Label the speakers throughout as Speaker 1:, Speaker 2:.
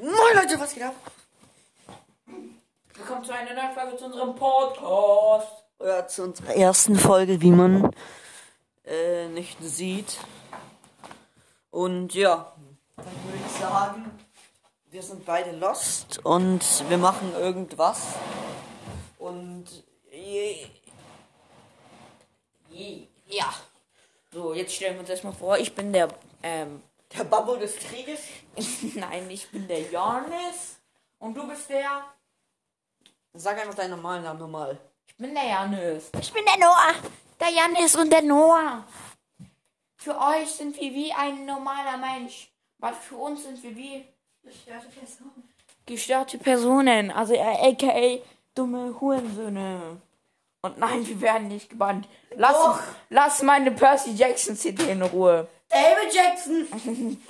Speaker 1: Moin Leute, was geht ab?
Speaker 2: Willkommen zu einer neuen Folge zu unserem Podcast.
Speaker 1: Oder zu unserer ersten Folge, wie man äh, nicht sieht. Und ja, dann würde ich sagen, wir sind beide lost und wir machen irgendwas. Und je,
Speaker 2: Je- Ja. So, jetzt stellen wir uns erstmal vor, ich bin der, ähm,
Speaker 1: der Babbo des Krieges.
Speaker 2: nein, ich bin der Janis. Und du bist der?
Speaker 1: Sag einfach deinen normalen Namen normal.
Speaker 2: Ich bin der Janis. Ich bin der Noah. Der Janis und der Noah. Für euch sind wir wie ein normaler Mensch. Aber für uns sind wir wie gestörte Personen. Also äh, aka dumme Hurensöhne. Und nein, wir werden nicht gebannt. Lass,
Speaker 1: Doch.
Speaker 2: lass meine Percy Jackson CD in Ruhe.
Speaker 1: David Jackson!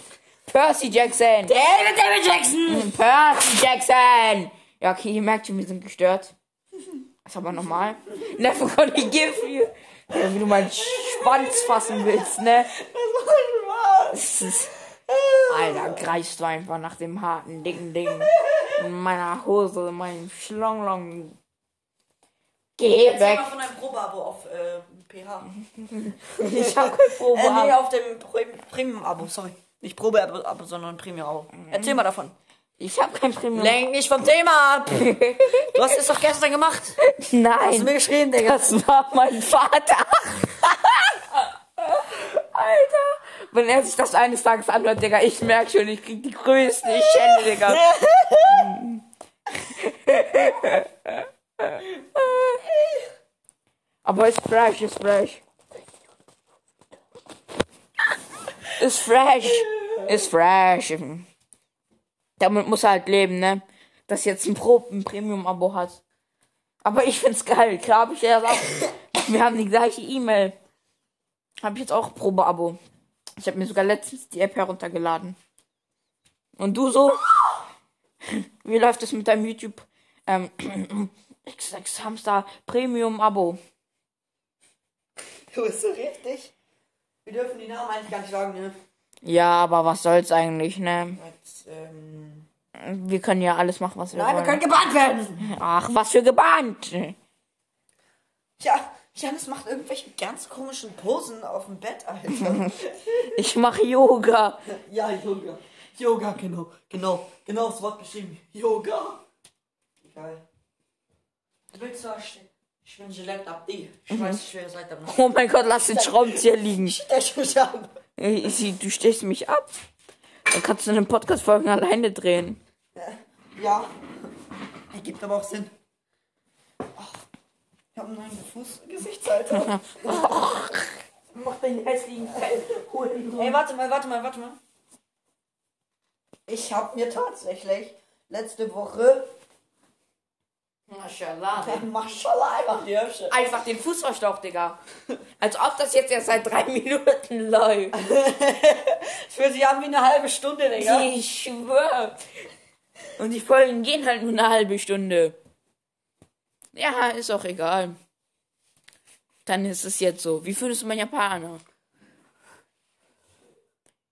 Speaker 2: Percy Jackson.
Speaker 1: David, David Jackson!
Speaker 2: Percy Jackson. Ja, okay, ihr merkt schon, wir sind gestört. Ist aber normal. Never gonna give you. Ja, wie du meinen Schwanz fassen willst, ne? Das ist, Alter, greifst du einfach nach dem harten, dicken Ding. In meiner Hose, in meinem Schlonglong. Geh
Speaker 1: Erzähl
Speaker 2: weg.
Speaker 1: mal von deinem Probeabo auf äh, PH.
Speaker 2: Ich hab kein Probe.
Speaker 1: Äh, nee, auf dem Pre- Premium-Abo, sorry. Nicht Probe-Abo, sondern Premium-Abo. Erzähl mal davon.
Speaker 2: Ich hab kein Premium.
Speaker 1: Lenk nicht vom Thema ab! Du hast es doch gestern gemacht. Hast du mir
Speaker 2: Nein,
Speaker 1: geschrieben, Digga?
Speaker 2: das war mein Vater. Alter, wenn er sich das eines Tages anhört, Digga, ich merk schon, ich krieg die größte Schelle, Digga. Aber ist fresh, ist fresh. Ist fresh. Ist fresh. Damit muss er halt leben, ne? Dass jetzt ein, Pro ein Premium-Abo hat. Aber ich find's geil. Klar hab ich ja auch. Wir haben die gleiche E-Mail. Hab ich jetzt auch Probe-Abo. Ich habe mir sogar letztens die App heruntergeladen. Und du so? Wie läuft es mit deinem YouTube? Ähm, XX Hamster Premium-Abo.
Speaker 1: Du bist so richtig. Wir dürfen die Namen eigentlich gar nicht sagen, ne?
Speaker 2: Ja, aber was soll's eigentlich, ne?
Speaker 1: Jetzt, ähm...
Speaker 2: Wir können ja alles machen, was wir
Speaker 1: Nein, wir
Speaker 2: wollen.
Speaker 1: können gebannt werden!
Speaker 2: Ach, was für gebannt.
Speaker 1: Ja, Janis macht irgendwelche ganz komischen Posen auf dem Bett, Alter.
Speaker 2: Ich mache Yoga.
Speaker 1: ja, Yoga. Yoga, genau. Genau, genau das Wort beschrieben. Yoga. Geil. Du willst Ich bin Gillette Abdi. Ich weiß, ich will seit am
Speaker 2: Oh mein Gott, lass den Schraubenzieher liegen.
Speaker 1: Stech mich ab.
Speaker 2: Du stechst mich ab. Dann kannst du eine Podcast-Folgen alleine drehen.
Speaker 1: Ja. Ergibt aber auch Sinn. Ich hab einen neuen Fuß Gesichtsalter.
Speaker 2: Mach den hässlichen Teil.
Speaker 1: Ey, warte mal, warte mal, warte mal. Ich hab mir tatsächlich letzte Woche
Speaker 2: Maschallah.
Speaker 1: Maschallah einfach die Hübsche.
Speaker 2: Einfach den Fuß verstaucht, Digga. Als ob das jetzt erst seit drei Minuten läuft.
Speaker 1: Fühlt sich an wie eine halbe Stunde, Digga.
Speaker 2: Ich schwör. Und die Folgen gehen halt nur eine halbe Stunde. Ja, ist auch egal. Dann ist es jetzt so. Wie findest du meinen Japaner?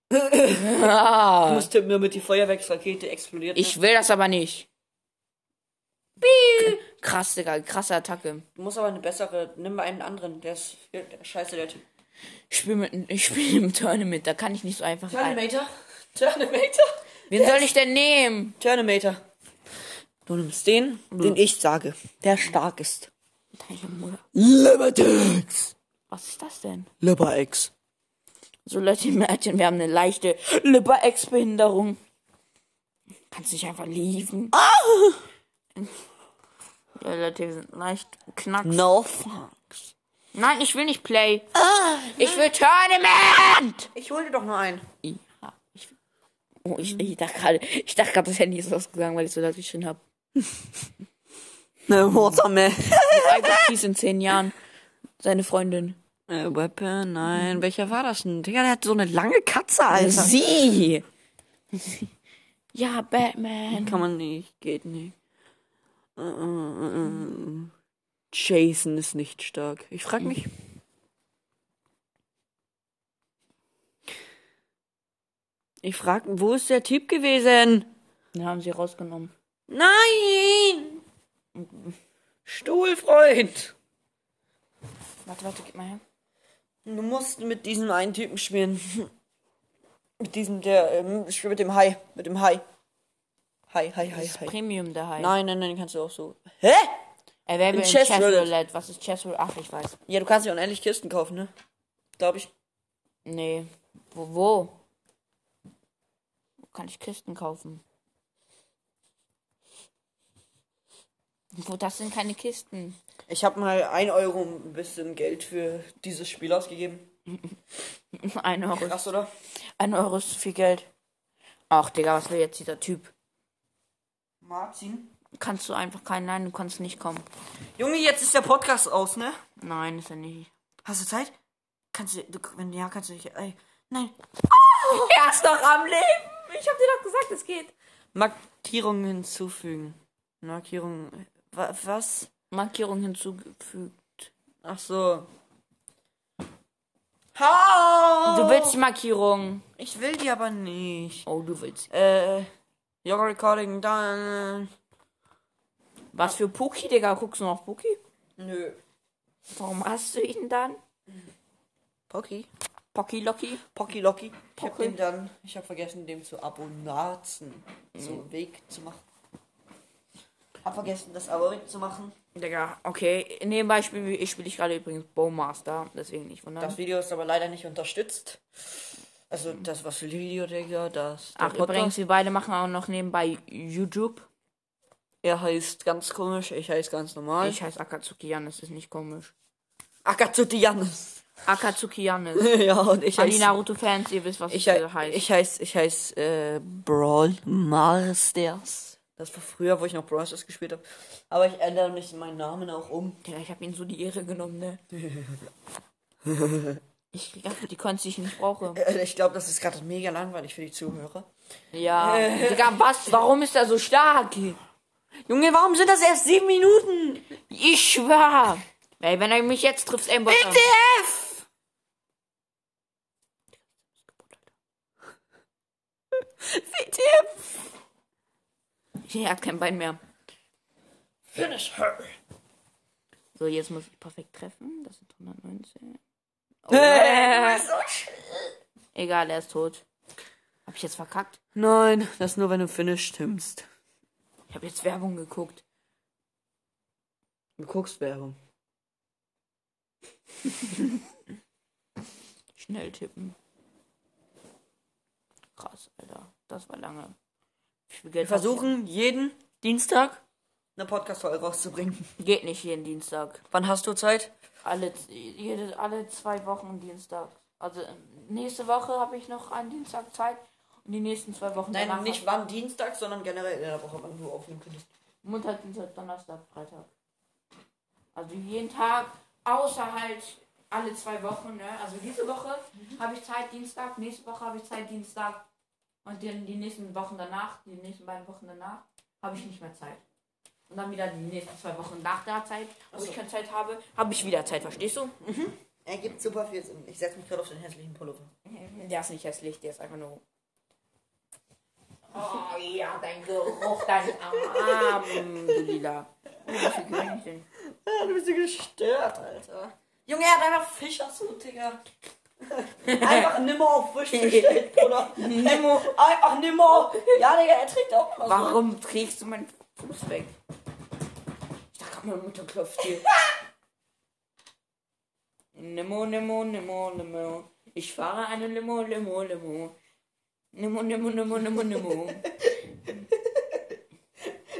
Speaker 1: Du musst tippen, damit die Feuerwerksrakete explodiert. ne?
Speaker 2: Ich will das aber nicht. Krass, Digga, krasse Attacke.
Speaker 1: Du musst aber eine bessere. Nimm mal einen anderen. Der ist, der scheiße, der Typ.
Speaker 2: Ich spiele mit, ich spiele im Tournament, da kann ich nicht so einfach rein.
Speaker 1: Turnimator? Turnimator?
Speaker 2: Wen soll ich denn nehmen?
Speaker 1: Turnimator. Du nimmst den, den ich sage, der stark ist.
Speaker 2: Deine Mutter.
Speaker 1: Libertex.
Speaker 2: Was ist das denn?
Speaker 1: Liberex.
Speaker 2: So Leute, Mädchen, wir haben eine leichte Lippe-Ex-Behinderung. Kannst dich einfach liefen. Leute, sind leicht knacks.
Speaker 1: No fucks.
Speaker 2: Nein, ich will nicht Play. Ich will Tournament!
Speaker 1: Ich hol dir doch nur einen.
Speaker 2: Ja, ich, oh, ich, ich dachte gerade, ich dachte gerade, das Handy ist ausgegangen, weil ich so laut geschrien habe.
Speaker 1: Ne, Waterman.
Speaker 2: Einfach fies in zehn Jahren. Seine Freundin.
Speaker 1: Äh, Weapon, nein. Welcher war das denn? Digga, der hat so eine lange Katze, Alter.
Speaker 2: Sie! Ja, Batman.
Speaker 1: Kann man nicht, geht nicht. Äh, äh, äh. Jason ist nicht stark. Ich frag mich. Ich frag, wo ist der Typ gewesen?
Speaker 2: Den haben sie rausgenommen.
Speaker 1: Nein! Stuhlfreund!
Speaker 2: Warte, warte, gib mal her.
Speaker 1: Du musst mit diesem einen Typen spielen. mit diesem, der, ähm, spiel mit dem Hai. Mit dem Hai. Hai,
Speaker 2: Das ist
Speaker 1: Hai.
Speaker 2: Premium der Hai.
Speaker 1: Nein, nein, nein, kannst du auch so. Hä?
Speaker 2: Erwerbe
Speaker 1: In
Speaker 2: in
Speaker 1: Chess
Speaker 2: Chess,
Speaker 1: Roulette.
Speaker 2: Roulette. Was ist Chess Roulette? Ach, ich weiß.
Speaker 1: Ja, du kannst ja unendlich Kisten kaufen, ne? Glaube ich.
Speaker 2: Nee. Wo, wo? Wo kann ich Kisten kaufen? Wo, das sind keine Kisten.
Speaker 1: Ich habe mal 1 Euro ein bisschen Geld für dieses Spiel ausgegeben.
Speaker 2: Ein Euro.
Speaker 1: Krass, oder?
Speaker 2: Ein Euro ist viel Geld. Ach, Digga, was will jetzt dieser Typ?
Speaker 1: Martin?
Speaker 2: Kannst du einfach keinen, nein, du kannst nicht kommen.
Speaker 1: Junge, jetzt ist der Podcast aus, ne?
Speaker 2: Nein, ist er nicht.
Speaker 1: Hast du Zeit? Kannst du, du wenn ja, kannst du nicht. Ey, nein.
Speaker 2: Er ist doch am Leben. Ich hab dir doch gesagt, es geht.
Speaker 1: Markierungen hinzufügen. Markierungen. Wa was?
Speaker 2: Markierung hinzugefügt.
Speaker 1: Ach so. How?
Speaker 2: Du willst die Markierung.
Speaker 1: Ich will die aber nicht.
Speaker 2: Oh, du willst.
Speaker 1: Äh. Yoga Recording done.
Speaker 2: Was für Puki, Digga? Guckst du noch Puki?
Speaker 1: Nö.
Speaker 2: Warum hast du ihn dann?
Speaker 1: Pocky.
Speaker 2: Pocky Locky?
Speaker 1: Pocky Locky. Ich hab den dann. Ich hab vergessen, dem zu abonnaten. So Weg zu machen. Hab vergessen, das Abo wegzumachen.
Speaker 2: Digga, okay. In dem Beispiel ich spiele ich gerade übrigens Bowmaster, deswegen nicht wundern.
Speaker 1: Das Video ist aber leider nicht unterstützt. Also das was Video, Digga, das.
Speaker 2: Ach, übrigens,
Speaker 1: Podcast.
Speaker 2: wir beide machen auch noch nebenbei YouTube.
Speaker 1: Er heißt ganz komisch, ich heiße ganz normal.
Speaker 2: Ich heiße Akatsuki Janis, ist nicht komisch.
Speaker 1: Akatsuki Jannis.
Speaker 2: Akatsuki Janis.
Speaker 1: ja, und ich
Speaker 2: An die
Speaker 1: heiße.
Speaker 2: Naruto-Fans, ihr wisst, was
Speaker 1: Ich,
Speaker 2: ich
Speaker 1: hei-
Speaker 2: heiße.
Speaker 1: ich heiße, ich heiße, äh, Brawl Masters. Das war früher, wo ich noch Brawl Stars gespielt habe. Aber ich ändere nicht meinen Namen auch um.
Speaker 2: Ja, ich habe ihm so die Ehre genommen, ne? ich einfach die Cons, die ich nicht brauche.
Speaker 1: Äh, Ich glaube, das ist gerade mega langweilig für die Zuhörer.
Speaker 2: Ja. Digga, was? Warum ist er so stark?
Speaker 1: Junge, warum sind das erst sieben Minuten?
Speaker 2: Ich schwör. Ey, wenn er mich jetzt trifft, Amber.
Speaker 1: WTF! WTF!
Speaker 2: Er hat kein Bein mehr.
Speaker 1: Finish her!
Speaker 2: So, jetzt muss ich perfekt treffen. Das sind 119. Oh,
Speaker 1: Äh, so
Speaker 2: egal, er ist tot. Hab ich jetzt verkackt?
Speaker 1: Nein, das nur, wenn du Finish stimmst.
Speaker 2: Ich habe jetzt Werbung geguckt.
Speaker 1: Du guckst Werbung.
Speaker 2: Schnell tippen. Krass, Alter. Das war lange.
Speaker 1: Wir
Speaker 2: Geld
Speaker 1: versuchen jeden Dienstag eine Podcast-Folge rauszubringen.
Speaker 2: Geht nicht jeden Dienstag.
Speaker 1: Wann hast du Zeit?
Speaker 2: Alle, jede, alle zwei Wochen Dienstag. Also nächste Woche habe ich noch einen Dienstag Zeit. Und die nächsten zwei Wochen
Speaker 1: Nein, nicht wann Dienstag, sondern generell in der Woche, wann du aufnehmen könntest.
Speaker 2: Montag, Dienstag, Donnerstag, Freitag. Also jeden Tag, außer halt alle zwei Wochen. Ne? Also diese Woche habe ich Zeit Dienstag, nächste Woche habe ich Zeit Dienstag und dann die nächsten Wochen danach, die nächsten beiden Wochen danach, habe ich nicht mehr Zeit. Und dann wieder die nächsten zwei Wochen nach der Zeit, wo ich keine Zeit habe, habe ich wieder Zeit, verstehst du?
Speaker 1: Er gibt super viel Sinn. Ich setze mich gerade auf den hässlichen Pullover.
Speaker 2: Der ist nicht hässlich, der ist einfach nur. Oh ja, dein Geruch, dein Arm, du Lila. Oh?
Speaker 1: Ja, du bist so gestört, Alter. Junge, er hat einfach Fischershut, Digga. einfach nimmer auf Fisch bestellt, Bruder.
Speaker 2: Nemo.
Speaker 1: Einfach nimmer. Ja, Digga, er trägt auch so.
Speaker 2: Warum trägst du meinen Fuß weg? Dachte, meine Mutter klopft hier. Nemo, Nemo, Nemo, Nemo. Ich fahre eine Limo, Limo, Limo. Nemo, Nemo, Nemo, Nemo, Nemo.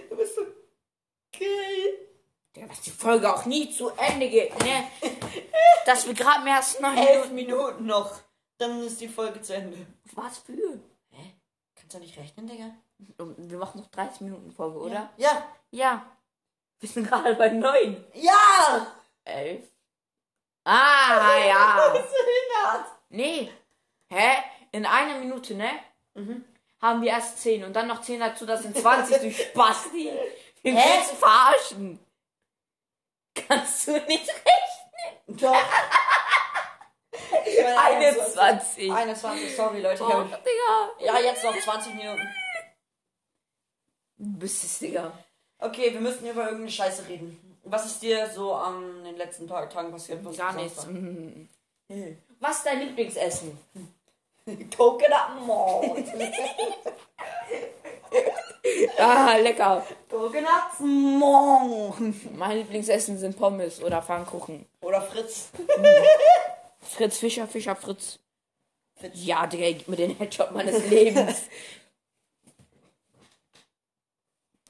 Speaker 1: Du bist so geil.
Speaker 2: Ja, dass die Folge auch nie zu Ende geht, ne? Dass wir gerade mehr als neun
Speaker 1: Elf
Speaker 2: Minuten.
Speaker 1: Minuten noch. Dann ist die Folge zu Ende.
Speaker 2: Was für?
Speaker 1: Kannst du nicht rechnen, Digga?
Speaker 2: Wir machen noch 30 Minuten Folge, oder?
Speaker 1: Ja.
Speaker 2: Ja. Wir sind gerade bei neun.
Speaker 1: Ja!
Speaker 2: Elf. Ah, ja.
Speaker 1: Bist du?
Speaker 2: Nee. Hä? In einer Minute, ne? Haben wir erst 10 und dann noch 10 dazu, das sind 20 durch Spasti. Wir willst du verarschen? Kannst du nicht rechnen?
Speaker 1: Doch. Ich meine,
Speaker 2: 21.
Speaker 1: 21, sorry, Leute. Ich
Speaker 2: Oh,
Speaker 1: hab,
Speaker 2: Digga.
Speaker 1: ja, jetzt noch 20 Minuten.
Speaker 2: Du bist es, Digga.
Speaker 1: Okay, wir müssen über irgendeine Scheiße reden. Was ist dir so an den letzten paar Tagen passiert? Was
Speaker 2: Gar
Speaker 1: ist
Speaker 2: nichts. Mhm. Was ist dein Lieblingsessen?
Speaker 1: Coconut Malt.
Speaker 2: Ah, lecker.
Speaker 1: Coconut Malt.
Speaker 2: Mein Lieblingsessen sind Pommes oder Pfannkuchen.
Speaker 1: Oder Fritz.
Speaker 2: Fritz Fischer, Fischer Fritz.
Speaker 1: Fritz.
Speaker 2: Ja, Digga, gib mir den Headshot meines Lebens.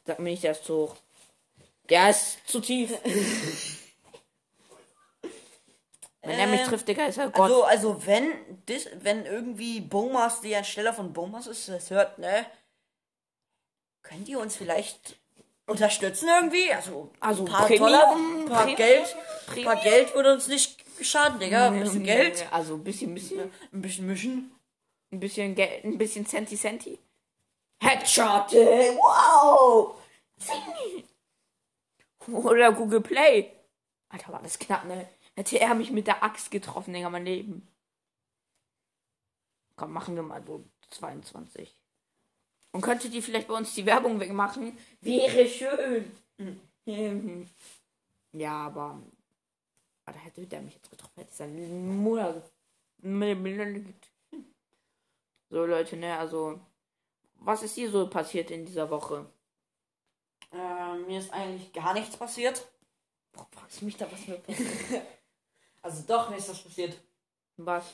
Speaker 2: Sag mir nicht, der ist zu hoch. Der ist zu tief. Wenn er mich trifft, Digga, ist er Gott.
Speaker 1: Also, also wenn, dis, wenn irgendwie Bomas, die anstelle von Bomas ist, das hört, ne? Könnt ihr uns vielleicht unterstützen irgendwie? Also,
Speaker 2: Also
Speaker 1: ein paar
Speaker 2: Premium-
Speaker 1: Dollar, ein paar
Speaker 2: Premium-
Speaker 1: Geld, ein
Speaker 2: Premium-
Speaker 1: paar Geld würde uns nicht schaden, Digga. Ein bisschen Geld,
Speaker 2: Also ein bisschen, bisschen,
Speaker 1: ein bisschen mischen.
Speaker 2: ein bisschen Geld, ein bisschen Centi Centi. Headshot! ey, Wow! Oder Google Play. Alter, war das knapp, ne? Hätte er mich mit der Axt getroffen, Digga, mein Leben. Komm, machen wir mal so 22. Und könntet ihr vielleicht bei uns die Werbung wegmachen? Wäre schön. Ja, aber. Da hätte der mich jetzt getroffen, hätte ich seinen Mutter. So, Leute, ne, also. Was ist hier so passiert in dieser Woche?
Speaker 1: Äh, mir ist eigentlich gar nichts passiert.
Speaker 2: Boah, fragst du mich da was mir passiert?
Speaker 1: Also doch, mir ist was passiert.
Speaker 2: Was?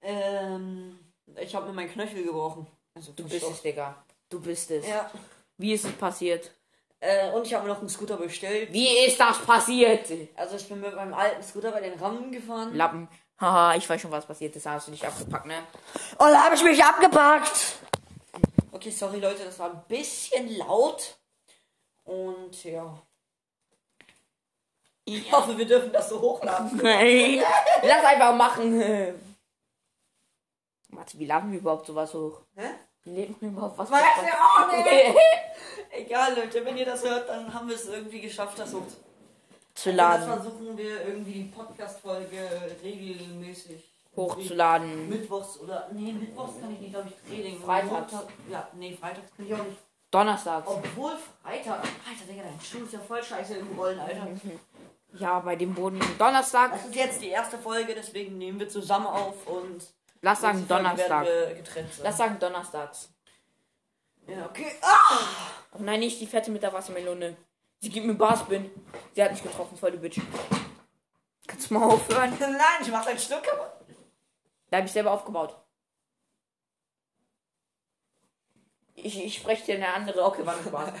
Speaker 1: Ähm, ich habe mir meinen Knöchel gebrochen. Also
Speaker 2: Du bist es, Digga. Du bist es.
Speaker 1: Ja.
Speaker 2: Wie ist es passiert?
Speaker 1: Äh, und ich habe mir noch einen Scooter bestellt.
Speaker 2: Wie ist das passiert?
Speaker 1: Also ich bin mit meinem alten Scooter bei den Rammen gefahren.
Speaker 2: Lappen. Haha, ich weiß schon, was passiert ist. Hast du dich abgepackt, ne?
Speaker 1: Und da habe ich mich abgepackt. Okay, sorry Leute, das war ein bisschen laut. Und ja. Ich hoffe, wir dürfen das so hochladen.
Speaker 2: Nein. Lass einfach machen. Warte, wie laden wir überhaupt sowas hoch?
Speaker 1: Hä?
Speaker 2: Wie leben wir überhaupt was?
Speaker 1: Weiß ich auch nicht. Egal, Leute, wenn ihr das hört, dann haben wir es irgendwie geschafft, das hoch
Speaker 2: Zu
Speaker 1: Jetzt
Speaker 2: laden.
Speaker 1: versuchen wir irgendwie die Podcast-Folge regelmäßig
Speaker 2: Hochzuladen.
Speaker 1: Mittwochs oder. Nee, Mittwochs kann ich nicht, glaube ich, Training.
Speaker 2: Freitags.
Speaker 1: Ja, nee, Freitags kann ich auch nicht.
Speaker 2: Donnerstags.
Speaker 1: Obwohl Freitag. Alter, Digga, dein Schuh ist ja voll scheiße im Rollen, Alter.
Speaker 2: Ja, bei dem Boden. Donnerstag.
Speaker 1: Das ist jetzt die erste Folge, deswegen nehmen wir zusammen auf und.
Speaker 2: Lass sagen Donnerstag. Lass sagen Donnerstags.
Speaker 1: ja, okay. Ah!
Speaker 2: Oh nein, nicht die Fette mit der Wassermelone. Sie gibt mir Barspin. Sie hat mich getroffen, voll die Bitch. Kannst du mal aufhören?
Speaker 1: Nein, ich mach dein Stück kaputt.
Speaker 2: Da habe ich selber aufgebaut. Ich, ich spreche dir eine andere. Okay, war nicht Spaß.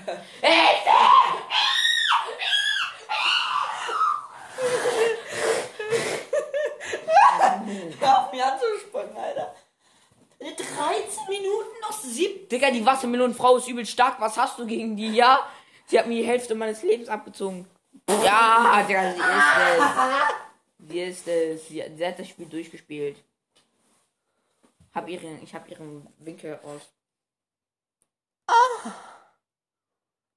Speaker 1: Hör auf mich anzuspannen, Alter. 13 Minuten noch 7.
Speaker 2: Digga, die Wassermelonenfrau ist übel stark. Was hast du gegen die? Ja? Sie hat mir die Hälfte meines Lebens abgezogen. Ja, Digga, sie ist es. Sie ist es. Sie hat das Spiel durchgespielt. Hab ihren, ich hab ihren Winkel aus.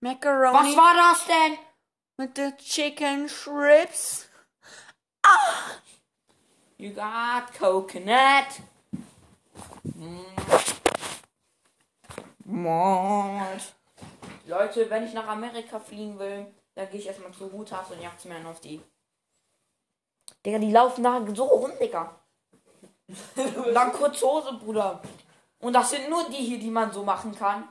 Speaker 1: Macaroni.
Speaker 2: Was war das denn?
Speaker 1: mit den Chicken Strips?
Speaker 2: You got coconut. Mm. Mord. Leute, wenn ich nach Amerika fliegen will, dann gehe ich erstmal zu Rutas und Jagdmännern auf die. Digga, die laufen da so rum, Digga. Und dann kurz Hose, Bruder. Und das sind nur die hier, die man so machen kann.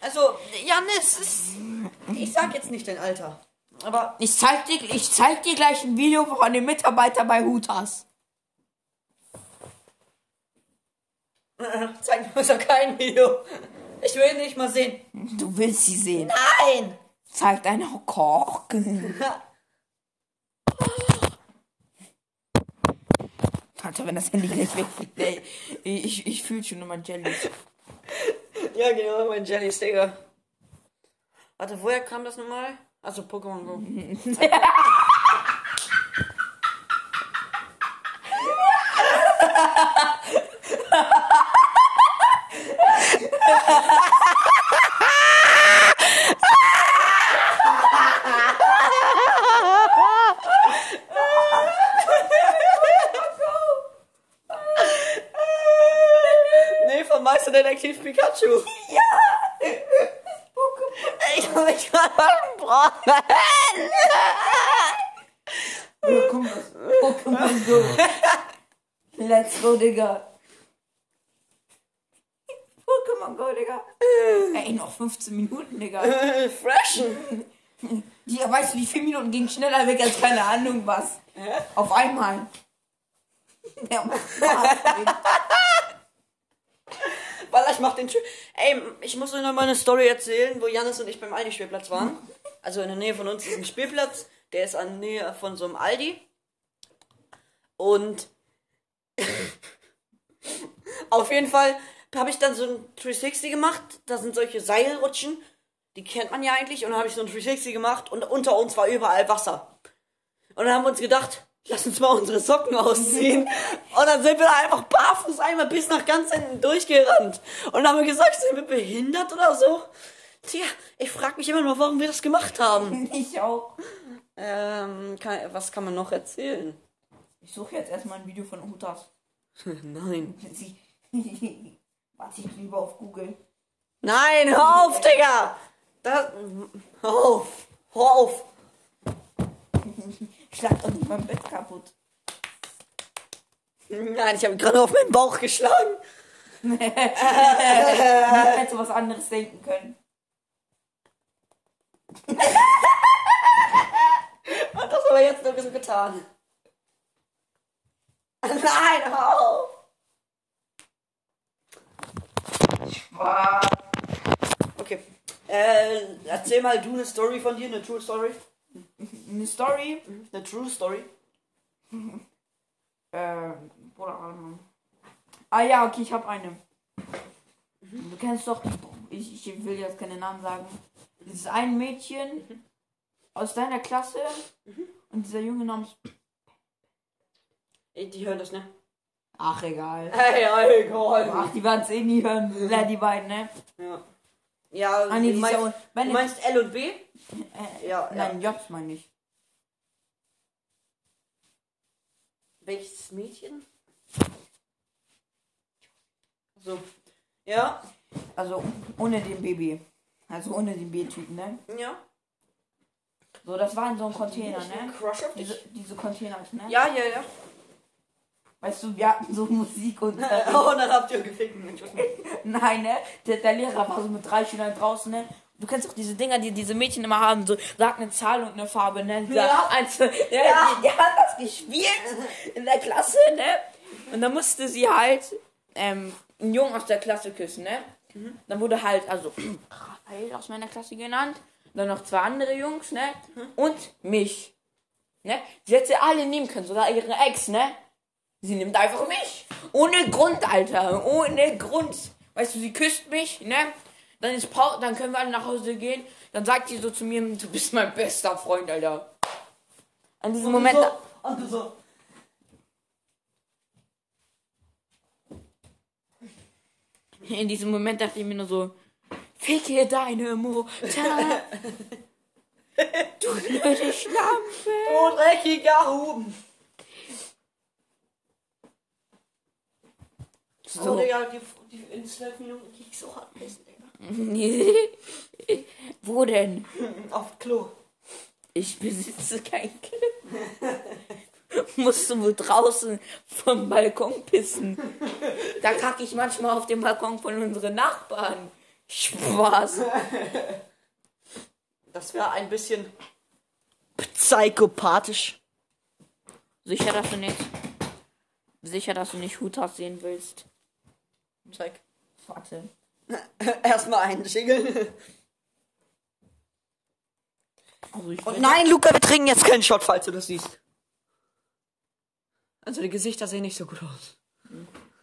Speaker 1: Also, Janis, ist, ich sag jetzt nicht dein Alter. Aber
Speaker 2: Ich zeig dir, ich zeig dir gleich ein Video von dem Mitarbeiter bei Hutas.
Speaker 1: zeig mir so kein Video. Ich will nicht mal sehen.
Speaker 2: Du willst sie sehen.
Speaker 1: Nein!
Speaker 2: Zeig deine Koch. Alter, wenn das Handy gleich wegfliegt, ey. Ich, ich fühl schon immer Jellies.
Speaker 1: Ja, genau, mein Jelly Sticker. Warte, woher kam das nochmal? Also Pokémon Go. Pikachu. Ja! Ich hab mich gerade versprochen.
Speaker 2: Pokémon Go. Let's go, Digga. Pokémon Go, Digga. Ey, noch 15 Minuten, Digga.
Speaker 1: Freshen.
Speaker 2: Die, weißt du, die 4 Minuten gingen schneller weg als keine Ahnung was. Auf einmal. Ja, Mann.
Speaker 1: Walla, ich mach den Tür. Ey, ich muss euch noch mal eine Story erzählen, wo Janis und ich beim Aldi-Spielplatz waren. Also in der Nähe von uns ist ein Spielplatz, der ist an der Nähe von so einem Aldi. Und auf jeden Fall habe ich dann so ein 360 gemacht. Da sind solche Seilrutschen, die kennt man ja eigentlich. Und dann habe ich so ein 360 gemacht und unter uns war überall Wasser. Und dann haben wir uns gedacht, lass uns mal unsere Socken ausziehen. Und dann sind wir da einfach barfuß einmal bis nach ganz hinten durchgerannt. Und dann haben wir gesagt, sind wir behindert oder so? Tja, ich frage mich immer noch, warum wir das gemacht haben.
Speaker 2: Ich auch.
Speaker 1: Ähm, kann, was kann man noch erzählen?
Speaker 2: Ich suche jetzt erstmal ein Video von Hutas.
Speaker 1: Nein.
Speaker 2: Warte ich lieber auf Google.
Speaker 1: Nein, hör auf, Digga! Das, hör auf! Hör auf!
Speaker 2: Schlag doch nicht mein Bett kaputt.
Speaker 1: Nein, ich habe gerade auf meinen Bauch geschlagen.
Speaker 2: Ich hätte was anderes denken können.
Speaker 1: Und das haben wir jetzt nur so getan. Nein, hör auf! Okay. Äh, erzähl mal du eine Story von dir, eine True Story.
Speaker 2: Eine Story.
Speaker 1: Eine True Story.
Speaker 2: Ähm. Ah ja, okay, ich habe eine. Du kennst doch, ich, ich will jetzt keine Namen sagen. Dieses ein Mädchen aus deiner Klasse und dieser Junge namens.
Speaker 1: Ey, Die hören das, ne?
Speaker 2: Ach, egal.
Speaker 1: Hey, egal.
Speaker 2: Ach, die werden es eh nie hören. Ja, die beiden, ne?
Speaker 1: Ja. Ja,
Speaker 2: Ah, nee,
Speaker 1: du, meinst,
Speaker 2: ja wenn
Speaker 1: du meinst L und B?
Speaker 2: Äh,
Speaker 1: Ja,
Speaker 2: Nein, Jobs meine ich.
Speaker 1: Welches Mädchen? So. Ja.
Speaker 2: Also ohne den Baby. Also ohne den B-Typen, ne?
Speaker 1: Ja.
Speaker 2: So, das war in so einem Container, ne?
Speaker 1: Crush auf dich.
Speaker 2: Diese, diese Containers, ne?
Speaker 1: Ja, ja, ja.
Speaker 2: Weißt du, wir hatten so Musik und
Speaker 1: Oh, dann habt ihr gefickt.
Speaker 2: Nein, ne? Der, der Lehrer war so mit drei Schülern draußen, ne? Du kennst doch diese Dinger, die diese Mädchen immer haben, so sag eine Zahl und eine Farbe, ne? Dieser
Speaker 1: Ja.
Speaker 2: Eins, ja, Die, die hat das gespielt in der Klasse, ne? Und dann musste sie halt ähm, einen Jungen aus der Klasse küssen, ne? Dann wurde halt, also Raphael aus meiner Klasse genannt, dann noch zwei andere Jungs, ne? Und mich. Ne? Sie hätte sie alle nehmen können, sogar ihre Ex, ne? Sie nimmt einfach mich. Ohne Grund, Alter. Ohne Grund. Weißt du, sie küsst mich, ne? Dann ist Pause, dann können wir alle nach Hause gehen. Dann sagt sie so zu mir, du bist mein bester Freund, Alter. An diesem Moment.
Speaker 1: So, und so.
Speaker 2: In diesem Moment dachte ich mir nur so, ficke deine Mutter. du blöde Schlampe.
Speaker 1: Du dreckiger Huben. So. Oh, Digga, die, die, in zwölf Minuten krieg ich so hart pissen, Digga.
Speaker 2: Wo denn?
Speaker 1: Auf Klo.
Speaker 2: Ich besitze kein Klo. Musst du wohl draußen vom Balkon pissen. Da kacke ich manchmal auf dem Balkon von unseren Nachbarn. Spaß.
Speaker 1: Das wäre ein bisschen psychopathisch.
Speaker 2: Sicher, dass du nicht. Sicher, dass du nicht Hutas sehen willst.
Speaker 1: Zeig.
Speaker 2: Warte.
Speaker 1: Erstmal einschingeln.
Speaker 2: Also ich
Speaker 1: Und nein, Luca, wir trinken jetzt keinen Shot, falls du das siehst. Also die Gesichter sehen nicht so gut aus.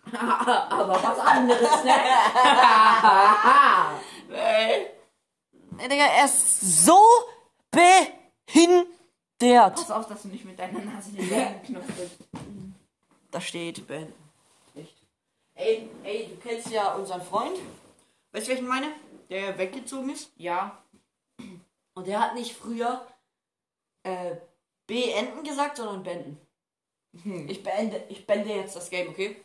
Speaker 2: aber was anderes, ne?
Speaker 1: Ey, Digga, er ist so behindert.
Speaker 2: Pass auf, dass du nicht mit deiner Nase den Knopf drückst.
Speaker 1: Da steht Ben. Ey, ey, du kennst ja unseren Freund. Weißt du, welchen meine? Der weggezogen ist.
Speaker 2: Ja.
Speaker 1: Und der hat nicht früher äh, beenden gesagt, sondern beenden. Ich beende, ich beende jetzt das Game, okay?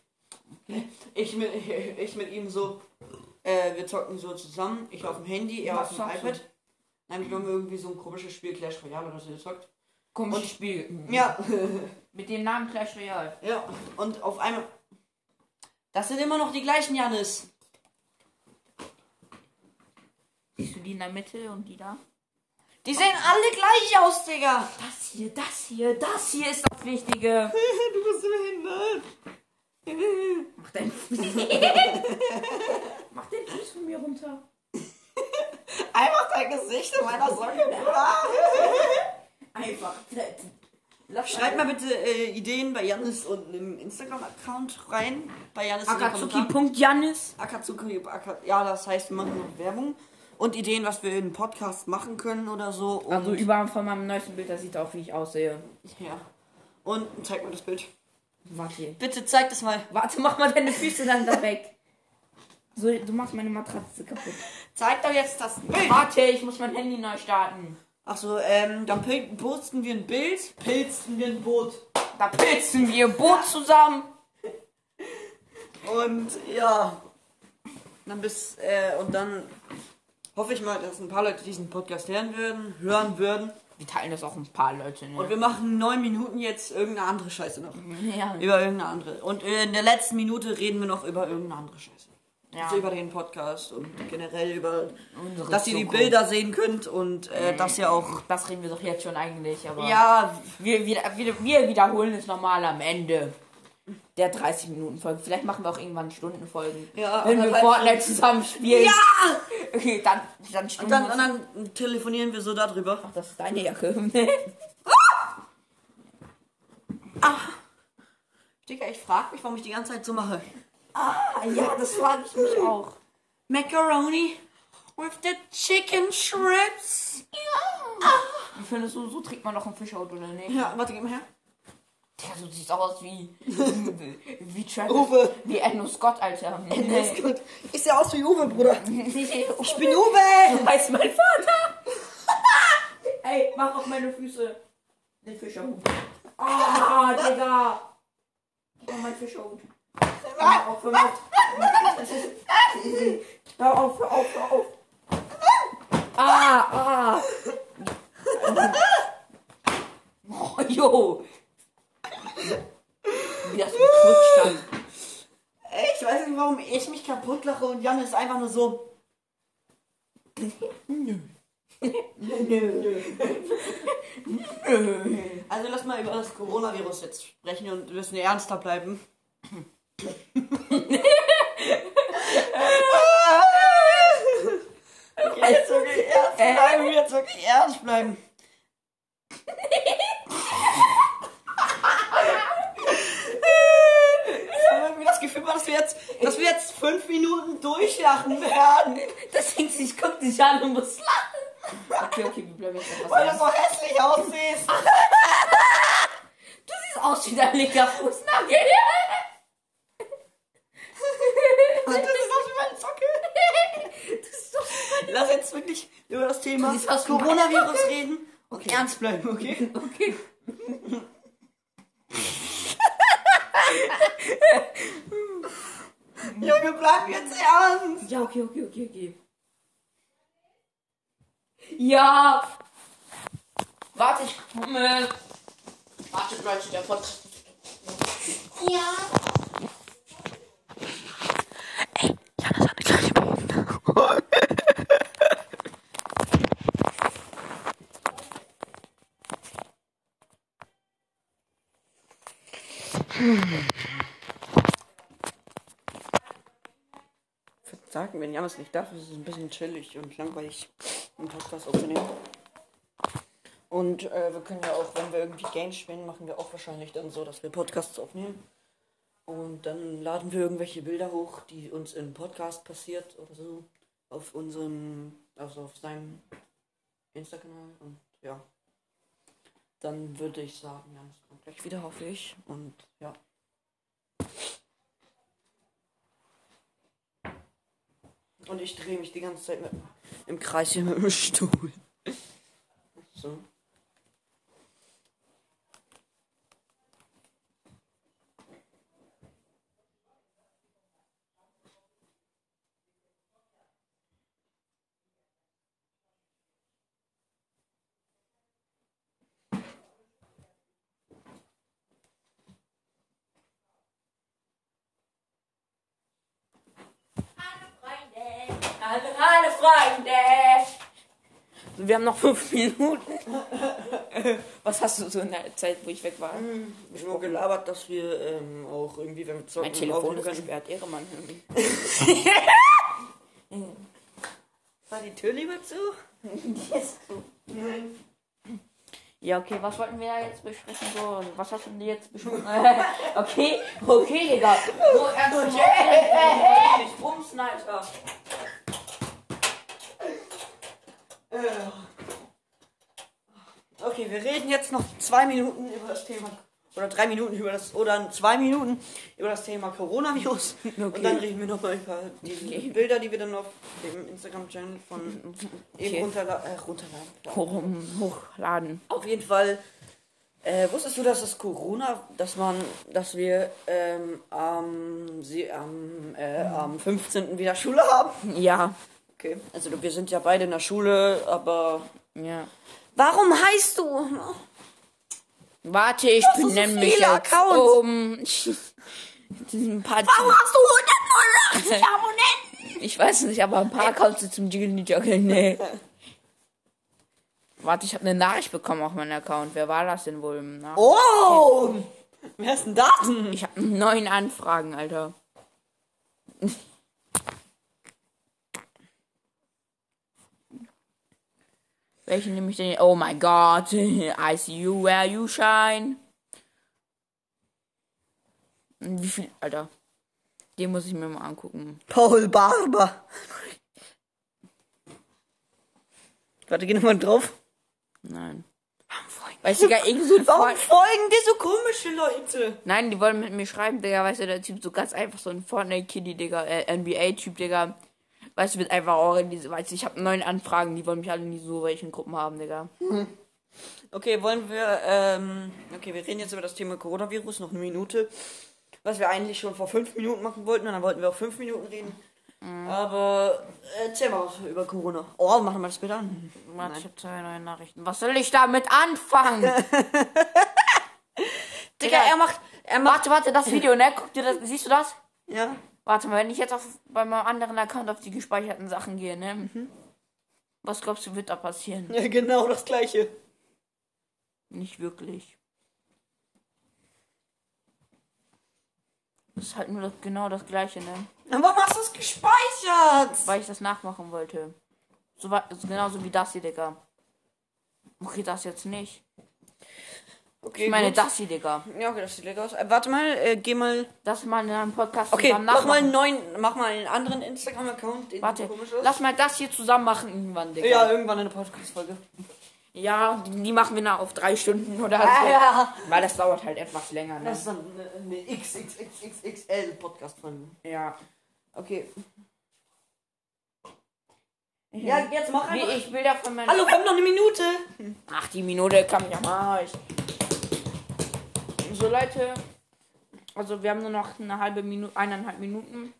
Speaker 1: Ich mit, ich mit ihm so, äh, wir zocken so zusammen. Ich auf dem Handy, er
Speaker 2: Was
Speaker 1: auf dem iPad. Dann haben wir irgendwie so ein komisches Spiel Clash Royale oder so gezockt.
Speaker 2: Komisches Spiel.
Speaker 1: Ja,
Speaker 2: Mit dem Namen Clash Royale.
Speaker 1: ja. Und auf einmal. Das sind immer noch die gleichen Janis.
Speaker 2: Siehst du die in der Mitte und die da?
Speaker 1: Die sehen alle gleich aus, Digga.
Speaker 2: Das hier, das hier, das hier ist das Wichtige.
Speaker 1: du bist behindert.
Speaker 2: Mach deinen Fuß. Mach den Fuß von mir runter.
Speaker 1: Einfach dein Gesicht in meiner Socke.
Speaker 2: Einfach. Lass
Speaker 1: Schreibt mal bitte äh, Ideen bei Janis und im Instagram-Account rein. Bei Janis.
Speaker 2: Akatsuki.Janis.
Speaker 1: Akatsuki, Aka- ja, das heißt, wir machen noch Werbung und Ideen, was wir in Podcast machen können oder so. Und,
Speaker 2: Also über von meinem neuesten Bild, da sieht auch, wie ich aussehe.
Speaker 1: ja. Und zeig mir das Bild.
Speaker 2: Warte.
Speaker 1: Bitte zeig das mal.
Speaker 2: Warte, mach mal deine Füße dann da weg. So, du machst meine Matratze kaputt.
Speaker 1: Zeig doch jetzt das Bild.
Speaker 2: Warte, ich muss mein Handy neu starten.
Speaker 1: Ach so, ähm, dann pil- posten wir ein Bild. Pilzen wir ein Boot.
Speaker 2: Da pilzen wir Boot zusammen.
Speaker 1: Und ja. Dann bis, äh, und dann hoffe ich mal, dass ein paar Leute diesen Podcast hören würden, hören würden.
Speaker 2: Wir teilen das auch ein paar Leute,
Speaker 1: Und
Speaker 2: ne?
Speaker 1: wir machen neun Minuten jetzt irgendeine andere Scheiße noch.
Speaker 2: Ja.
Speaker 1: Über irgendeine andere. Und in der letzten Minute reden wir noch über irgendeine andere Scheiße.
Speaker 2: Ja.
Speaker 1: Über den Podcast und generell über,
Speaker 2: Unsere
Speaker 1: dass ihr die. Bilder sehen könnt und äh, dass ihr auch,
Speaker 2: Das reden wir doch jetzt schon eigentlich, aber.
Speaker 1: ja,
Speaker 2: Wir, wir, wir, wiederholen es nochmal am Ende der 30 Minuten Folge. Vielleicht machen wir auch irgendwann Stundenfolgen.
Speaker 1: Ja,
Speaker 2: Wenn wir Fortnite zusammen spielen.
Speaker 1: Ja!
Speaker 2: Okay, dann, dann
Speaker 1: und dann, und dann telefonieren wir so darüber.
Speaker 2: Ach, das ist deine Jacke.
Speaker 1: Digga, ich frag mich, warum ich die ganze Zeit so mache.
Speaker 2: Ah, ja, das frage ich mich auch.
Speaker 1: Macaroni with the chicken strips.
Speaker 2: Wie findest du, so trägt man doch ein Fischhaut oder nicht?
Speaker 1: Ja, warte, gib mal her.
Speaker 2: Der so sieht aus wie. wie Travis.
Speaker 1: Uwe.
Speaker 2: Wie Enno Scott, Alter.
Speaker 1: Ist gut. Ich sehe aus wie Uwe, Bruder.
Speaker 2: ich
Speaker 1: Ich bin Uwe.
Speaker 2: weiß mein Vater. Ey, mach auf meine Füße den Fischerhut. Ah, Digga. Gib mir meinen Fischerhut. Hör auf, hör auf. Hör auf, hör auf, hör auf. Ah, ah. Oh, jo. Wie das gekrutscht hat.
Speaker 1: Ich weiß nicht, warum ich mich kaputt lache und Jan ist einfach nur so. Also lass mal über das Coronavirus jetzt sprechen und wir müssen ernster bleiben. Jetzt wirklich ernst bleiben, jetzt wirklich ernst bleiben. Ich habe irgendwie das Gefühl, dass wir jetzt, dass wir jetzt fünf Minuten durchlachen werden.
Speaker 2: Deswegen, ich guck dich an und muss lachen. Okay, okay, wir bleiben jetzt etwas
Speaker 1: Weil du so hässlich aussiehst.
Speaker 2: Du siehst aus wie dein linker Fußnagel.
Speaker 1: Und das ist auch wie meine Socke.
Speaker 2: Das ist doch
Speaker 1: Lass jetzt wirklich über das Thema
Speaker 2: meine
Speaker 1: Coronavirus reden und ernst bleiben, okay?
Speaker 2: okay.
Speaker 1: Junge, bleib jetzt ernst.
Speaker 2: Ja, okay, okay, okay, okay. Ja. Warte, ich komme. Warte, Leute, der Podcast. Ja.
Speaker 1: Janis hat eine kleine Würde sagen, wenn Janis nicht darf, ist es ein bisschen chillig und langweilig, einen Podcast aufzunehmen. Und äh, wir können ja auch, wenn wir irgendwie Games spielen, machen wir auch wahrscheinlich dann so, dass wir Podcasts aufnehmen. Und dann laden wir irgendwelche Bilder hoch, die uns im Podcast passiert oder so. Auf unserem, also auf seinem Insta-Kanal. Und ja. Dann würde ich sagen, ja, das kommt gleich wieder, hoffe ich. Und ja. Und ich drehe mich die ganze Zeit mit, im Kreis hier mit dem Stuhl. So.
Speaker 2: Wir haben noch fünf Minuten. Was hast du so in der Zeit, wo ich weg war?
Speaker 1: Ich habe gelabert, dass wir ähm, auch irgendwie, wenn wir zocken,
Speaker 2: Mein Telefon ist gesperrt, Ehremann.
Speaker 1: War die Tür lieber zu?
Speaker 2: Ja, okay, was wollten wir jetzt besprechen? So, was hast du denn jetzt besprochen? okay, okay, Digga. So, erst mal nicht bumsen, Alter.
Speaker 1: Okay, wir reden jetzt noch zwei Minuten über das Thema. Oder drei Minuten über das. Oder zwei Minuten über das Thema Coronavirus. Und dann reden wir nochmal über die
Speaker 2: Okay.
Speaker 1: Bilder, die wir dann auf dem Instagram-Channel von eben
Speaker 2: Okay.
Speaker 1: runterla äh, runterladen.
Speaker 2: Hoch, hochladen.
Speaker 1: Auf jeden Fall. Äh, wusstest du, dass das Corona, dass man, dass wir ähm, am, sie, am, äh, am 15. wieder Schule haben?
Speaker 2: Ja.
Speaker 1: Okay. Also wir sind ja beide in der Schule, aber.
Speaker 2: Ja.
Speaker 1: Warum heißt du?
Speaker 2: Warte, ich
Speaker 1: du so
Speaker 2: benenne mich jetzt
Speaker 1: Accounts?
Speaker 2: um. Diesen paar
Speaker 1: hast du 189 Abonnenten?
Speaker 2: Ich weiß nicht, aber ein paar Accounts sind zum Jiggle Joggle. Nee. Warte, ich habe eine Nachricht bekommen auf meinen Account. Wer war das denn wohl? im Nach
Speaker 1: Oh! Wer ist denn das?
Speaker 2: Ich habe neun Anfragen, Alter. Welchen nehme ich denn? Oh my God. I see you where you shine. Wie viel, Alter? Den muss ich mir mal angucken.
Speaker 1: Paul Barber. Warte, geh nochmal drauf.
Speaker 2: Nein. Weißt du, gar irgend so ein
Speaker 1: Warum folgen dir so komische Leute?
Speaker 2: Nein, die wollen mit mir schreiben, Digga. Weißt du, der Typ so ganz einfach so ein Fortnite-Kitty, Digga. Äh, NBA-Typ, Digga. Weißt du, wird einfach organisiert. Weißt du, ich habe neun Anfragen, die wollen mich alle nie so welchen Gruppen haben, Digga.
Speaker 1: Okay, wollen wir, ähm, okay, wir reden jetzt über das Thema Coronavirus, noch eine Minute. Was wir eigentlich schon vor fünf Minuten machen wollten, und dann wollten wir auch fünf Minuten reden. Aber äh, erzähl mal was über Corona. Oh, mach doch mal das Bild an.
Speaker 2: Warte, ich habe zwei neue Nachrichten. Was soll ich damit anfangen?
Speaker 1: Digga, er macht, er macht,
Speaker 2: warte, warte, das Video, ne? Guck dir das, siehst du das?
Speaker 1: ja.
Speaker 2: Warte mal, wenn ich jetzt auf, bei meinem anderen Account auf die gespeicherten Sachen gehe, ne? Was glaubst du, wird da passieren?
Speaker 1: Ja, genau das gleiche.
Speaker 2: Nicht wirklich. Das ist halt nur das, genau das gleiche, ne?
Speaker 1: Aber warum hast du es gespeichert?
Speaker 2: Weil ich das nachmachen wollte. So genauso wie das hier, Digga. Okay, das jetzt nicht.
Speaker 1: Okay,
Speaker 2: Ich meine,
Speaker 1: gut.
Speaker 2: das hier, Digga.
Speaker 1: Ja, okay, das sieht lecker aus. Äh, warte mal, äh, geh mal.
Speaker 2: Das mal in einem Podcast
Speaker 1: Okay,
Speaker 2: zusammen
Speaker 1: mach mal einen neuen, mach mal einen anderen Instagram-Account.
Speaker 2: Warte, lass mal das hier zusammen machen irgendwann, Digga.
Speaker 1: Ja, irgendwann eine Podcast-Folge.
Speaker 2: Ja, die, die machen wir nach auf drei Stunden oder so.
Speaker 1: ja.
Speaker 2: Weil das dauert halt etwas länger, ne?
Speaker 1: Das ist dann eine, eine XXXXL-Podcast-Folge.
Speaker 2: Ja.
Speaker 1: Okay. Ja, jetzt mach einfach.
Speaker 2: ich Bilder von meinem.
Speaker 1: Hallo, haben noch eine Minute.
Speaker 2: Ach, die Minute kann ich am Arsch. So, Leute. Also, wir haben nur noch eine halbe Minute, eineinhalb Minuten.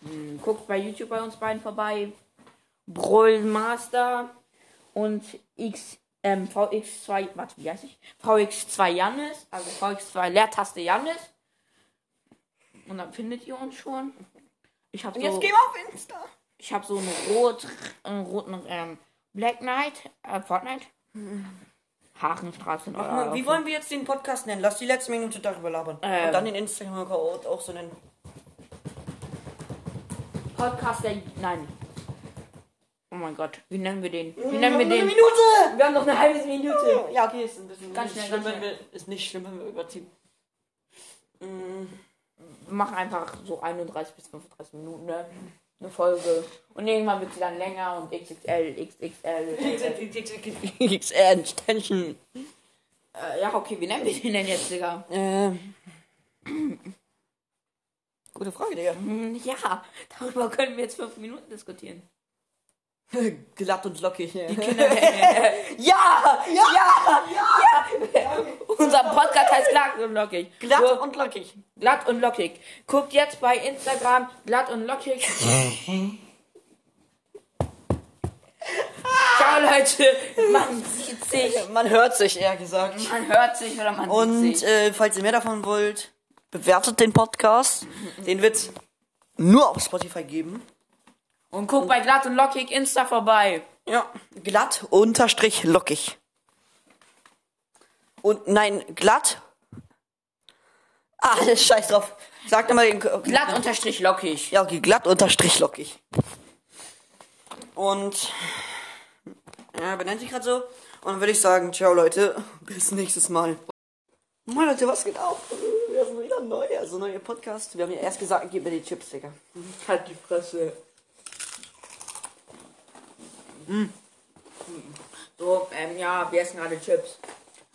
Speaker 2: Hm, Guckt bei YouTube bei uns beiden vorbei. Brawl Master und X, ähm, VX2, warte, wie heißt ich? VX2 Jannis, also VX2 Leertaste Jannis. Und dann findet ihr uns schon. Ich habe so,
Speaker 1: jetzt gehen wir auf Insta.
Speaker 2: ich habe so einen rot, einen roten ähm, Black Knight, äh, Fortnite. Haarenstraße.
Speaker 1: Mach mal, wie wollen wir jetzt den Podcast nennen? Lass die letzte Minute darüber labern.
Speaker 2: Ähm.
Speaker 1: Und dann den Instagram-Account auch so nennen.
Speaker 2: Podcast der. Nein. Oh mein Gott, wie nennen wir den? Wie
Speaker 1: Wir
Speaker 2: nennen wir
Speaker 1: haben noch
Speaker 2: den?
Speaker 1: Eine Minute!
Speaker 2: Wir haben noch eine halbe Minute.
Speaker 1: Ja, okay, ist ein bisschen
Speaker 2: Ganz
Speaker 1: ist
Speaker 2: schnell,
Speaker 1: schlimm,
Speaker 2: ganz
Speaker 1: wenn wir, ist nicht schlimm, wenn wir überziehen.
Speaker 2: Wir machen einfach so 31 bis 35 Minuten, ne? Eine Folge. Und irgendwann wird sie dann länger und XXL, XXL.
Speaker 1: XR Extension.
Speaker 2: äh, ja, okay, wie nennen wir den denn jetzt, Digga?
Speaker 1: Ähm. Gute Frage, Digga.
Speaker 2: Ja, darüber können wir jetzt fünf Minuten diskutieren.
Speaker 1: Glatt und lockig. Ja,
Speaker 2: Ja! Ja! Ja! Unser Podcast heißt Glatt und Lockig.
Speaker 1: Glatt und lockig.
Speaker 2: glatt und lockig. Guckt jetzt bei Instagram glatt und lockig. Ciao Leute, man sieht sich,
Speaker 1: Man hört sich, eher gesagt.
Speaker 2: man hört sich oder man
Speaker 1: Und
Speaker 2: sieht sich.
Speaker 1: äh, falls ihr mehr davon wollt, bewertet den Podcast. Den wird's nur auf Spotify geben.
Speaker 2: Und guckt bei glatt und lockig Insta vorbei.
Speaker 1: Ja, glatt unterstrich lockig. Und nein, glatt. Ah, scheiß drauf. Sag mal den.
Speaker 2: Glatt unterstrich lockig.
Speaker 1: Ja, okay, glatt unterstrich lockig. Und. Ja, benennt sich gerade so. Und dann würde ich sagen, ciao Leute, bis nächstes Mal. Moin Leute, was geht auf? Wir sind wieder neu, also neuer Podcast. Wir haben ja erst gesagt, gib mir die Chips, Digga.
Speaker 2: Halt die Fresse. So, ähm, ja, wir essen gerade Chips.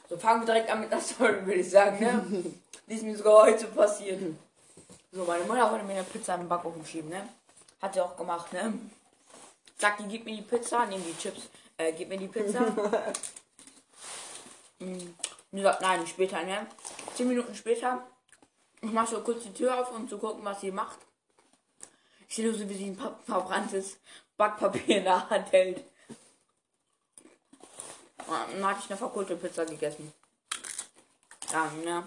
Speaker 2: So, fangen wir direkt an mit der Story, würde ich sagen, ne? Die ist mir sogar heute passiert. So, meine Mutter wollte mir eine Pizza in den Backofen schieben, ne? Hat sie auch gemacht, ne? Sagt die, gib mir die Pizza, nehm die Chips. Äh, gib mir die Pizza. Hm, Die sagt, nein, später, ne? Zehn Minuten später, ich mach so kurz die Tür auf, um zu gucken, was sie macht. Ich sehe nur so, wie sie ein pa- verbranntes Backpapier in der Hand hält. Und Dann hatte ich eine verkohlte Pizza gegessen. Ja, ne?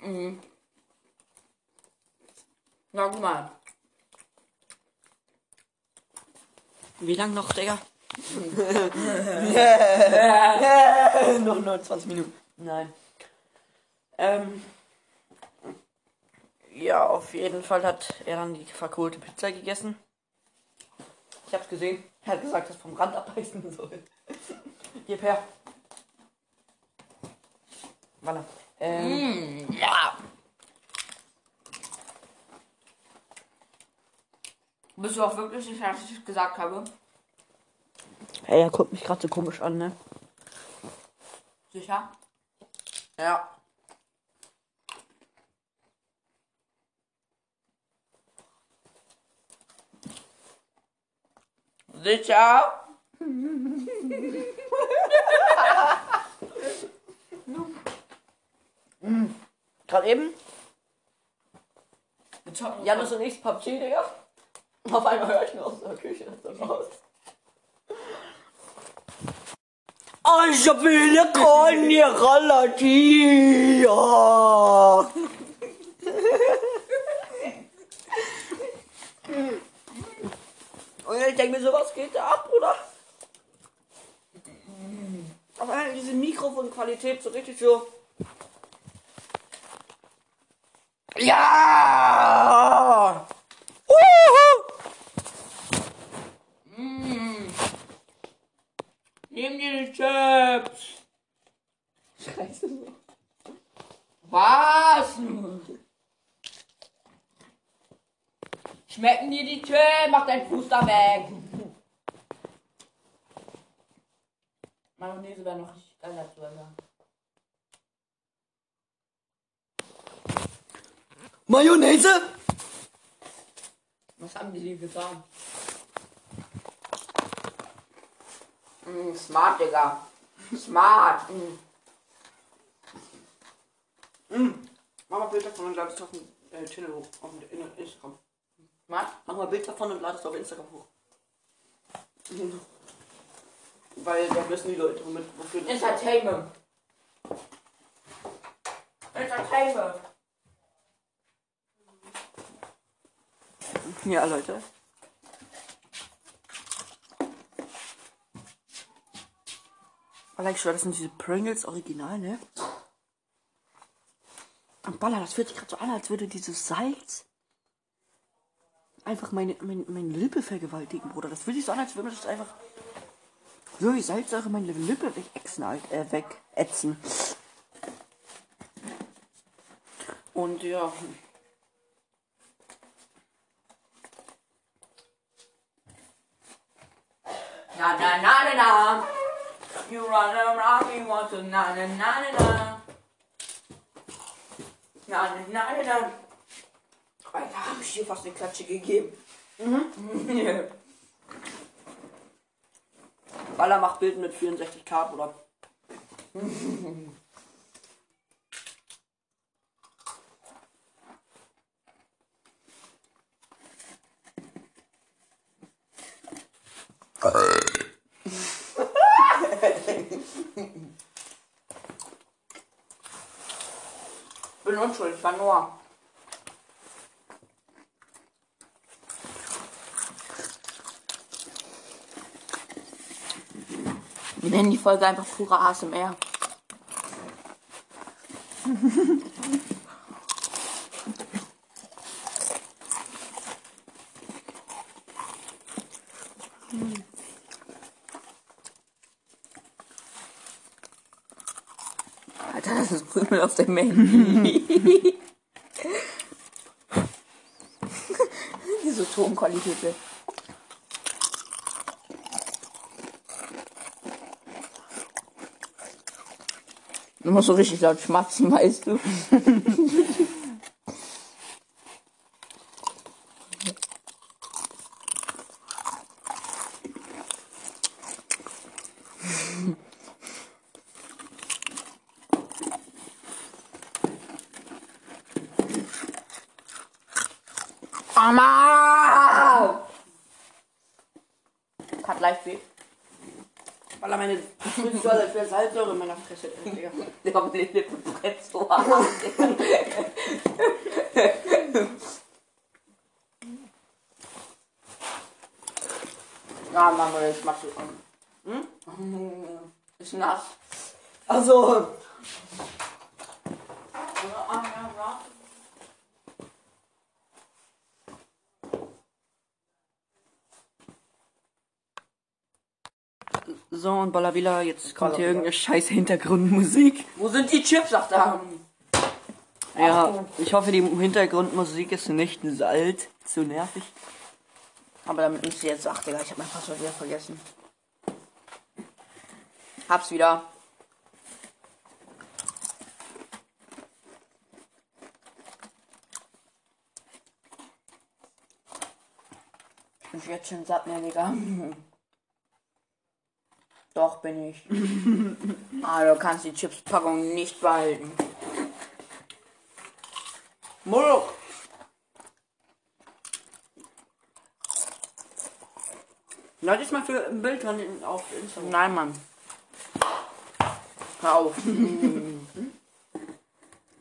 Speaker 2: Mhm. Ja, guck mal.
Speaker 1: Wie lang noch, Digga? noch 29 Minuten. Nein. Ähm. Ja, auf jeden Fall hat er dann die verkohlte Pizza gegessen. Ich hab's gesehen. Er hat gesagt, dass vom Rand abbeißen soll. Gib her. Voilà. Ähm,
Speaker 2: Ja. Bist du auch wirklich sicher, dass ich es gesagt habe?
Speaker 1: Ey, er guckt mich gerade so komisch an, ne?
Speaker 2: Sicher?
Speaker 1: Ja.
Speaker 2: Sicher?
Speaker 1: Gerade eben. Janus und ich PUBG, Digga. Auf einmal höre ich nur aus der Küche so raus. Ich will keine relativ. Und ich denke mir so, was geht da ab, Bruder? Auf einmal diese Mikrofonqualität so richtig so. Ja! Uhu!
Speaker 2: Nimm dir die Chips.
Speaker 1: Scheiße.
Speaker 2: Was? Schmecken dir die Chips? Mach deinen Fuß da weg. Mayonnaise wäre noch richtig geil dazu, Alter.
Speaker 1: Mayonnaise?
Speaker 2: Was haben die dir getan? Mm, smart, Digga. Smart. Mm.
Speaker 1: Davon und lade es auf den äh, Channel hoch. Auf den in- Instagram.
Speaker 2: Smart?
Speaker 1: Mach mal Bild davon und lade es auf Instagram hoch. Weil da wissen die Leute, womit, wofür das
Speaker 2: Entertainment. Entertainment.
Speaker 1: Ja, Leute. Alter, ich schwör, das sind diese Pringles original, ne? Und Baller, das fühlt sich gerade so an, als würde dieses Salz einfach meine, meine, meine Lippe vergewaltigen, Bruder. Das fühlt sich so an, als würde das einfach so wie Salzsäure meine Lippe wegätzen, halt, äh, wegätzen. Und ja.
Speaker 2: Na na na na na. You run around, want to na na na na na. Na na na na na. Alter, hab ich dir fast eine Klatsche gegeben. Mhm.
Speaker 1: Baller macht Bild mit 64k, Bruder.
Speaker 2: Bin unschuldig, war nur. Wir nennen die Folge einfach pure ASMR. Alter, das ist Krümel auf dem Handy. Diese Tonqualität. Du musst so richtig laut schmatzen, weißt du.
Speaker 1: Ja. Det
Speaker 2: var lille på bredt stor arm. Ja, Mama, das schmeckt gut. Hm? Ist nass.
Speaker 1: Also, so und Ballabilla, jetzt kommt hier irgendeine scheiß Hintergrundmusik.
Speaker 2: Wo sind die Chips, sagt er?
Speaker 1: Ja, ich hoffe, die Hintergrundmusik ist nicht alt, zu nervig.
Speaker 2: Aber damit uns jetzt sagt, Digga, ich hab mein Passwort wieder vergessen. Hab's wieder. Ich bin jetzt schon satt, ne, Digga. Doch, bin ich. ah, du kannst die Chips-Packung nicht behalten.
Speaker 1: Moloch! Lade ich mal für ein Bild von auf Instagram.
Speaker 2: Nein, Mann. Hör auf. Die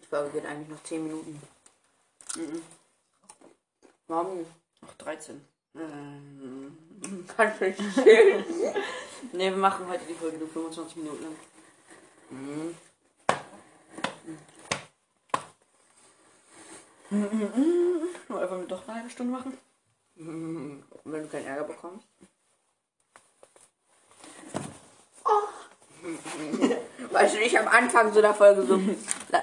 Speaker 2: Folge geht eigentlich noch 10 Minuten. Warum nicht?
Speaker 1: Noch 13. Ähm,
Speaker 2: Kannst du nicht?
Speaker 1: Ne, wir machen heute die Folge nur 25 Minuten lang. Oder wollen wir doch eine halbe Stunde machen?
Speaker 2: Wenn du keinen Ärger bekommst. Weißt du, ich am Anfang so der Folge so,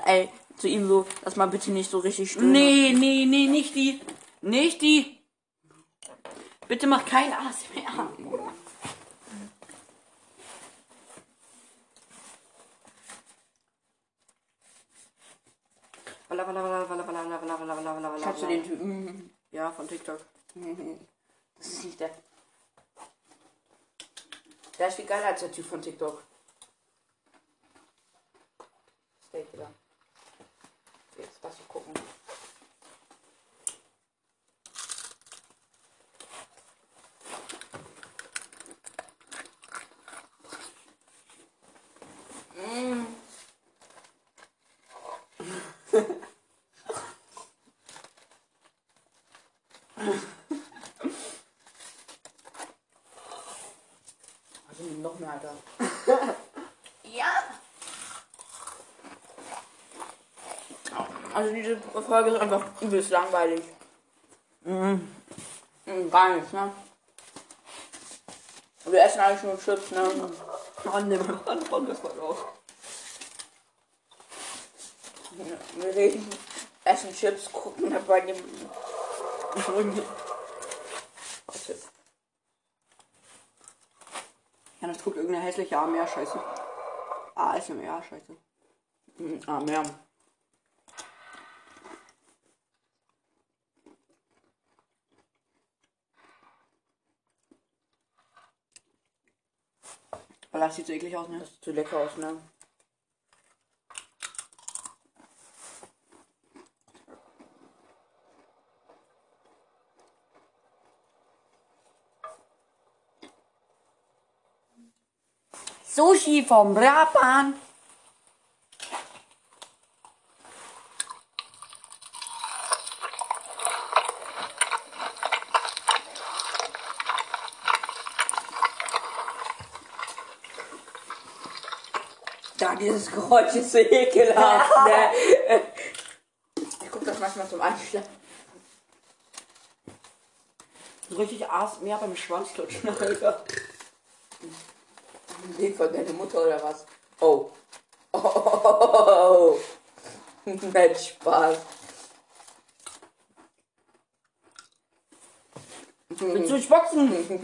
Speaker 2: ey, zu ihm so, lass mal bitte nicht so richtig stören.
Speaker 1: Nee, nee, nee, nicht die. Nicht die. Bitte mach kein ASMR.
Speaker 2: Kannst du den Typen?
Speaker 1: Ja, von TikTok.
Speaker 2: Das ist nicht der. Der ist viel geiler als der Typ von TikTok. Steak wieder. Jetzt lass ich gucken. Mm. Also nimm noch mehr, Alter. ja! Diese Folge ist einfach übelst langweilig. Mhm. Gar nichts, ne? Wir essen eigentlich nur Chips, ne?
Speaker 1: Mann, nimm mal an, das mal auf.
Speaker 2: Wir reden, essen Chips, gucken dabei dem. Warte.
Speaker 1: Ja, das guckt irgendeine hässliche AMR-Scheiße. ASMR-Scheiße.
Speaker 2: Hm, Ah, mehr.
Speaker 1: Weil das sieht so eklig aus, ne?
Speaker 2: Das sieht so lecker aus, ne?
Speaker 1: Sushi vom Japan.
Speaker 2: Dieses Geräusch ist so ekelhaft. Ne? Ich guck das manchmal zum Einschlafen.
Speaker 1: So richtig ASMR beim Schwanzlutschen, Alter.
Speaker 2: Den von deiner Mutter oder was? Oh. Oh. Nett Spaß.
Speaker 1: Willst du mich boxen?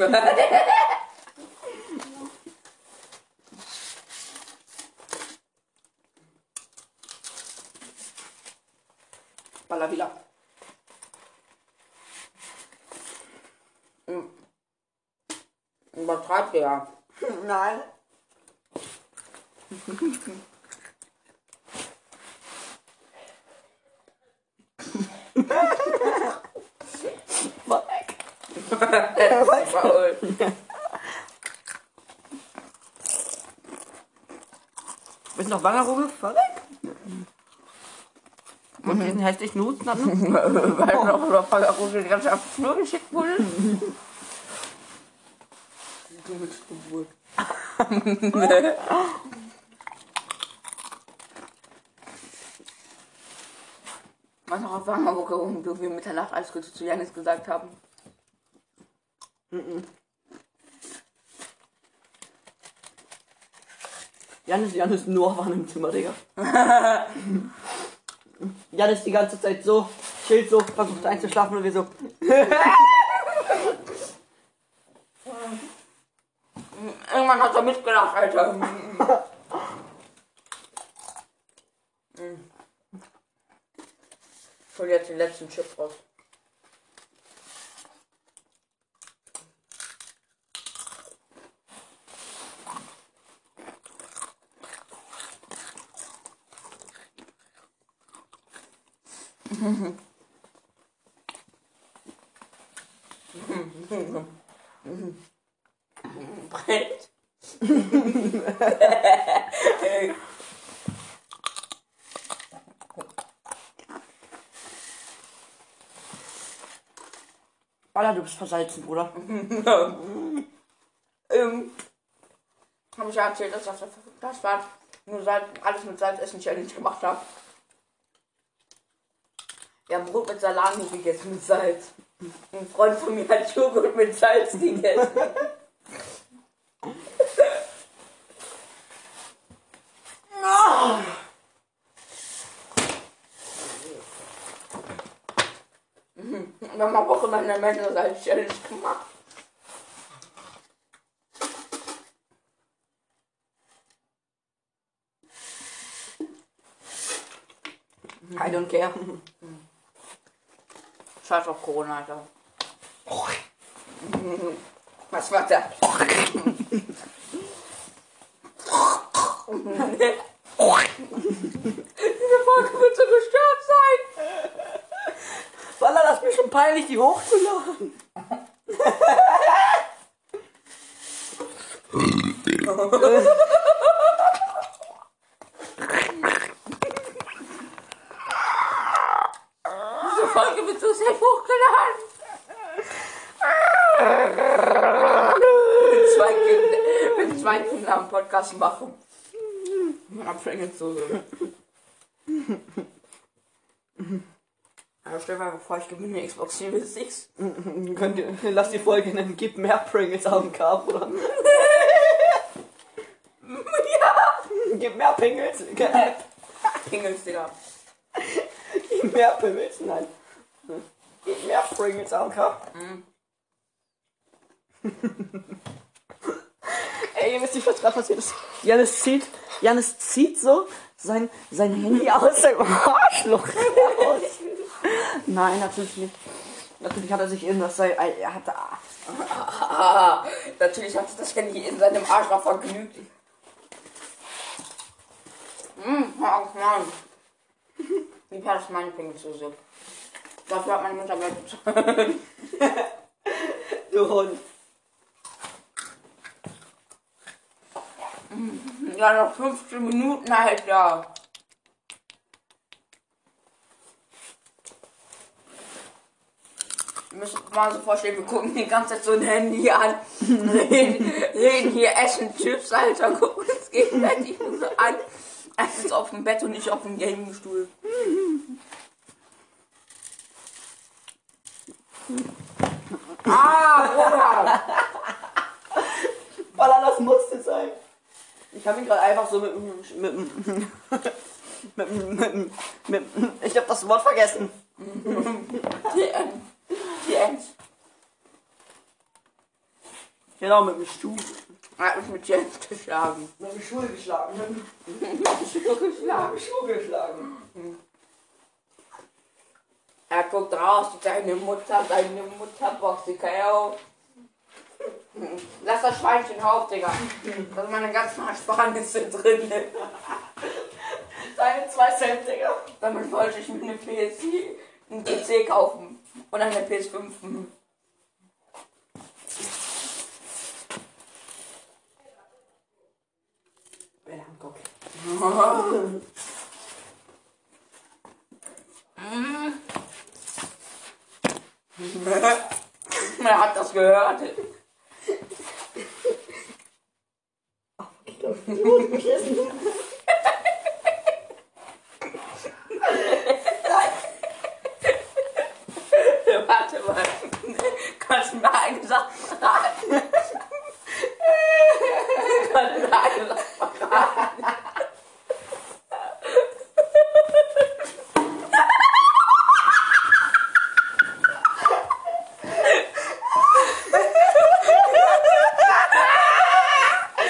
Speaker 1: Baller wieder.
Speaker 2: Übertreibt der.
Speaker 1: Nein.
Speaker 2: Faul.
Speaker 1: Bist du noch Wangerruhe? Verreck. Und diesen hässlichen dann?
Speaker 2: Weil noch Pagaroge die ganze Abend nur geschickt wurde. Du bist Geburt. Was noch auf und wo wir Mitternacht alles Gute zu Janis gesagt haben.
Speaker 1: Janis, Janis nur waren im Zimmer, Digga. Janis die ganze Zeit so, chillt so, versucht einzuschlafen und wir so.
Speaker 2: Er mitgelacht, Alter. Ich hol jetzt den letzten Chip raus. Brennt.
Speaker 1: Baller, du bist versalzen, Bruder.
Speaker 2: ähm, habe ich ja erzählt, dass der das war nur Salz, alles mit Salz essen Challenge gemacht habe. Wir haben Brot mit Salami gegessen mit Salz. Ein Freund von mir hat Joghurt mit Salz gegessen. Wir haben am Wochenende Männer Salz Challenge gemacht.
Speaker 1: I don't care.
Speaker 2: Scheiß auf Corona, Alter. Was war das? Diese Folge wird so gestört sein.
Speaker 1: Baller, das ist mir schon peinlich, die hochzuladen.
Speaker 2: Diese Folge wird so sehr hochgeladen. Mit zwei Kindern, mit zwei Kindern am Podcast machen.
Speaker 1: Abfängesoße.
Speaker 2: Aber stell dir mal vor, ich gewinne Xbox Series X.
Speaker 1: Könnt ihr, lass die Folge nennen, gib mehr Pringles auf den Cup, oder?
Speaker 2: ja!
Speaker 1: Gib mehr Pringles.
Speaker 2: Pingels, Digga.
Speaker 1: Gib mehr Pringles, nein. Gib mehr Pringles auf den Cup. Ey, ihr wisst nicht, was gerade passiert ist. Janis zieht, Janis zieht so sein, sein Handy aus seinem Arschloch raus. Nein, natürlich nicht. Natürlich hat er sich irgendwas sei, er hat
Speaker 2: Ah, natürlich hat sich das Handy in seinem Arschloch vergnügt. Hm, oh Mann. Wie war das meine Pinkelsoße? Dafür hat meine Mutter bezahlt.
Speaker 1: du Hund.
Speaker 2: Ja, noch 15 Minuten, Alter. Müsst mal so vorstellen, wir gucken die ganze Zeit so ein Handy an, reden, reden hier, essen Chips, Alter, gucken uns gegenseitig nur so an. Er sitzt auf dem Bett und nicht auf dem Gaming-Stuhl. ah, Bruder!
Speaker 1: Voila, das musste sein. Ich habe ihn gerade einfach so mit mit mit, mit, mit, mit ich habe das Wort vergessen.
Speaker 2: Die End.
Speaker 1: Genau, mit dem Stuhl.
Speaker 2: Er hat mich mit Jens geschlagen.
Speaker 1: Mit dem Stuhl geschlagen. Mit dem
Speaker 2: geschlagen.
Speaker 1: Stuhl geschlagen.
Speaker 2: Er guckt raus, deine Mutter, deine Mutter boxt die K.O. Lass das Schweinchen auf, Digga. Da sind meine ganzen Ersparnisse drin.
Speaker 1: Deine zwei Cent, Digga.
Speaker 2: Damit wollte ich mir eine PS, einen PC kaufen. Und eine PS5.
Speaker 1: Bella, guck.
Speaker 2: Er hat das gehört. Warte mal. Kannst du mir eine Sache verraten? Kannst du mir eine Sache verraten?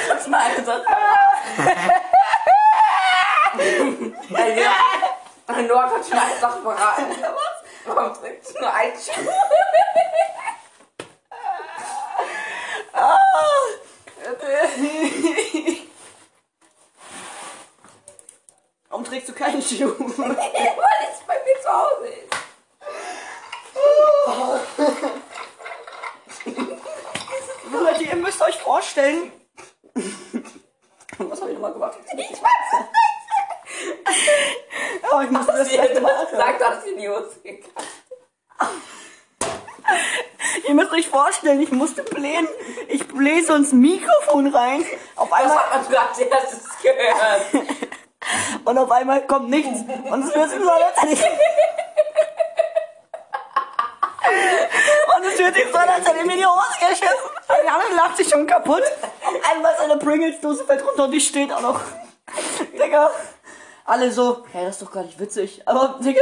Speaker 2: Kannst du mir eine Sache verraten? Ja. Noah, kannst du mir eine Sache verraten? Warum trinkst du nur ein Schuh?
Speaker 1: Warum trägst du keinen Schuh?
Speaker 2: Weil es bei mir zu Hause ist.
Speaker 1: Leute, ihr müsst euch vorstellen. Was habe ich nochmal gemacht?
Speaker 2: Ich weiß
Speaker 1: Oh, ich muss das
Speaker 2: es nicht.
Speaker 1: machen.
Speaker 2: Sag, dass in die Hose gegangen
Speaker 1: Ihr müsst euch vorstellen, ich musste blähen. Ich blähe so ins Mikrofon rein. Auf
Speaker 2: Das
Speaker 1: einmal,
Speaker 2: hat man sogar als erstes gehört.
Speaker 1: und auf einmal kommt nichts. Und es wird so, als hätte ich. Und es wird sich so, als hätte ich mir die Hose geschissen. Und die andere lacht sich schon kaputt. Einmal ist eine Pringles-Dose fällt runter und die steht auch noch. Digga. Alle so, hey, das ist doch gar nicht witzig. Aber, Digga,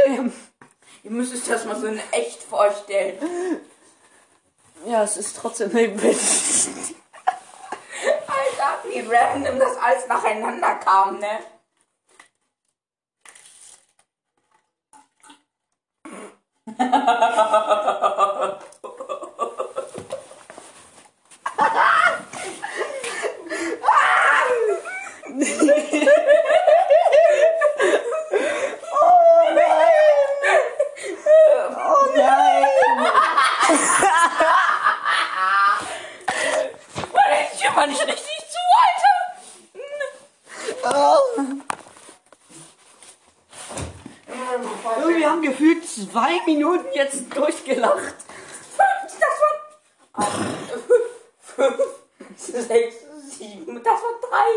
Speaker 2: Ihr müsst euch das mal so in echt vorstellen.
Speaker 1: Ja, es ist trotzdem witzig.
Speaker 2: Alter, wie random das alles nacheinander kam, ne?
Speaker 1: Oh nein! Oh nein!
Speaker 2: Weil ich immer nicht richtig zu, Alter.
Speaker 1: Oh. Irgendwie haben gefühlt zwei Minuten jetzt durchgelacht.
Speaker 2: Das waren. Fünf, sechs, sieben. Das waren drei.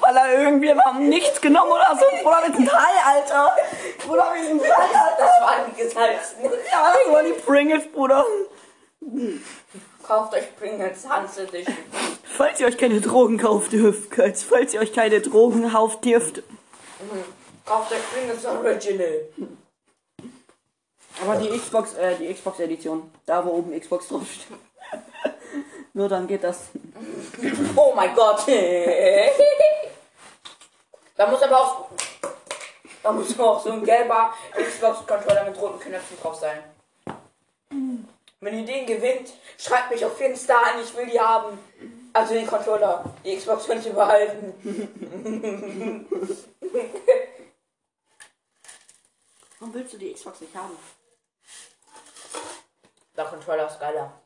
Speaker 1: Weil er irgendwie haben nichts genommen oder so. Bruder, mit einem Teil, Alter. Bruder, einem Teil, Alter.
Speaker 2: Das waren die gesalzenen.
Speaker 1: Ja, das waren die Pringles, Bruder.
Speaker 2: Kauft euch Pringles Hans Edition.
Speaker 1: Falls ihr euch keine Drogen kauft dürft, falls ihr euch keine Drogen kauft dürft.
Speaker 2: Kauft euch Pringles Original.
Speaker 1: Aber die Xbox, äh, die Xbox Edition. Da, wo oben Xbox draufsteht. Nur dann geht das.
Speaker 2: Oh mein Gott. da muss aber auch. Da muss auch so ein gelber Xbox-Controller mit roten Knöpfen drauf sein. Wenn ihr den gewinnt, schreibt mich auf Insta an, ich will die haben. Also den Controller. Die Xbox könnt ihr behalten.
Speaker 1: Warum willst du die Xbox nicht haben?
Speaker 2: Der Controller ist geiler.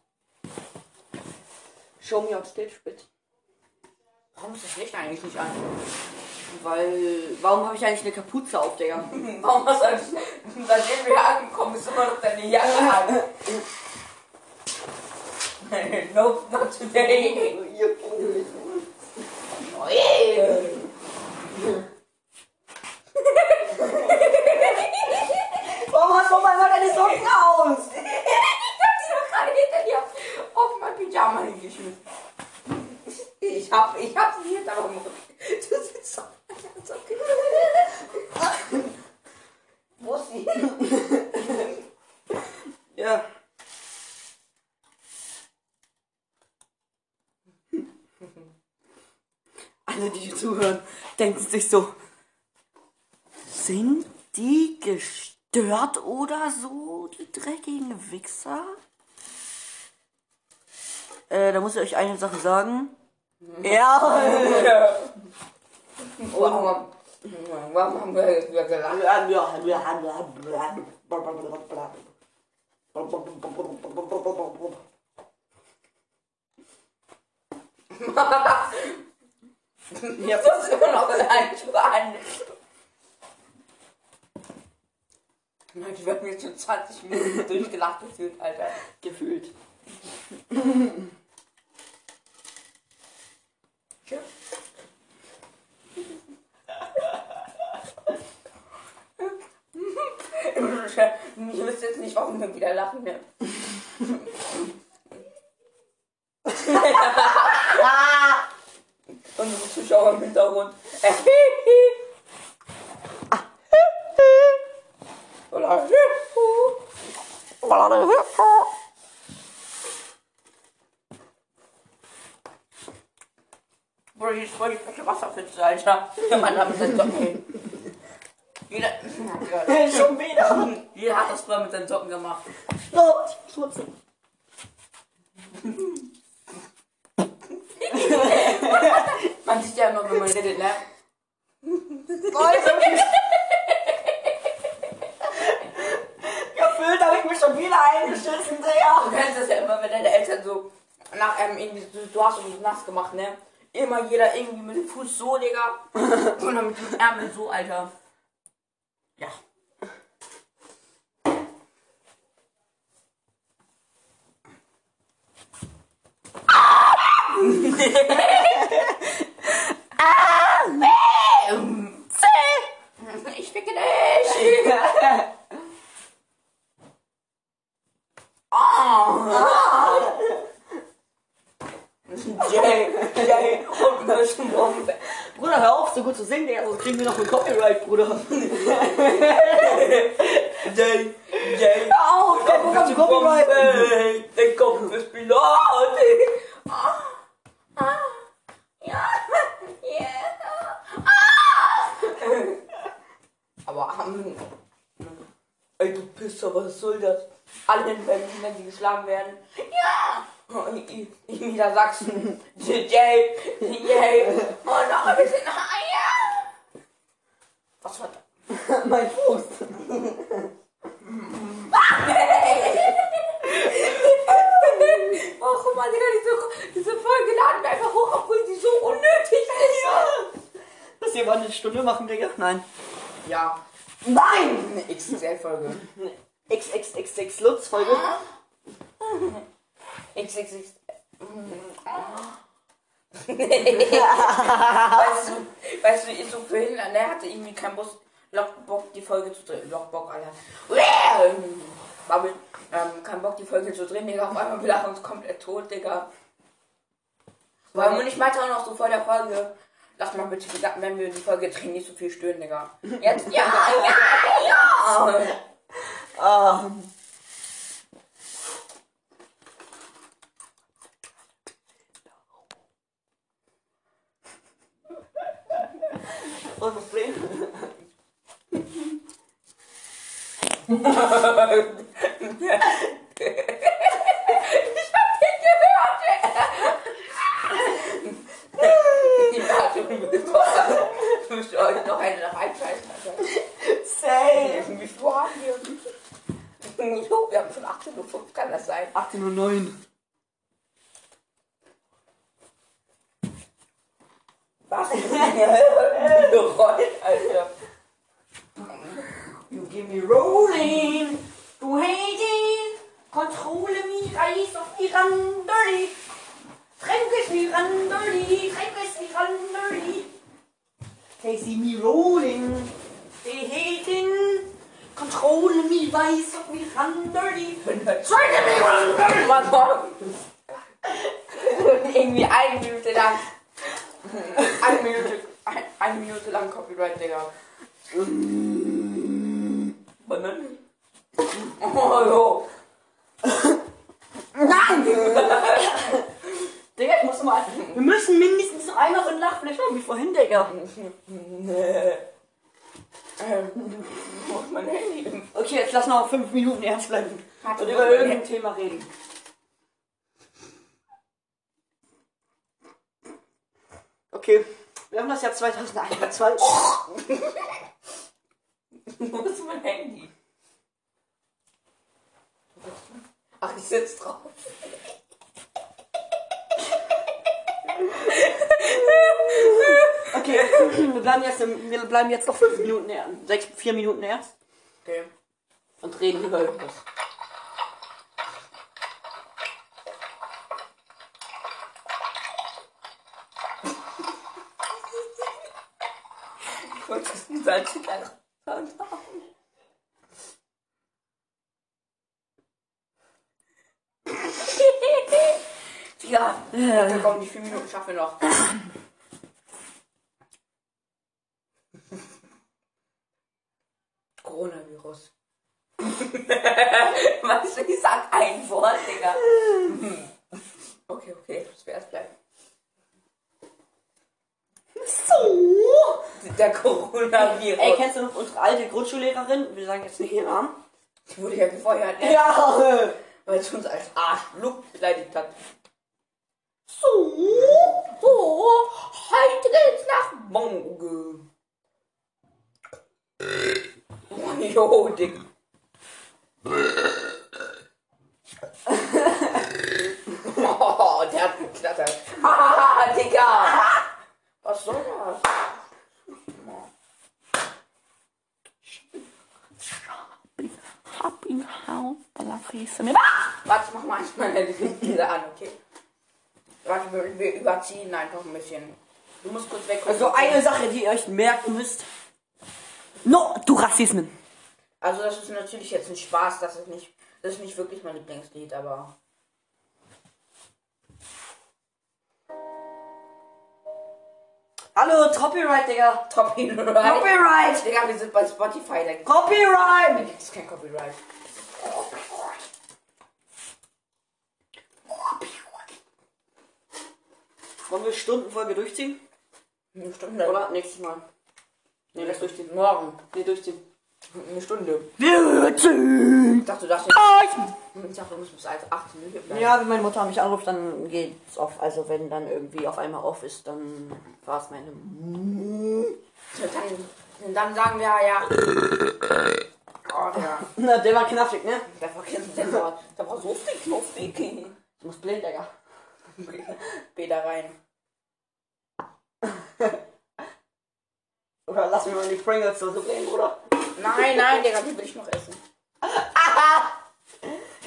Speaker 1: Show me on stage, bitte.
Speaker 2: Warum ist das Licht eigentlich nicht an?
Speaker 1: Weil, warum habe ich eigentlich eine Kapuze auf, Digga?
Speaker 2: Warum hast du eigentlich, seitdem wir angekommen ist immer noch deine Jacke an? nope, not today. Oh, yeah.
Speaker 1: Warum hast du auf einmal deine Socken aus?
Speaker 2: Ich hab die doch gerade hinter dir auf mein Pyjama hingeschmissen. Ich hab, ich hab sie hinter Rücken. Du sitzt auf sie hin?
Speaker 1: Ja. Alle, die hier zuhören, denken sich so, sind die gestört oder so, die dreckigen Wichser? Äh, da muss ich euch eine Sache sagen. Ja.
Speaker 2: Warum, warum haben wir jetzt wieder gelacht? Das ist immer noch ein Schwan. Mann, Ich werde mir jetzt schon 20 Minuten durchgelacht gefühlt, Alter.
Speaker 1: Gefühlt.
Speaker 2: Tschö. Ich wüsste jetzt nicht, warum wir wieder lachen. Ne? Unsere Zuschauer im Hintergrund. Oder Bruder, hier ist voll die frische Wasserpfütze, Alter. Mann hat mit seinen Socken. Jeder,
Speaker 1: Schon wieder.
Speaker 2: jeder hat das früher mit seinen Socken gemacht.
Speaker 1: So, ich muss schmutzig.
Speaker 2: Man sieht ja immer, wenn man redet, ne?
Speaker 1: Gefühlt habe ich mich schon wieder eingeschissen, Digga.
Speaker 2: Du kennst das ja immer, wenn deine Eltern so nach ähm, irgendwie, du, du hast uns nass gemacht, ne? Immer jeder irgendwie mit dem Fuß so, Digga. Und dann mit dem Ärmel so, Alter. Ja. Ich ficke dich! Ah! Jay, Jay, und müssen Bombe.
Speaker 1: Bruder, hör auf, so gut zu singen, Digga, sonst kriegen wir noch ein Copyright, Bruder.
Speaker 2: Jay, Jay.
Speaker 1: Hör auf, der Bruder hat Copyright.
Speaker 2: Der Kopf ist Pilot. Ja, ja. Aber, ähm, ey, du Pisser, was soll das? Alle in Berlin, wenn sie geschlagen werden. Ja! In in Niedersachsen. JJ, Jay. Und noch ein bisschen. Ah, ja! Was war das?
Speaker 1: mein Fuß.
Speaker 2: Oh, mal, Digga, diese, diese Folge laden wir einfach hoch, obwohl sie so unnötig ist.
Speaker 1: Das hier war eine Stunde machen, Digga? Nein.
Speaker 2: Ja.
Speaker 1: Nein!
Speaker 2: Eine XXL-Folge.
Speaker 1: XXXX Lutz Folge.
Speaker 2: XXX. weißt du, weißt du, ist so behindert, ne? Hatte irgendwie keinen Bus, Lock Bock die Folge zu drehen. Lock Bock, Alter. Babbel, ähm, kein Bock die Folge zu drehen, Digga. Auf einmal wir lachen uns komplett tot, Digga. Weil und ich meinte auch noch so vor der Folge, lass mal bitte, wenn wir die Folge drehen, nicht so viel stören, Digga. Jetzt, ja, ja, ja.
Speaker 1: Ah. Was ist das Problem?
Speaker 2: Ja, du müsst euch noch eine reinscheißen, Alter.
Speaker 1: Safe.
Speaker 2: Wie viel haben wir? Jo, wir haben schon 18.05 Uhr, kann das sein?
Speaker 1: 18.09
Speaker 2: Was? Gerollt, Alter.
Speaker 1: You give me rolling. Du hating. Controle me.
Speaker 2: Dirty, reiß auf die ran, Dirty. Tränk es mir ran, Dirty, tränk es mir ran, Dirty.
Speaker 1: They see me rolling. They hating. Control me, weiß auf me ran, dirty.
Speaker 2: Tränk es mir ran, Dirty. Mann, Mann. Irgendwie eine Minute lang. Eine Minute, ein, eine Minute lang Copyright, Digga. Bananen. Oh, jo.
Speaker 1: Nein!
Speaker 2: Digga, ich muss mal.
Speaker 1: Wir müssen mindestens noch einmal so ein Lachfleisch haben wie vorhin, Digga.
Speaker 2: Nee. Ähm, wo ist mein Handy?
Speaker 1: Okay, jetzt lass noch fünf Minuten ernst bleiben.
Speaker 2: Warte,
Speaker 1: Und
Speaker 2: wo
Speaker 1: über
Speaker 2: ist mein
Speaker 1: irgendein Thema reden. Okay, wir haben das Jahr 2021.
Speaker 2: Wo ist mein Handy? Ach, ich sitze drauf.
Speaker 1: Okay, wir bleiben jetzt, im- wir bleiben jetzt noch fünf Minuten ernst. Sechs, vier Minuten ernst.
Speaker 2: Okay.
Speaker 1: Und reden über irgendwas.
Speaker 2: Ich als Sound haben. Ja, da kommen die vier Minuten schaffen wir noch. Coronavirus. weißt du, ich sag ein Wort, Digga. Okay, okay, das wär's bleiben.
Speaker 1: So!
Speaker 2: Der Coronavirus.
Speaker 1: Ey, kennst du noch unsere alte Grundschullehrerin? Wir sagen jetzt nicht ihren Namen.
Speaker 2: Die wurde ja gefeuert, ne?
Speaker 1: Ja!
Speaker 2: Weil sie uns als Arschloch beleidigt hat.
Speaker 1: So!
Speaker 2: So, heute geht's nach Mongo. Jo, Dick. Oh, der hat geknattert. Ah, Digga. Was soll das?
Speaker 1: Hab ihn hauen, Balafese.
Speaker 2: Warte, ich mach mal meine Lieder an, okay? Warte, wir, wir überziehen einfach ein bisschen. Du musst kurz weg.
Speaker 1: Also eine Sache, die ihr euch merken müsst. No, du Rassismen.
Speaker 2: Also das ist natürlich jetzt ein Spaß, das ist nicht, das ist nicht wirklich mein Lieblingslied, aber.
Speaker 1: Hallo, Copyright, Digga.
Speaker 2: Copyright.
Speaker 1: Copyright!
Speaker 2: Digga, wir sind bei Spotify, gibt
Speaker 1: Copyright!
Speaker 2: es kein Copyright.
Speaker 1: Wollen wir Stundenfolge durchziehen?
Speaker 2: Eine Stunde.
Speaker 1: Oder nächstes Mal? Nee, lass durchziehen.
Speaker 2: Morgen.
Speaker 1: Nee, durchziehen.
Speaker 2: Eine Stunde.
Speaker 1: Durchziehen!
Speaker 2: Ich dachte, du dachtest, ich dachte, du musst bis 18 Uhr bleiben.
Speaker 1: Ja, wenn meine Mutter mich anruft, dann geht's auf. Also wenn dann irgendwie auf einmal off ist, dann war es meine.
Speaker 2: Dann, dann sagen wir ja. Oh, der,
Speaker 1: Na, der war knackig, ne?
Speaker 2: der war, der war so viel knuffig.
Speaker 1: Ich muss blind, Digga.
Speaker 2: Bäder rein.
Speaker 1: Oder lass mir mal die Pringles so drehen, Bruder.
Speaker 2: Nein, nein, Digga, die will ich noch essen.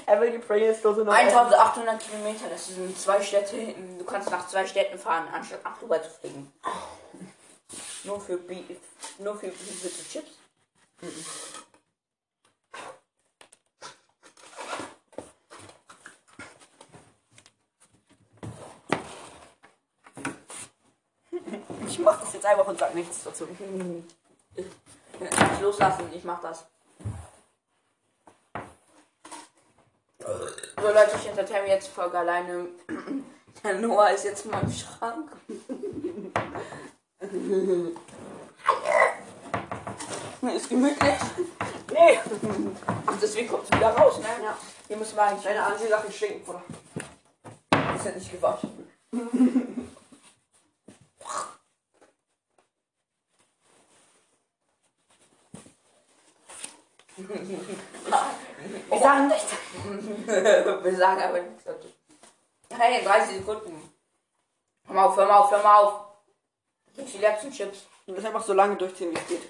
Speaker 1: Er will die Pringles-Dose noch essen.
Speaker 2: 1800 Kilometer, das sind zwei Städte. Du kannst nach zwei Städten fahren, anstatt nach Dubai zu fliegen. Nur für, Bi nur für, für Chips?
Speaker 1: Ich mach das jetzt einfach und sag nichts dazu.
Speaker 2: Nicht loslassen, ich mach das. So Leute, ich entertaine jetzt Folge alleine. Der Noah ist jetzt mal im Schrank. ist gemütlich.
Speaker 1: Nee!
Speaker 2: Ach, deswegen kommt es wieder raus, ne?
Speaker 1: Ja.
Speaker 2: Hier müssen wir eigentlich.
Speaker 1: Deine Anziehsachen stinken, Bruder.
Speaker 2: Die sind nicht gewaschen.
Speaker 1: Wir sagen nichts.
Speaker 2: Wir sagen aber nichts dazu. Hey, 30 Sekunden. Hör mal auf, hör mal auf, hör mal auf. Die letzten Chips.
Speaker 1: Du musst einfach so lange durchziehen, wie es geht.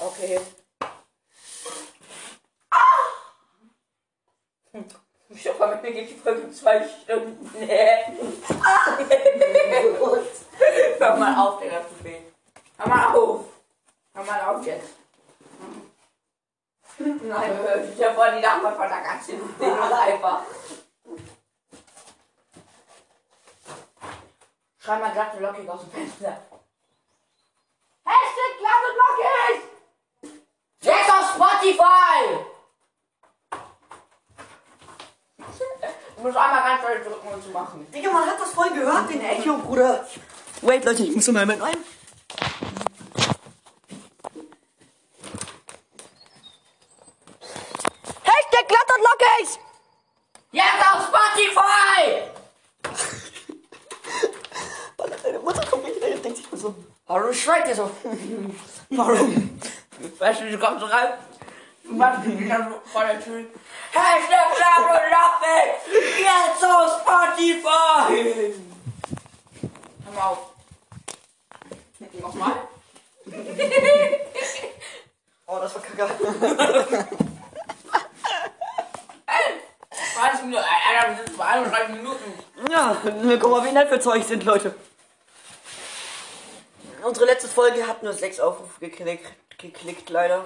Speaker 2: Okay. Ich hoffe, mit mir geht die Folge zwei Stunden. Nee. Hör mal auf, Digga, zu viel. Hör mal auf. Hör mal auf jetzt. Nein, ich hab voll die Nachbarn von der ganzen Ding einfach. Schrei mal glatt und lockig aus dem Fenster. Hashtag glatt und lockig! Jetzt auf Spotify! Du musst einmal ganz doll drücken, um zu machen.
Speaker 1: Digga, man hat das voll gehört, den Echo, Bruder. Wait, Leute, ich muss mal mit rein. Hashtag glatt und lockig!
Speaker 2: Jetzt auf Spotify!
Speaker 1: Deine Mutter kommt nicht rein und denkt sich mal so,
Speaker 2: Warum schreit ihr so?
Speaker 1: warum?
Speaker 2: Weißt du, du kommst rein, du machst dich wieder so vor der Tür. Hashtag glatt und lockig! Jetzt auf Spotify! Hör mal auf. Nochmal?
Speaker 1: Oh, das war kacke.
Speaker 2: 20 Minuten, wir sind 32 Minuten.
Speaker 1: Ja, guck mal, wie nett wir zu euch sind, Leute. Unsere letzte Folge hat nur sechs Aufrufe geklickt, geklickt leider.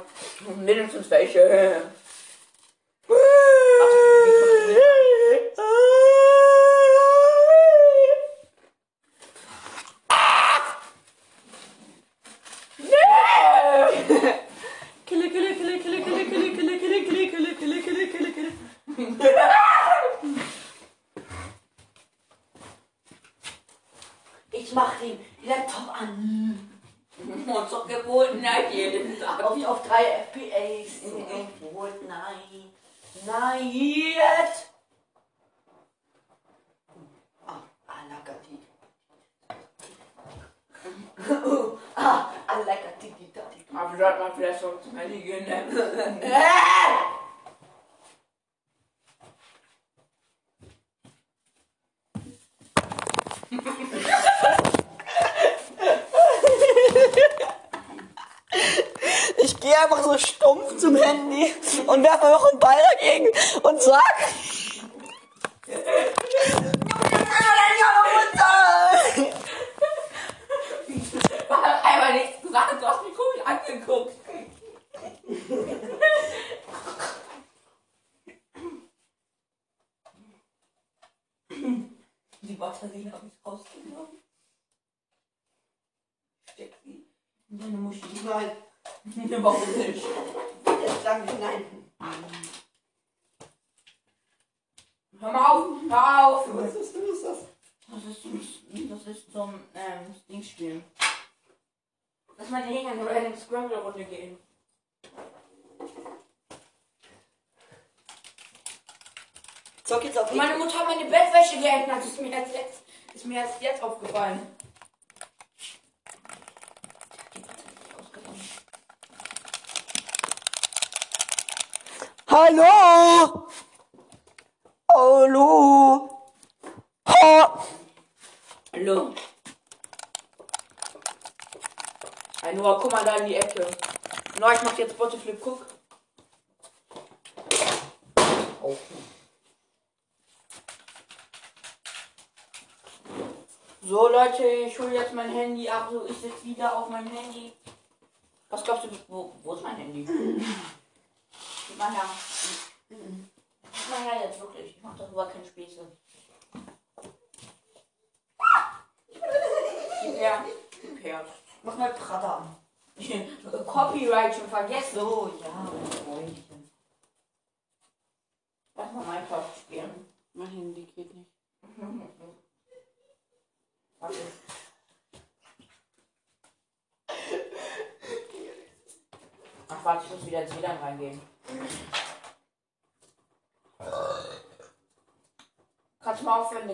Speaker 2: Mindestens welche.
Speaker 1: Kille,
Speaker 2: Not yet. I like a titty. oh, I like a tiki. I've got my flesh on smelly again.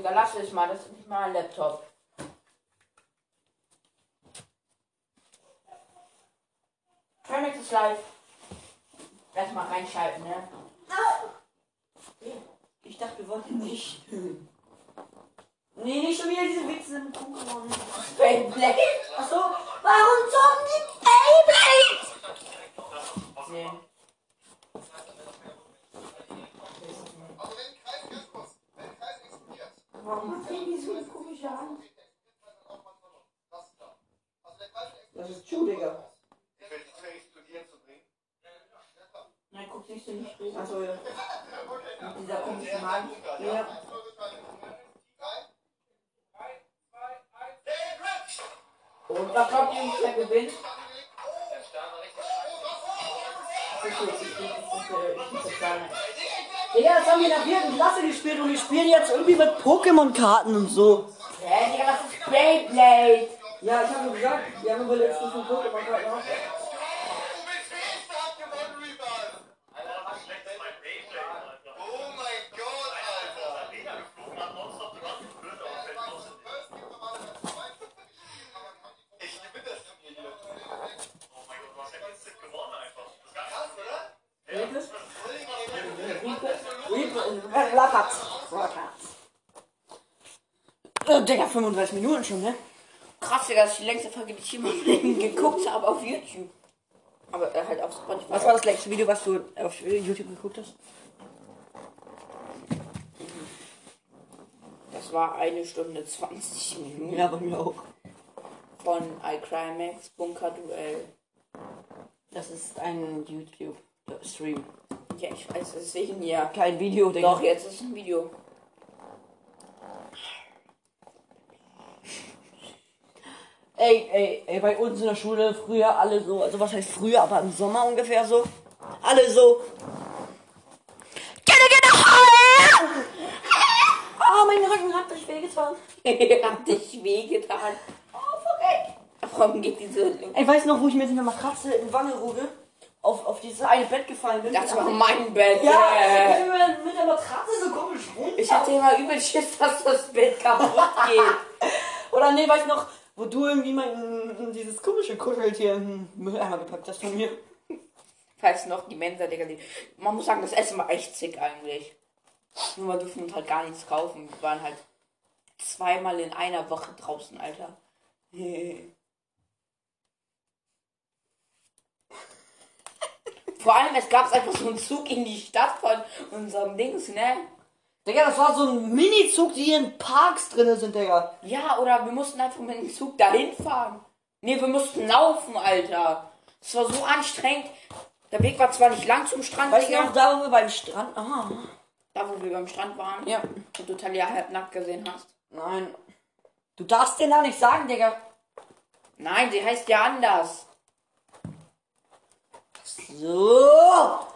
Speaker 2: Digga? Lass es mal, das ist nicht mal ein Laptop. Trimax ist live. Lass mal reinschalten, ne?
Speaker 1: Ich dachte, wir wollten nicht. Nee, nicht schon wieder diese Witze im Pokémon.
Speaker 2: Beyblade.
Speaker 1: Achso, warum zum Beyblade?
Speaker 2: Sehen.
Speaker 1: Das ist Chu, Digga.
Speaker 3: Ich will die Trace zu dir zu bringen.
Speaker 2: Nein, guck nicht so nicht reden.
Speaker 1: Achso, ja.
Speaker 2: Mit dieser komischen Magen.
Speaker 1: Ja.
Speaker 2: Und was glaubt ihr, wer gewinnt?
Speaker 1: Digga, das haben wir in der vierten Klasse gespielt und wir spielen jetzt irgendwie mit Pokémon-Karten und so.
Speaker 2: Hä, Digga, das ist Beyblade.
Speaker 1: Ja, ich habe gesagt, wir haben überlegt, wie viele Pokémon-Karten haben.
Speaker 3: Oder?
Speaker 1: Lappat. Äh, Digga, 35 Minuten schon, ne?
Speaker 2: Krass, Digga, das ist die längste Folge, die ich jemals geguckt habe auf YouTube. Aber äh, halt auf Spotify.
Speaker 1: Was war das letzte Video, was du auf YouTube geguckt hast?
Speaker 2: Das war eine Stunde 20 Minuten
Speaker 1: Ja, bei mir auch.
Speaker 2: von iCrimex Bunker Duell.
Speaker 1: Das ist ein YouTube-Stream.
Speaker 2: Ja, ich weiß, deswegen ja.
Speaker 1: Kein Video, Digga.
Speaker 2: Doch, jetzt ist ein Video.
Speaker 1: Ey, ey, ey, bei uns in der Schule früher alle so, also was heißt früher, aber im Sommer ungefähr so. Alle so. Gette, heul! Ah, mein Rücken hat sich wehgetan.
Speaker 2: Hat dich wehgetan.
Speaker 1: Oh, verreck.
Speaker 2: Warum geht diese.
Speaker 1: Ey, weißt du noch, wo ich mit einer Matratze in Wangerooge auf, auf dieses eine Bett gefallen bin?
Speaker 2: Das war mein Bett.
Speaker 1: Ja,
Speaker 2: äh.
Speaker 1: ich bin mit- der Matratze so komisch rum.
Speaker 2: Ich hatte immer übel Schiss, dass das Bett kaputt geht.
Speaker 1: Oder nee, weißt du noch, wo du irgendwie mein, dieses komische Kuscheltier in den Mülleimer gepackt hast von mir?
Speaker 2: Falls noch die Mensa, Digga. Die, man muss sagen, das Essen war echt sick eigentlich. Nur wir dürfen uns halt gar nichts kaufen. Wir waren halt zweimal in einer Woche draußen, Alter. Vor allem, es gab einfach so einen Zug in die Stadt von unserem Dings, ne?
Speaker 1: Digga, das war so ein Minizug, die in Parks drin sind, Digga.
Speaker 2: Ja, oder wir mussten einfach mit dem Zug dahin fahren. Nee, wir mussten laufen, Alter. Es war so anstrengend. Der Weg war zwar nicht lang zum Strand,
Speaker 1: Weißt du
Speaker 2: Digga.
Speaker 1: noch, da wo wir beim Strand. Aha.
Speaker 2: Da, wo wir beim Strand waren.
Speaker 1: Ja.
Speaker 2: Und du Talia halb nackt gesehen hast.
Speaker 1: Nein. Du darfst den da nicht sagen, Digga.
Speaker 2: Nein, sie heißt ja anders.
Speaker 1: So.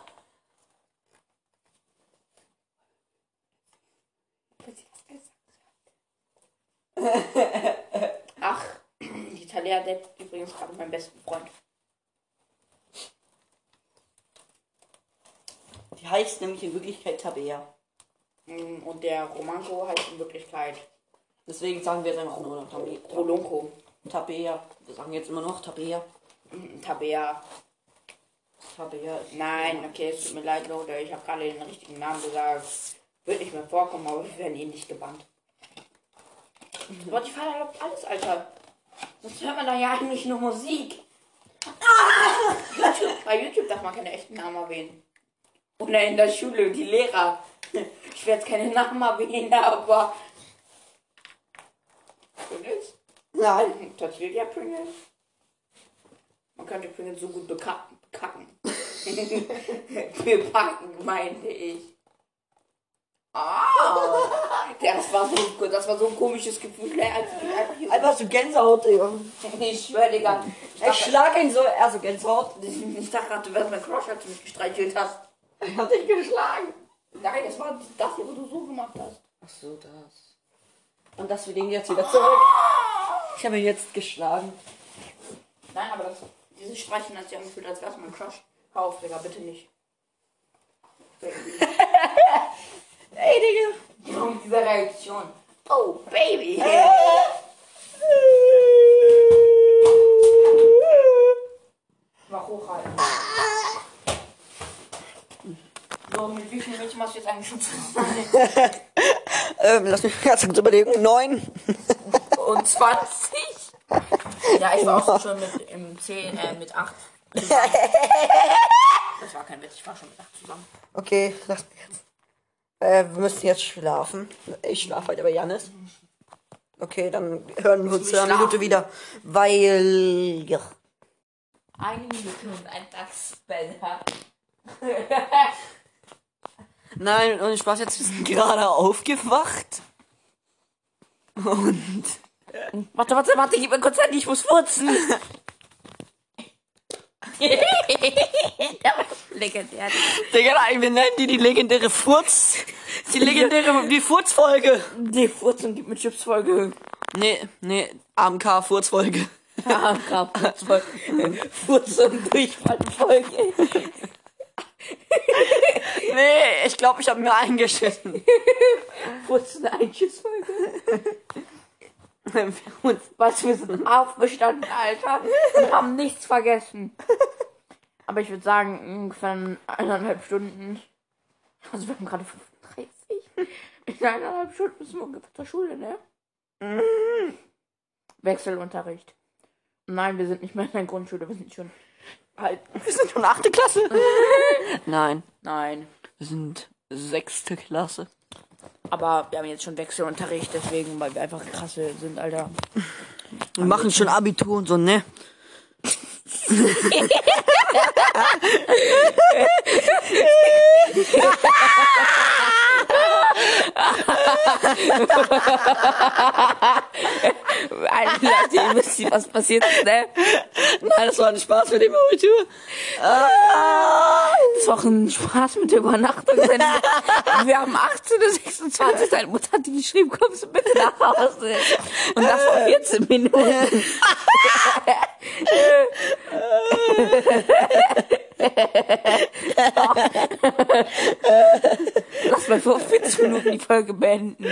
Speaker 2: Ach, die Talia deppt übrigens gerade meinen besten Freund.
Speaker 1: Die heißt nämlich in Wirklichkeit Tabea.
Speaker 2: Mm, Und der Romanko heißt in Wirklichkeit
Speaker 1: Deswegen sagen wir jetzt einfach nur noch Tabea.
Speaker 2: Rolonko.
Speaker 1: Tabea. Wir sagen jetzt immer noch Tabea.
Speaker 2: Mm, Tabea.
Speaker 1: Tabea.
Speaker 2: Nein, okay, es tut mir leid, Leute. Ich habe gerade den richtigen Namen gesagt. Wird nicht mehr vorkommen, aber wir werden eh nicht gebannt. Spotify erlaubt alles, Alter. Sonst hört man da ja eigentlich nur Musik. YouTube, bei YouTube darf man keine echten Namen erwähnen. Oder in der Schule, die Lehrer. Ich werde jetzt keine Namen erwähnen, aber. Pringles?
Speaker 1: Nein.
Speaker 2: Tortilla Pringles? Man könnte Pringles so gut bekacken. bekacken. Bepacken, meinte ich. Ah! Das war so, das war so ein komisches Gefühl, ne, als ich einfach
Speaker 1: so Gänsehaut, Digga.
Speaker 2: Ich schwör, Digga. Ich
Speaker 1: Ich
Speaker 2: dachte,
Speaker 1: schlag ihn so, also Gänsehaut.
Speaker 2: ich dachte gerade, du wärst mein Crush, als du mich gestreichelt hast.
Speaker 1: Ich hab dich geschlagen.
Speaker 2: Nein, das war das hier, wo du so gemacht hast.
Speaker 1: Ach so, das. Und das wir den jetzt wieder zurück. Ich habe ihn jetzt geschlagen.
Speaker 2: Nein, aber das, dieses Streichen hat sich angefühlt, als wärst du mein Crush. Hör auf, Digga, bitte nicht.
Speaker 1: Ey, Digga.
Speaker 2: Und diese Reaktion. Oh, Baby. Mach hochhalten. So, mit wie vielen Mädchen machst du jetzt eigentlich schon zusammen?
Speaker 1: Ähm, lass mich ganz kurz überlegen. Neun.
Speaker 2: Und 20? Ja, ich war auch schon mit im 10, äh, mit 8. Das war kein Witz, ich war schon mit 8 zusammen.
Speaker 1: Okay, lass mich jetzt. Äh, wir müssen jetzt schlafen. Ich schlafe heute bei Janis. Okay, dann hören wir uns in einer? Minute wieder. Weil. Ja.
Speaker 2: Eine Minute und ein Tagsbeller.
Speaker 1: Nein, ohne Spaß, jetzt sind gerade aufgewacht. Und
Speaker 2: Warte, warte, warte, gib mir kurz Handy, ich muss furzen. Der war legendär.
Speaker 1: Digga, wir nennen die die legendäre Furz. Die legendäre, die Furzfolge.
Speaker 2: Die Furzen gibt mir Chips-Folge.
Speaker 1: Nee, nee, AMK-Furzfolge.
Speaker 2: Ja, grad Furzfolge. Furz- und Durchfallfolge.
Speaker 1: Nee, ich glaube, ich habe mir eingeschissen.
Speaker 2: Furz- und Einschissfolge. Was, wir sind aufgestanden, Alter, und haben nichts vergessen. Aber ich würde sagen, ungefähr in eineinhalb Stunden. Also wir haben gerade 35. In eineinhalb Stunden müssen wir ungefähr zur Schule, ne? Wechselunterricht. Nein, wir sind nicht mehr in der Grundschule, wir sind schon halt.
Speaker 1: Wir sind schon achte Klasse. Nein,
Speaker 2: Nein.
Speaker 1: wir sind sechste Klasse.
Speaker 2: Aber wir haben jetzt schon Wechselunterricht, deswegen, weil wir einfach krasse sind, Alter.
Speaker 1: Wir machen schon Abitur und so, ne?
Speaker 2: Alter, Leute, ihr wisst nicht, was passiert ist, ne?
Speaker 1: Nein, das war ein Spaß mit dem Abitur.
Speaker 2: Das war auch ein Spaß mit der Übernachtung. Wir haben 18 oder 26. Deine Mutter hat die geschrieben, kommst du bitte nach Hause. Und das war 14 Minuten. Lass mal vor 40 Minuten die Folge beenden.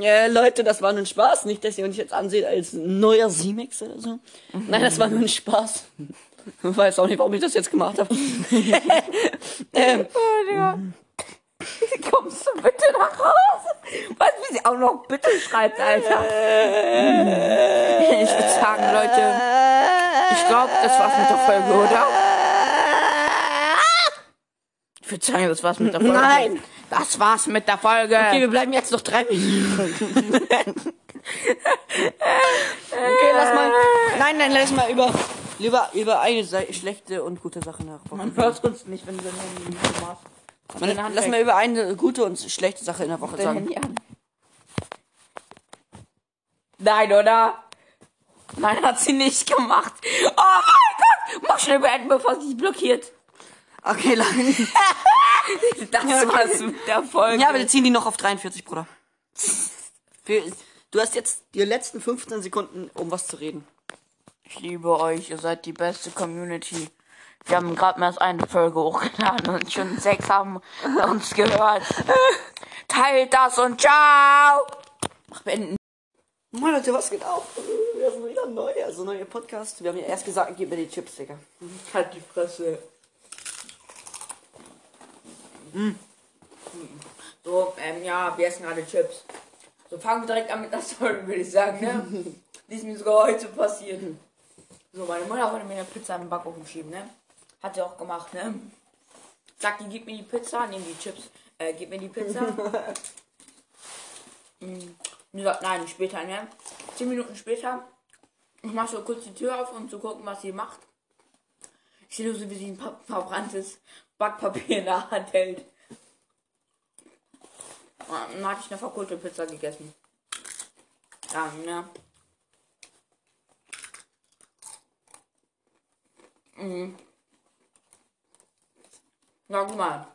Speaker 1: Ja, Leute, das war nur ein Spaß. Nicht, dass ihr uns jetzt anseht als neuer C-Max oder so. Nein, das war nur ein Spaß. Ich weiß auch nicht, warum ich das jetzt gemacht habe. ähm,
Speaker 2: Oh. Kommst du bitte nach Hause? Weißt du, wie sie auch noch bitte schreibt, Alter? Ich würde sagen, Leute, ich glaube, das war's mit der Folge, oder? Ich würde sagen, das war's mit der Folge.
Speaker 1: Nein.
Speaker 2: Das war's mit der Folge.
Speaker 1: okay, wir bleiben jetzt noch drei Minuten. okay, lass mal. Nein, nein, lass mal über, lieber über eine Sei- schlechte und gute Sache nach.
Speaker 2: Man hört uns nicht, wenn du dein Handy machst.
Speaker 1: Man, lass
Speaker 2: weg.
Speaker 1: mal über eine gute und schlechte Sache in der Woche sagen.
Speaker 2: Nein, oder? Nein, hat sie nicht gemacht. Oh mein Gott! Mach schnell beenden, bevor sie sich blockiert.
Speaker 1: Okay, lang.
Speaker 2: Das war's mit der Folge.
Speaker 1: Ja, wir ziehen die noch auf 43, Bruder. Du hast jetzt die letzten 15 Sekunden, um was zu reden.
Speaker 2: Ich liebe euch, ihr seid die beste Community. Wir haben gerade mal erst eine Folge hochgeladen und schon sechs haben uns gehört. Teilt das und ciao! Mach beenden.
Speaker 1: Moin Leute, was geht auf? Wir sind wieder neu, also neuer Podcast. Wir haben ja erst gesagt, gib mir die Chips, Digga.
Speaker 2: Halt die Fresse. So, ähm, ja, wir essen gerade Chips. So, fangen wir direkt an mit der Story, würde ich sagen, ne? Die ist mir sogar heute passiert. So, meine Mutter wollte mir eine Pizza im Backofen schieben, ne? Hat sie auch gemacht, ne? Sagt die, gib mir die Pizza, nehm die Chips. Äh, gib mir die Pizza. Hm, Die sagt, nein, später, ne? Zehn Minuten später, ich mach so kurz die Tür auf, um zu gucken, was sie macht. Ich sehe nur so, wie sie ein pa- verbranntes Backpapier in der Hand hält. Und dann hatte ich eine verkohlte Pizza gegessen. Ja, ne? Mhm. Ja, guck mal.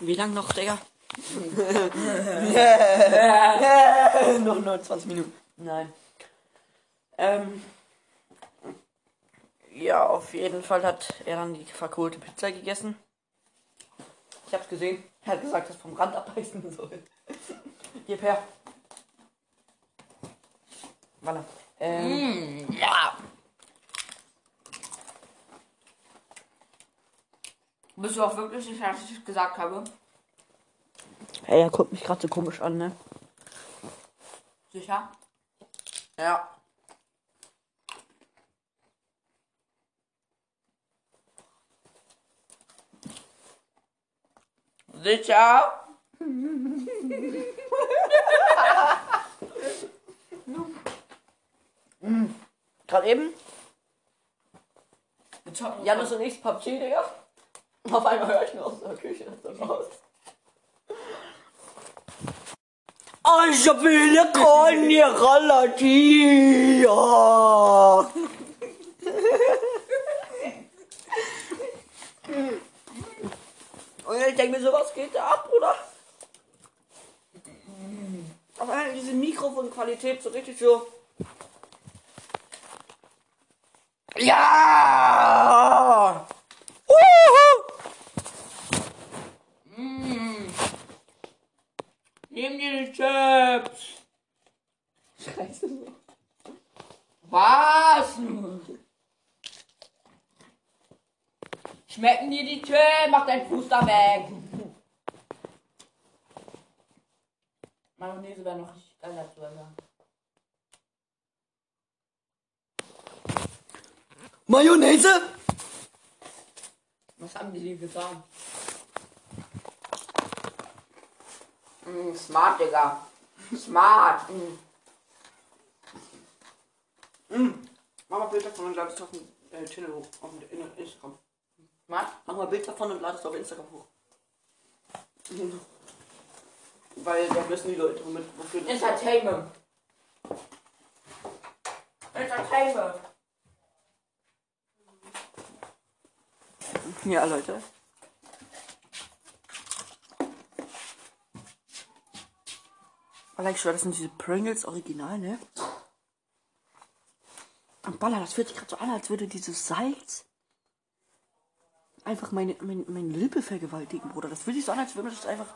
Speaker 1: Wie lang noch, Digga? noch 29 Minuten. Nein. Ähm. Ja, auf jeden Fall hat er dann die verkohlte Pizza gegessen. Ich hab's gesehen. Er hat gesagt, dass vom Rand abbeißen soll. Gib her. Voilà. Ähm,
Speaker 2: Ja. Bist du auch wirklich sicher, dass ich es gesagt habe?
Speaker 1: Hey, er guckt mich gerade so komisch an, ne?
Speaker 2: Sicher?
Speaker 1: Ja.
Speaker 2: Sicher?
Speaker 1: Gerade eben, Janus und ich PUBG, Digga. Auf einmal höre ich nur aus der Küche raus. Ich wieder keine relativ. Und ich denke mir so, was geht da ab, Bruder? Auf einmal diese Mikrofonqualität so richtig so. Ja! Uhu!
Speaker 2: Nimm dir die Chips.
Speaker 1: Scheiße.
Speaker 2: Was? Schmecken dir die Chips? Mach deinen Fuß da weg. Mayonnaise wäre noch richtig geil dazu, Alter.
Speaker 1: Mayonnaise?
Speaker 2: Was haben die dir getan? Mm, smart, Digga. Smart. Mm.
Speaker 1: Mach mal Bild davon und lad es auf den äh, Channel hoch. Auf den in- Instagram.
Speaker 2: Smart?
Speaker 1: Mach mal Bild davon und lad es auf Instagram hoch. Weil da wissen die Leute, womit, wofür das
Speaker 2: Entertainment. Entertainment.
Speaker 1: Ja, Leute. Alex, das sind diese Pringles Original, ne? Und Baller, das fühlt sich gerade so an, als würde dieses Salz einfach meine, meine, meine Lippe vergewaltigen, Bruder. Das fühlt sich so an, als würde das einfach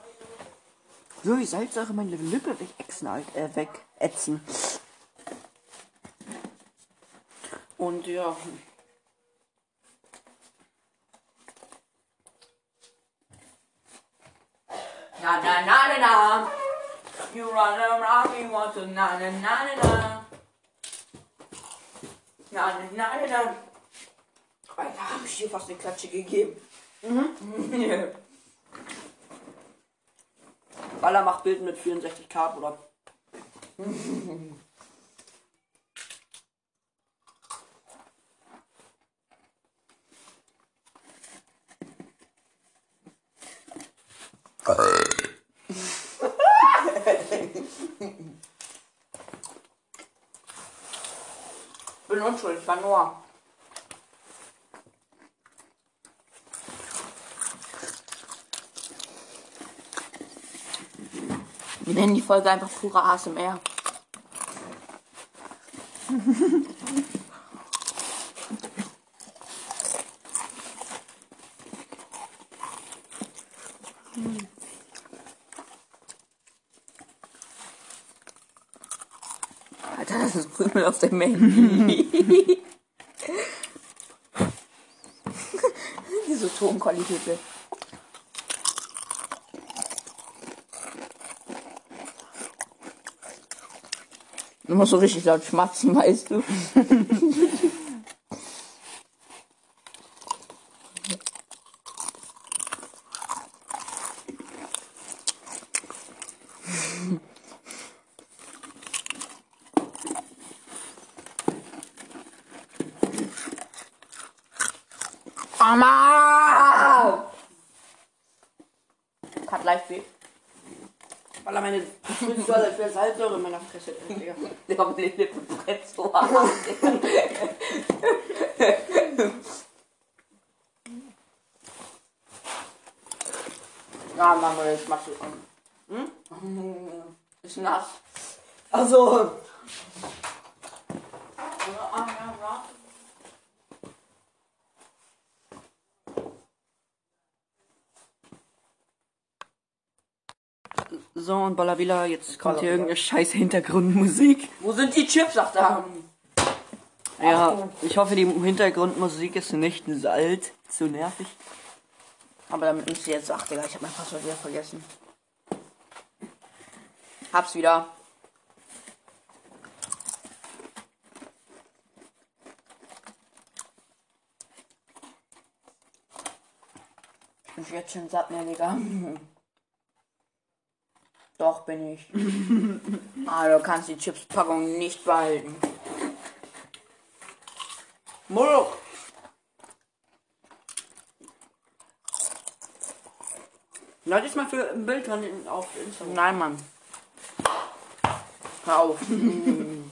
Speaker 1: so wie Salzsäure meine Lippe wegätzen, halt, äh, wegätzen. Und ja.
Speaker 2: Na na na na na. You run around me want to na na na na. Na na na na na. Alter, hab ich dir fast eine Klatsche gegeben. Mhm.
Speaker 1: Baller macht Bild mit 64k, Bruder.
Speaker 2: Bin unschuldig, war nur. Wir nennen die Folge einfach pure ASMR. Alter, das ist Krümel auf dem Handy. Diese Tonqualität. Du musst so richtig laut schmatzen, weißt du. Mama! Cut live B.
Speaker 1: Baller, meine. Ich fühle mich so, als wäre Salzsäure in meiner Fresse. drin, Digga.
Speaker 2: Der hat meine Lippen brennt so hart. Ja, Mama, jetzt machst du. Hm? Ist nass.
Speaker 1: Also. Ballabila, jetzt kommt hier irgendeine scheiß Hintergrundmusik.
Speaker 2: Wo sind die Chips, sagt er?
Speaker 1: Ja, ich hoffe, die Hintergrundmusik ist nicht alt, zu nervig.
Speaker 2: Aber damit müsst ihr jetzt ach, Digga, ich hab mein Passwort wieder vergessen. Hab's wieder. Ich bin jetzt schon satt, ne, Digga. Doch, bin ich. ah, du kannst die Chips-Packung nicht behalten.
Speaker 1: Moloch. Leute, ist mal für ein Bild dran auf Instagram.
Speaker 2: Nein, Mann. Hör auf. Die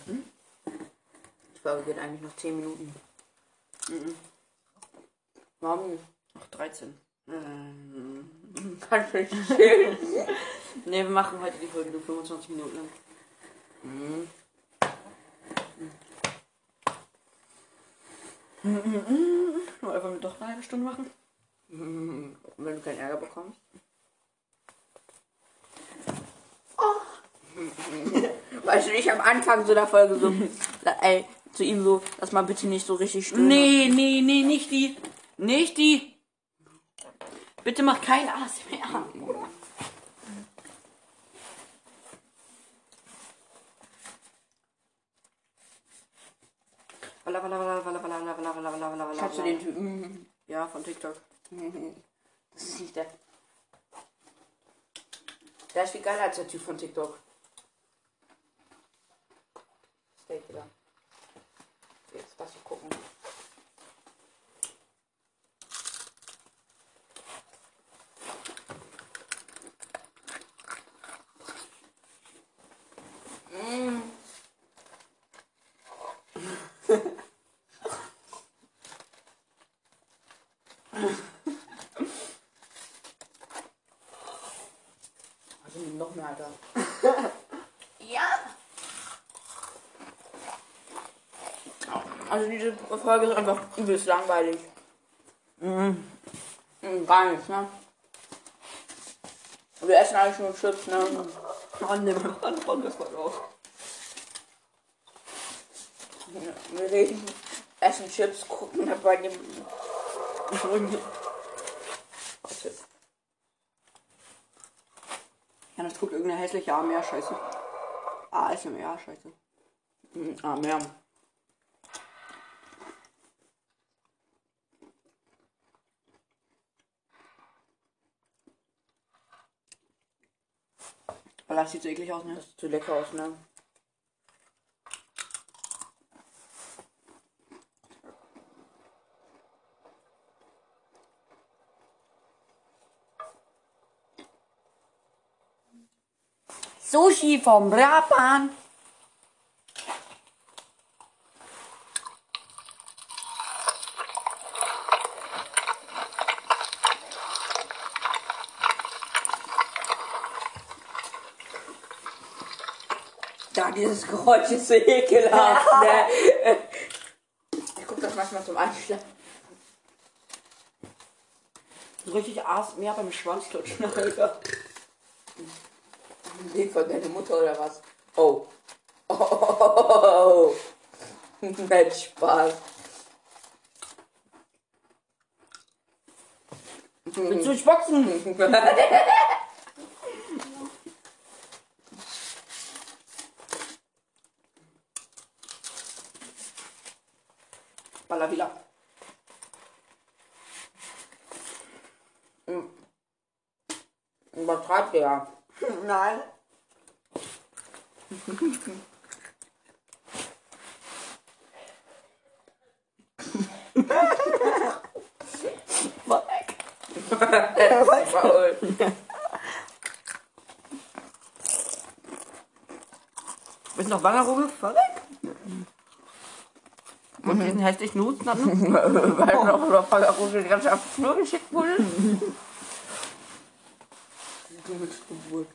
Speaker 2: Folge geht eigentlich noch 10 Minuten. Warum nicht?
Speaker 1: Ach, 13. Ähm,
Speaker 2: Kannst du nicht.
Speaker 1: Ne, wir machen heute die Folge nur 25 Minuten lang. Nur einfach doch eine halbe Stunde machen.
Speaker 2: Wenn du keinen Ärger bekommst. Weißt du, ich am Anfang so der Folge so, ey, zu ihm so, dass man bitte nicht so richtig stöhnt.
Speaker 1: Nee, nee, nee, nicht die. Nicht die. Bitte mach kein ASMR.
Speaker 2: Kannst du den Typen?
Speaker 1: Ja, von TikTok.
Speaker 2: Das ist nicht der. Der ist viel geiler als der Typ von TikTok. Steak wieder. Jetzt lass ich gucken. Mm. Also nimm noch mehr, Alter. ja! Also diese Folge ist einfach übelst langweilig. Mhm. Gar nichts, ne? Wir essen eigentlich nur Chips, ne?
Speaker 1: Mann, nimm mal an, das mal raus.
Speaker 2: Wir reden, essen Chips, gucken bei dem.
Speaker 1: Warte. Ja, das guckt irgendeine hässliche AMR-Scheiße. ASMR-Scheiße.
Speaker 2: Hm, Ah, mehr.
Speaker 1: Das sieht so eklig aus, ne?
Speaker 2: Das sieht zu lecker aus, ne?
Speaker 1: Sushi vom Japan.
Speaker 2: Da, dieses Geräusch ist so ekelhaft, ne? Ich guck das manchmal zum Einschlafen.
Speaker 1: So richtig ASMR beim Schwanzlutschen, Alter.
Speaker 2: Den von deiner Mutter oder was? Oh. Oh. oh, oh, oh. Spaß.
Speaker 1: Willst du Boxen?
Speaker 2: hat er.
Speaker 1: Nein. Bist du noch banger, Ruge? Verreck? Und diesen hässlichen Nutzen
Speaker 2: hat noch, weil noch, noch banger, auf die Schnur geschickt wurde? Du bist Geburt.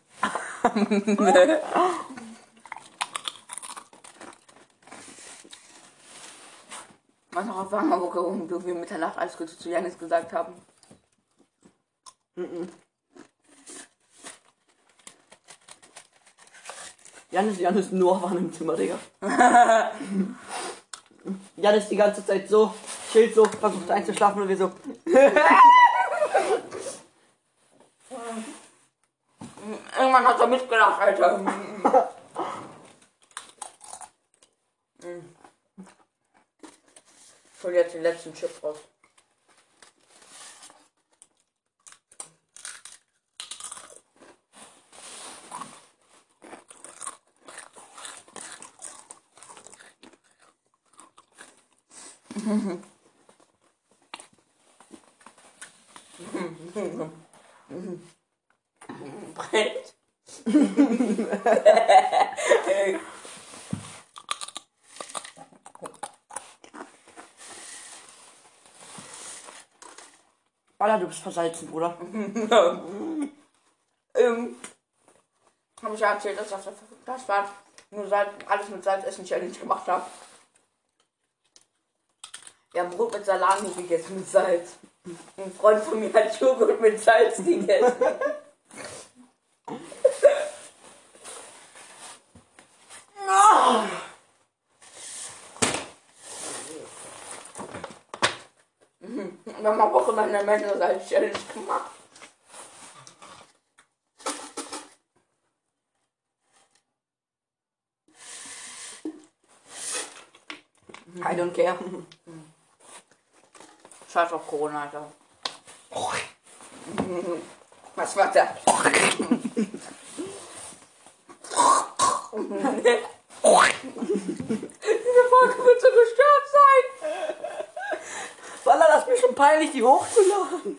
Speaker 2: Was noch auf Wangermucke und wir Mitternacht alles Gute zu Janis gesagt haben.
Speaker 1: Janis, Janis nur waren im Zimmer, Digga. Janis die ganze Zeit so, chillt so, versucht einzuschlafen und wir so.
Speaker 2: Irgendwann hat er mitgelacht, Alter. Ich hol jetzt den letzten Chip raus.
Speaker 1: Bist versalzen, Bruder.
Speaker 2: ähm, habe ich ja erzählt, dass auf der Fastfahrt nur Salz, alles mit Salz essen Challenge gemacht habe. Wir haben Brot mit Salami gegessen mit Salz. Ein Freund von mir hat Joghurt mit Salz gegessen. Wir haben eine Menge Salz Challenge gemacht.
Speaker 1: I don't care.
Speaker 2: Scheiß auf Corona, Alter. Was war das? Diese Folge wird so gestört sein.
Speaker 1: Baller, das ist mir schon peinlich, die hochzuladen.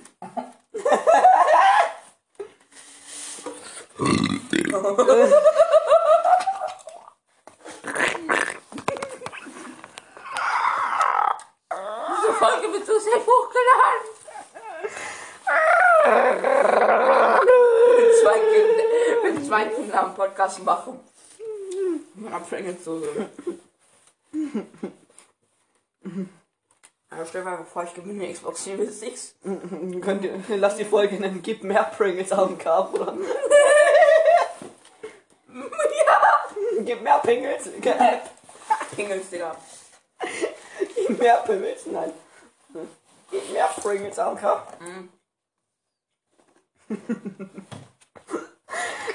Speaker 2: Diese Folge wird so sehr hochgeladen. Wenn zwei Kinder, wenn zwei Kinder am Podcast machen. Abfänge zu. Aber stell dir mal vor, ich gewinne Xbox Series X.
Speaker 1: Könnt ihr, lass die Folge nennen, gib mehr Pringles auf den K, Bruder.
Speaker 2: Ja!
Speaker 1: Gib mehr Pringles.
Speaker 2: Pingels, Digga.
Speaker 1: Gib mehr Pringles, nein. Gib mehr Pringles auf den K.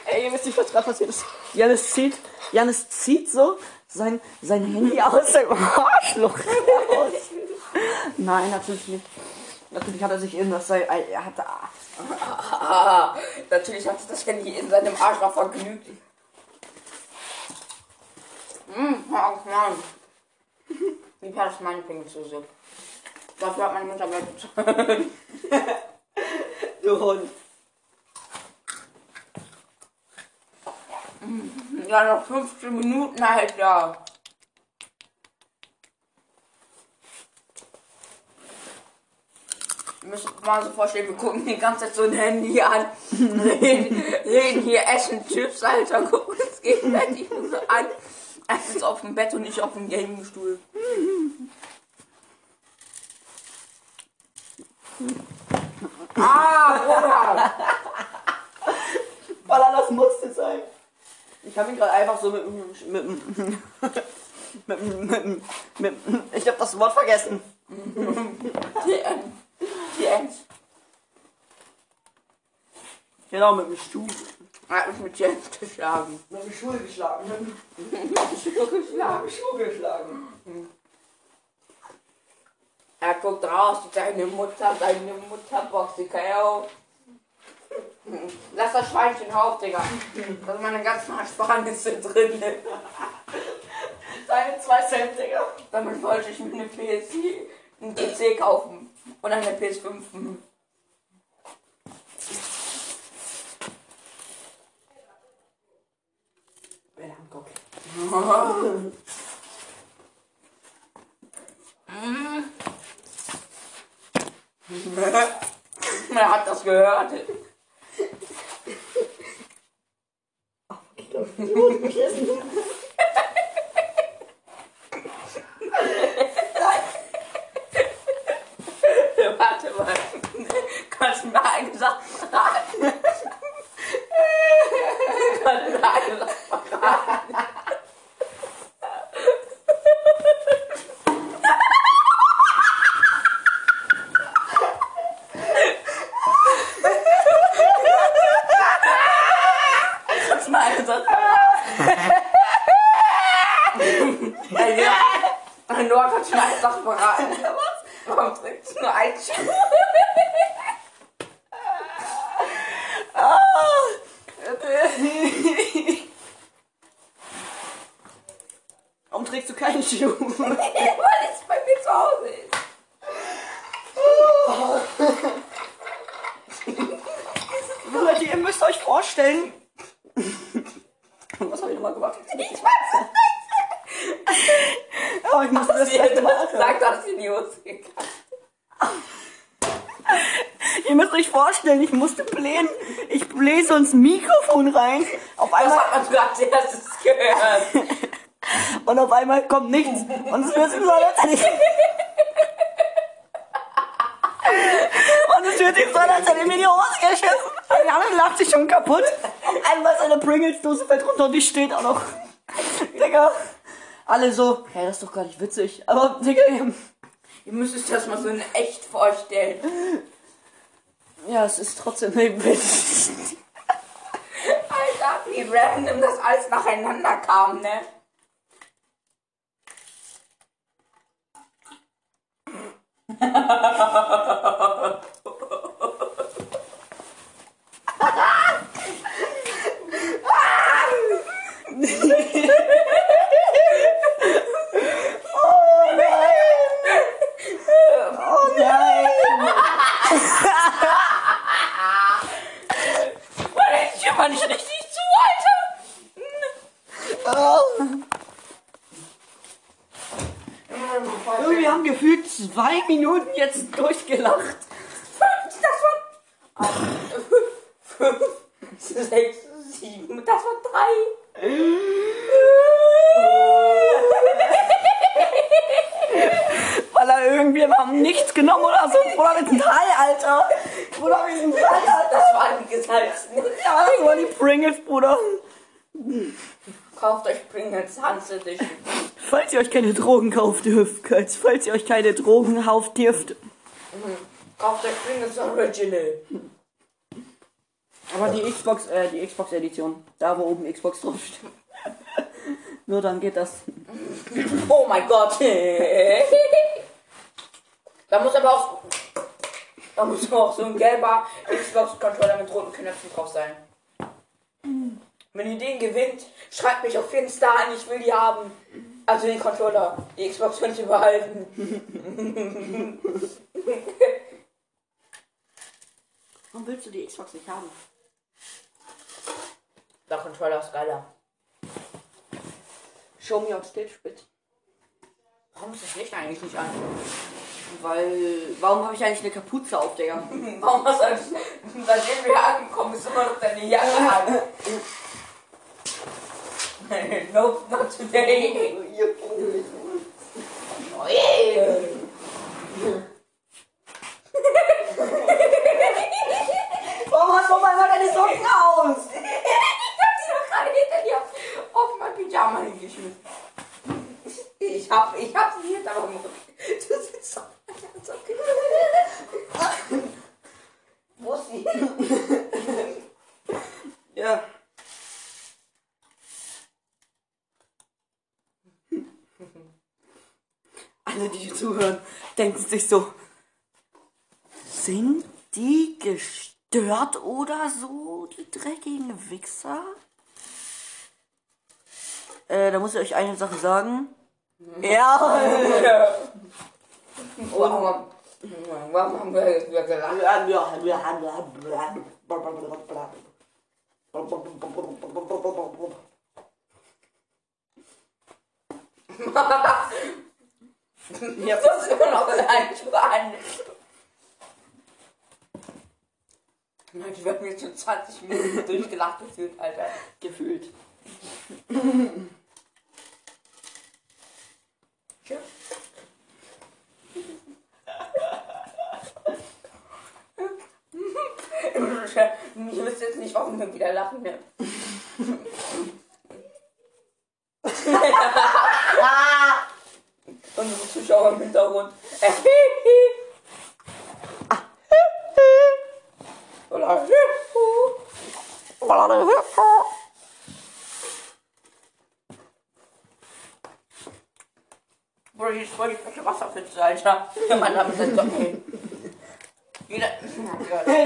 Speaker 1: Ey, ihr wisst nicht, was gerade passiert ist. Janis zieht, Janis zieht so sein, sein Handy aus dem Arschloch raus. Nein, natürlich nicht. Natürlich hat er sich in das sei, er hat
Speaker 2: Ah, natürlich hat sich das Handy in seinem Arschloch vergnügt. Hm, hör auf, Mann. Wie war das meine Pingelsoße? Dafür hat meine Mutter Geld bezahlt.
Speaker 1: du Hund.
Speaker 2: Ja, noch 15 Minuten, Alter. Ihr müsst euch mal so vorstellen, wir gucken die ganze Zeit so ein Handy an, reden, reden hier, essen Chips, Alter, gucken uns gegenseitig so an. Er sitzt auf dem Bett und nicht auf dem Gamingstuhl. Ah, Bruder!
Speaker 1: Baller, das musste sein. Ich habe ihn gerade einfach so mit, mit, mit, mit, mit, mit, ich habe das Wort vergessen.
Speaker 2: Die Ends.
Speaker 1: Genau, mit dem Stuhl.
Speaker 2: Er hat mich mit Jens geschlagen.
Speaker 1: Mit dem Stuhl geschlagen. Mit dem
Speaker 2: geschlagen.
Speaker 1: Stuhl geschlagen.
Speaker 2: Er guckt raus, deine Mutter, deine Mutter boxt die K.O. Lass das Schweinchen auf, Digga. Da sind meine ganzen Ersparnisse drin.
Speaker 1: Deine zwei Cent, Digga.
Speaker 2: Damit wollte ich mir eine PS, einen PC kaufen. Und eine PS5.
Speaker 1: Bella am Kopf.
Speaker 2: Er hat das gehört. Warte mal. Kannst du mir eine Sache verraten? Kannst du mir eine Sache verraten? Kannst du mir eine Sache verraten? Ja. Noah, kannst du mir eine Sache verraten? Was? Warum trinkst du nur ein Schuh?
Speaker 1: Warum trägst du keinen Schuh?
Speaker 2: Weil es bei mir zu Hause ist.
Speaker 1: Leute, ihr müsst euch vorstellen. Was habe ich nochmal gemacht?
Speaker 2: Ich weiß es nicht.
Speaker 1: Oh, ich muss das gleich machen.
Speaker 2: Sag, du hast in die Hose gekackt.
Speaker 1: Ihr müsst euch vorstellen, ich musste blähen. Ich blähe so Mikrofon rein. Auf
Speaker 2: Das
Speaker 1: einmal,
Speaker 2: hat man sogar als erstes gehört.
Speaker 1: und auf einmal kommt nichts. Und es sich so an, als hätte ich. Und es hört sich so als hätte ich mir die Hose geschissen. Und Janne lacht sich schon kaputt. Auf einmal seine Pringles-Dose fällt runter und die steht auch noch. Digga. Alle so, hey, das ist doch gar nicht witzig. Aber, Digga,
Speaker 2: Ihr müsst euch das mal so in echt vorstellen.
Speaker 1: ja, es ist trotzdem nicht witzig.
Speaker 2: Wie random das alles nacheinander kam, ne?
Speaker 1: Oh nein!
Speaker 2: Ich richtig.
Speaker 1: Oh. Wir haben gefühlt zwei Minuten jetzt durchgelacht.
Speaker 2: Das war. Fünf, sechs, sieben, das war drei.
Speaker 1: Weil er irgendwie wir haben nichts genommen oder so. Bruder, mit einem Teil, Alter. Bruder, mit einem Teil, Alter.
Speaker 2: Das waren die gesalzten.
Speaker 1: Ja, das waren die Pringles, Bruder.
Speaker 2: Kauft euch Pringles Hans Edition.
Speaker 1: Falls ihr euch keine Drogen kauft dürft, falls ihr euch keine Drogen kauft dürft.
Speaker 2: Kauft euch Pringles Original.
Speaker 1: Aber die Xbox, äh, die Xbox-Edition. Da, wo oben Xbox draufsteht. Nur dann geht das.
Speaker 2: Oh mein Gott. da muss aber auch. Da muss aber auch so ein gelber Xbox-Controller mit roten Knöpfen drauf sein. Wenn ihr den gewinnt, schreibt mich auf Insta an, ich will die haben. Also den Controller. Die Xbox könnt ihr behalten.
Speaker 1: Warum willst du die Xbox nicht haben?
Speaker 2: Der Controller ist geiler.
Speaker 1: Show me on stage, bitte.
Speaker 2: Warum ist das Licht eigentlich nicht an?
Speaker 1: Weil, warum habe ich eigentlich eine Kapuze auf, Digga?
Speaker 2: Warum hast du eigentlich, seitdem wir angekommen ist immer noch deine Jacke an? nope, not today. Oh, yeah.
Speaker 1: Warum hast du auf einmal deine Socken aus?
Speaker 2: Ich hab die doch gerade hinter dir auf, mein Pyjama hingeschmissen. Ich hab, ich hab sie aber gemacht. Du sitzt auf meiner Socke. Wo ist sie?
Speaker 1: Ja. Alle, die hier zuhören, denken sich so, sind die gestört oder so, die dreckigen Wichser? Äh, da muss ich euch eine Sache sagen. Ja.
Speaker 2: Warum, warum haben wir jetzt wieder gelacht?
Speaker 1: Ja.
Speaker 2: Das ist immer noch ein Schwein. Ich werde mir schon 20 Minuten durchgelacht gefühlt, Alter.
Speaker 1: Gefühlt.
Speaker 2: Tschüss. Ich wüsste jetzt nicht, warum wir wieder lachen. Ne? Unsere Zuschauer im Hintergrund. Oder Bruder, hier ist voll die frische Wasserpfütze, Alter. Der Mann hat mit seinen Socken hin. Jeder.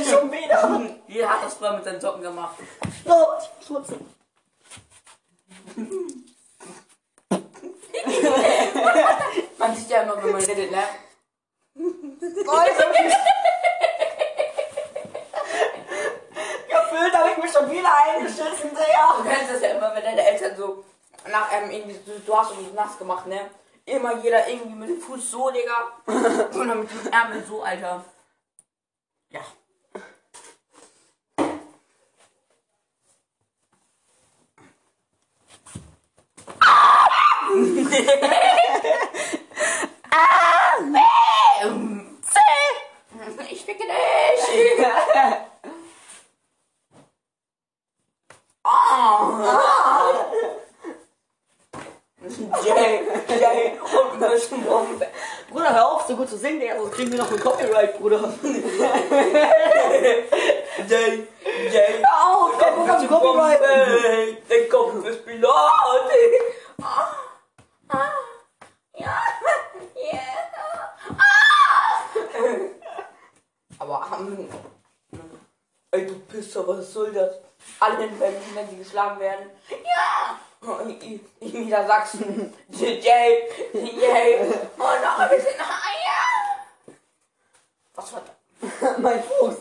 Speaker 1: Schon wieder.
Speaker 2: Jeder hat das früher mit seinen Socken gemacht.
Speaker 1: So, ich muss putzen.
Speaker 2: ja immer, wenn man redet, ne?
Speaker 1: Gefühlt habe ich mich schon wieder eingeschissen, Digga.
Speaker 2: Du kennst das ja immer, wenn deine Eltern so nach ähm, irgendwie, du, nass gemacht, ne? Immer jeder irgendwie mit dem Fuß so, Digga. Und dann mit dem Ärmel so, Alter. Ja. Ähm, Zäh! Ich ficke dich! Jay, Jay, und müssen Bombe.
Speaker 1: Bruder, hör auf, so gut zu singen, Digga, sonst kriegen wir noch ein Copyright, Bruder.
Speaker 2: Jay, Jay.
Speaker 1: Au, komm, komm, Copyright.
Speaker 2: Der Kopf ist beladen. Ah, ah, ja, ja. Ah. Aber, ähm, ey, du Pisser, was soll das? Alle wenn, wenn sie geschlagen werden. Ja! In in Niedersachsen. Jay, Jay. Oh, noch ein bisschen. Ah, ja! Was war das?
Speaker 1: mein Fuß.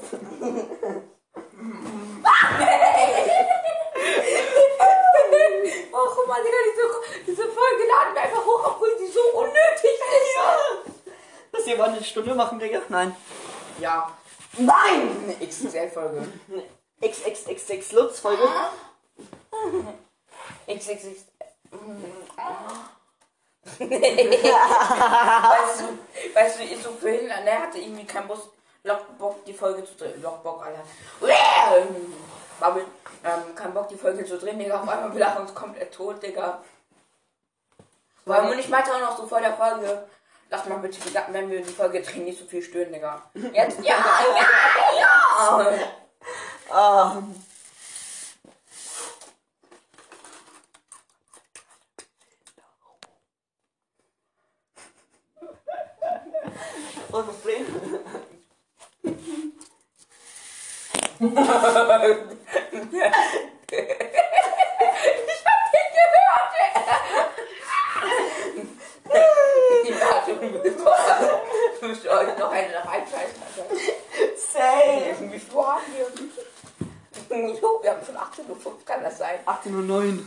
Speaker 2: Oh, guck mal, Digga, diese, diese Folge laden wir einfach hoch, obwohl sie so unnötig ist.
Speaker 1: Lass hier mal eine Stunde machen, Digga. Nein.
Speaker 2: Ja,
Speaker 1: Nein!
Speaker 2: eine XXL-Folge.
Speaker 1: XXXX Lutz Folge.
Speaker 2: XXX. weißt du, weißt du, ist so behindert, ne? Hatte irgendwie keinen Bus, Bock, die Folge zu drehen. Lockbock, Alter. Babbel, ähm, kein Zu drehen, Digga. Auf einmal wir lachen uns komplett tot, Digga. Weil und ich meinte auch noch so vor der Folge, lass mal bitte, wenn wir die Folge drehen, nicht so viel stören, Digga. Jetzt, ja, ja, ja.
Speaker 1: Was ist das Problem?
Speaker 2: Ja, du bist doch, du musst euch noch eine reinscheißen, Alter.
Speaker 1: Safe.
Speaker 2: Wie viel haben wir? Jo, wir haben schon 18.05 Uhr, kann das sein?
Speaker 1: 18.09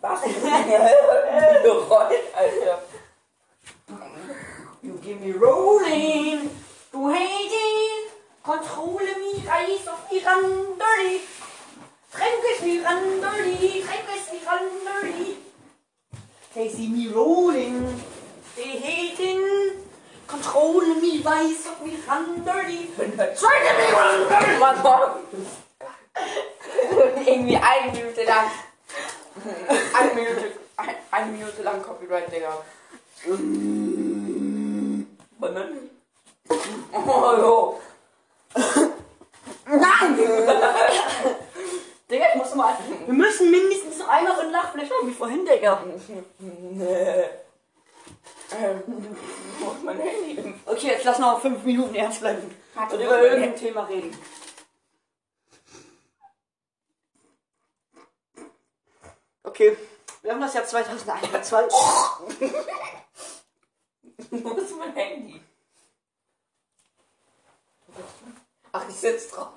Speaker 2: Was? Gerollt, Alter.
Speaker 1: You give me rolling. Du hating. Kontrolle mich, reiß auf die Randoli. Tränk es wie Randoli. Tränk es wie Randoli. They see me rolling. They hating. Kontrolle mich, weiß auf wie Randoli.
Speaker 2: Was war? Irgendwie eine Minute lang. Eine Minute, ein, eine Minute lang Copyright, Digga. Bananen. Oh, jo.
Speaker 1: Nein! Digga, ich muss mal. Wir müssen mindestens noch einmal so ein Lachfleisch haben wie vorhin, Digga.
Speaker 2: Ähm, wo ist mein Handy?
Speaker 1: Okay, jetzt lass noch fünf Minuten ernst bleiben. Und über irgendein Thema reden. Okay, wir haben das Jahr 2021.
Speaker 2: Wo ist mein Handy? Ach, ich sitze drauf.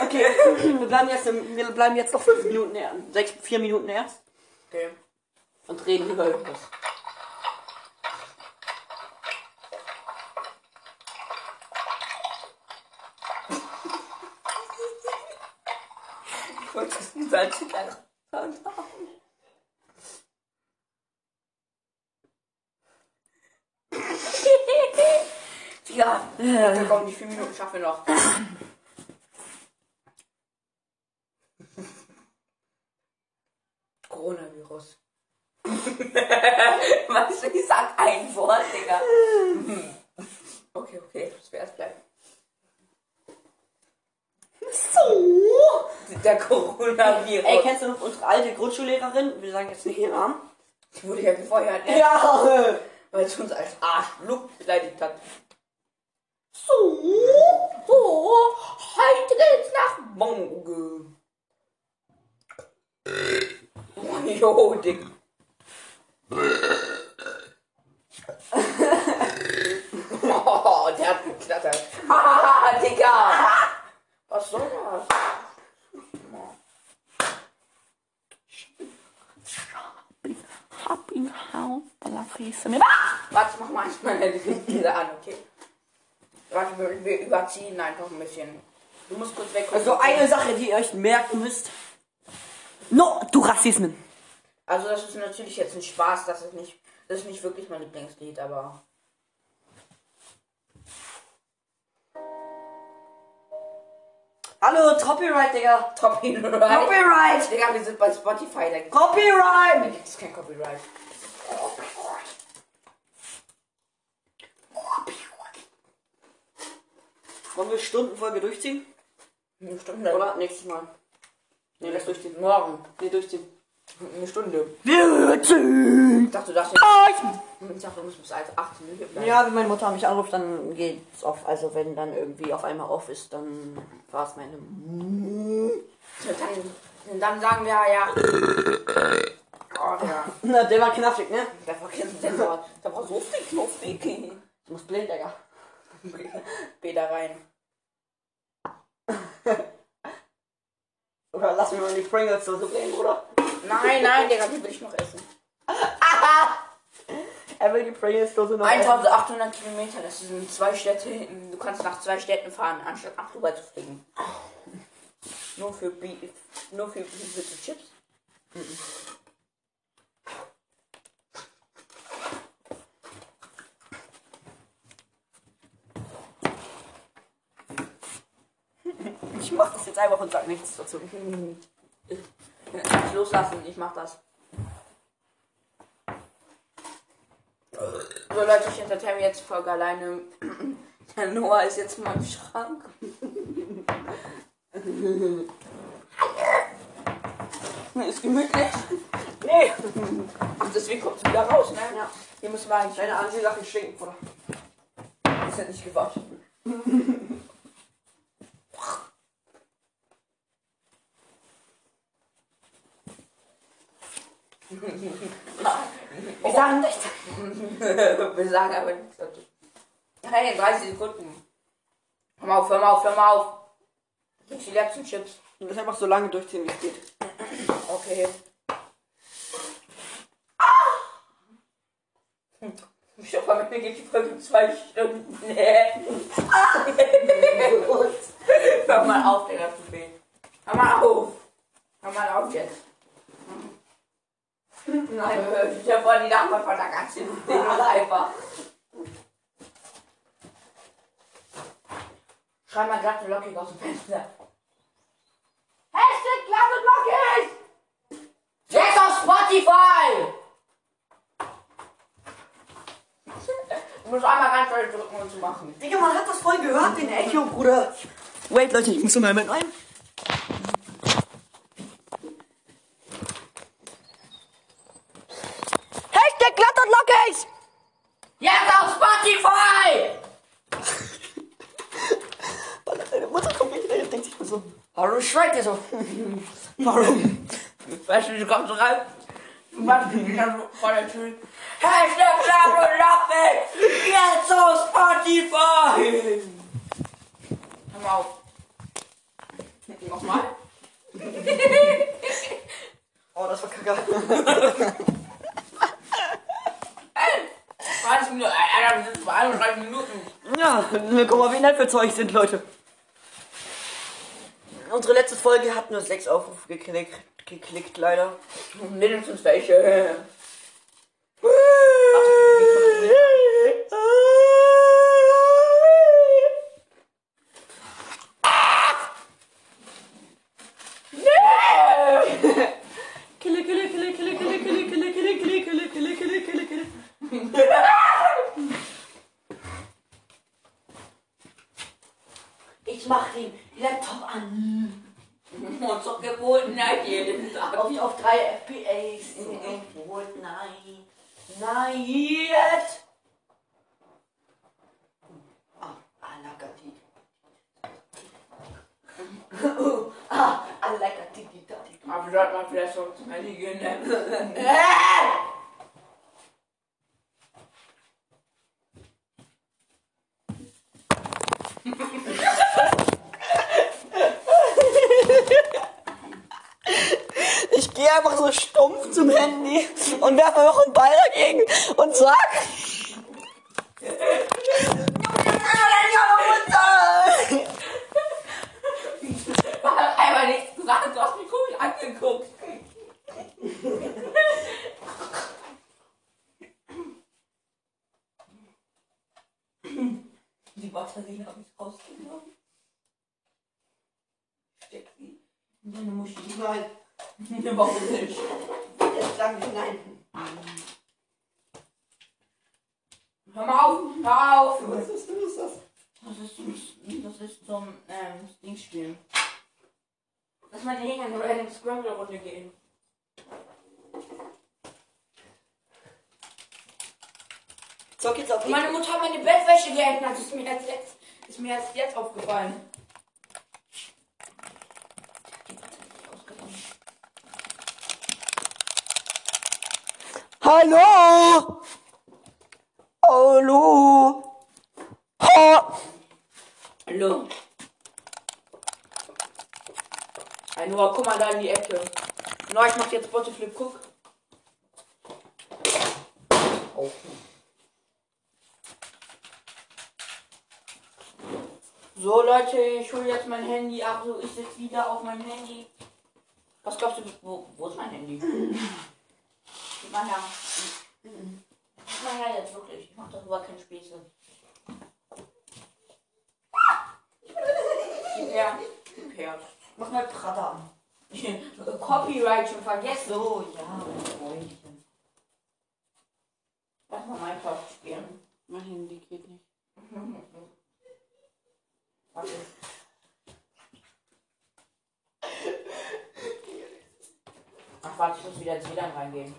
Speaker 1: Okay, wir bleiben jetzt, wir bleiben jetzt noch fünf Minuten ernst. Sechs, vier Minuten erst.
Speaker 2: Okay.
Speaker 1: Und reden über irgendwas.
Speaker 2: Wolltest du Salzig haben? Ja, ja. komm, die vier Minuten schaffen wir noch. Coronavirus. weißt du, ich sag ein Wort, Digga. Okay, okay, das wär's bleiben.
Speaker 1: So!
Speaker 2: Der Coronavirus.
Speaker 1: Ey, kennst du noch unsere alte Grundschullehrerin? Wir sagen jetzt nicht ihren Namen.
Speaker 2: Die wurde ja gefeuert, ne?
Speaker 1: Ja!
Speaker 2: weil sie uns als Arschloch beleidigt hat.
Speaker 1: So!
Speaker 2: So, heute geht's Bongo. Jo, Dick. Oh, der hat geknattert. Haha, Digga. Was soll das?
Speaker 1: Er Fiese mir.
Speaker 2: Warte, mach mal meine Lieder an, okay? Warte, wir, wir überziehen einfach ein bisschen. Du musst kurz weg.
Speaker 1: Also eine Sache, die ihr euch merken müsst. No, du Rassismen.
Speaker 2: Also das ist natürlich jetzt ein Spaß, das ist nicht, das ist nicht wirklich mein Lieblingslied, aber.
Speaker 1: Hallo, Copyright, Digga.
Speaker 2: Copyright.
Speaker 1: Copyright.
Speaker 2: Digga, wir sind bei Spotify, da gibt
Speaker 1: Copyright.
Speaker 2: es kein Copyright.
Speaker 1: Wollen wir Stundenfolge durchziehen?
Speaker 2: Eine Stunde.
Speaker 1: Oder nächstes Mal? Nee, lass durchziehen.
Speaker 2: Morgen.
Speaker 1: Nee, durchziehen.
Speaker 2: Eine Stunde.
Speaker 1: Wir ziehen.
Speaker 2: Ich dachte, du darfst nicht. Ich dachte, du musst bis 18 Uhr hier bleiben.
Speaker 1: Ja, wenn meine Mutter mich anruft, dann geht's off. Also wenn dann irgendwie auf einmal off ist, dann war es meine.
Speaker 2: Dann, dann sagen wir ja. Oh, ja.
Speaker 1: Na, der war knaffig, ne?
Speaker 2: Der war, der war, der war so viel knuffig.
Speaker 1: Ich muss blind, Digga.
Speaker 2: Bäder rein.
Speaker 1: Oder lass mir mal die Pringles so bringen, Bruder.
Speaker 2: Nein, nein, Digga, die will ich noch essen.
Speaker 1: Er will die Pringles-Dose noch essen.
Speaker 2: 1800 Kilometer, das sind zwei Städte. Du kannst nach zwei Städten fahren, anstatt nach Dubai zu fliegen. Nur für, Bi nur für diese Chips?
Speaker 1: Ich mach das jetzt einfach und sag nichts dazu.
Speaker 2: Nicht loslassen, ich mach das. So Leute, ich entertaine mich jetzt Folge alleine. Der Noah ist jetzt mal im Schrank. Ist gemütlich.
Speaker 1: Nee!
Speaker 2: Ach, deswegen kommt es wieder raus, ne?
Speaker 1: Ja.
Speaker 2: Hier müssen wir eigentlich.
Speaker 1: Deine Anziehsachen stinken, Bruder.
Speaker 2: Die sind nicht gewaschen.
Speaker 1: Wir sagen nichts.
Speaker 2: Wir sagen aber nichts dazu. Hey, 30 Sekunden. Hör mal auf, hör mal auf, hör mal auf. Ich die letzten Chips.
Speaker 1: Du musst einfach so lange durchziehen, wie es geht.
Speaker 2: Okay. Ich hoffe, mit mir geht die Folge zwei Stunden. Nee. Hör mal auf, Digga, zu. Hör mal auf. Hör mal auf jetzt. Nein, ich hab voll die Nachbarn von der ganzen Ding einfach. Schrei mal glatt und lockig aus dem Fenster. Hashtag glatt und lockig! Jetzt auf Spotify! Du musst einmal ganz doll drücken, um zu machen.
Speaker 1: Digga, man hat das voll gehört, den Echo, Bruder. Wait, Leute, ich muss mal mit ein. Hashtag glatt und lockig!
Speaker 2: Jetzt auf Spotify!
Speaker 1: Deine Mutter kommt nicht rein und denkt sich mal so, warum schreit ihr so? Warum?
Speaker 2: Weißt du, du kommst rein. Du machst dich dann vor der Tür. Hashtag glatt und lockig! Jetzt auf Spotify! Hör mal auf. Nochmal?
Speaker 1: Oh, das war kacke.
Speaker 2: 20 Minuten. Bei 31 Minuten.
Speaker 1: Ja, guck mal, wie nett wir zu euch sind, Leute. Unsere letzte Folge hat nur sechs Aufrufe geklickt, geklickt leider.
Speaker 2: Mindestens welche.
Speaker 1: gehe einfach so stumpf zum Handy und werfe noch einen Ball dagegen und sag.
Speaker 2: Einmal nichts gesagt, du hast mich komisch angeguckt. Die Batterie habe ich rausgenommen. Steck sie in deine Muschi.
Speaker 1: Nein,
Speaker 2: Warum nicht?
Speaker 1: jetzt lang nein.
Speaker 2: Hör mal auf, hör auf!
Speaker 1: Was ist los? Das?
Speaker 2: Das ist zum, das ist zum ähm, Ding spielen. Lass mal den Hänger oder eine Scrabble-Runde gehen.
Speaker 1: Zock jetzt auf
Speaker 2: Meine Mutter hat meine Bettwäsche geändert. Das ist mir erst jetzt, ist mir erst jetzt aufgefallen.
Speaker 1: Hallo! Hallo! Ha!
Speaker 2: Hallo. Hey Noah, guck mal da in die Ecke. Noah, ich mach jetzt Bottleflip, guck. So Leute, ich hole jetzt mein Handy ab. So, ich sitze wieder auf meinem Handy. Was glaubst du, wo, wo ist mein Handy? Gib mal her. Gib mal her jetzt wirklich. Ich mach darüber keinen Späße. Gib her. Gib her.
Speaker 1: Mach mal Prater an.
Speaker 2: Copyright schon vergessen.
Speaker 1: So, ja.
Speaker 2: Lass mal Minecraft spielen.
Speaker 1: Mein Handy geht nicht.
Speaker 2: Warte. Ach warte, ich muss wieder ins WLAN reingehen.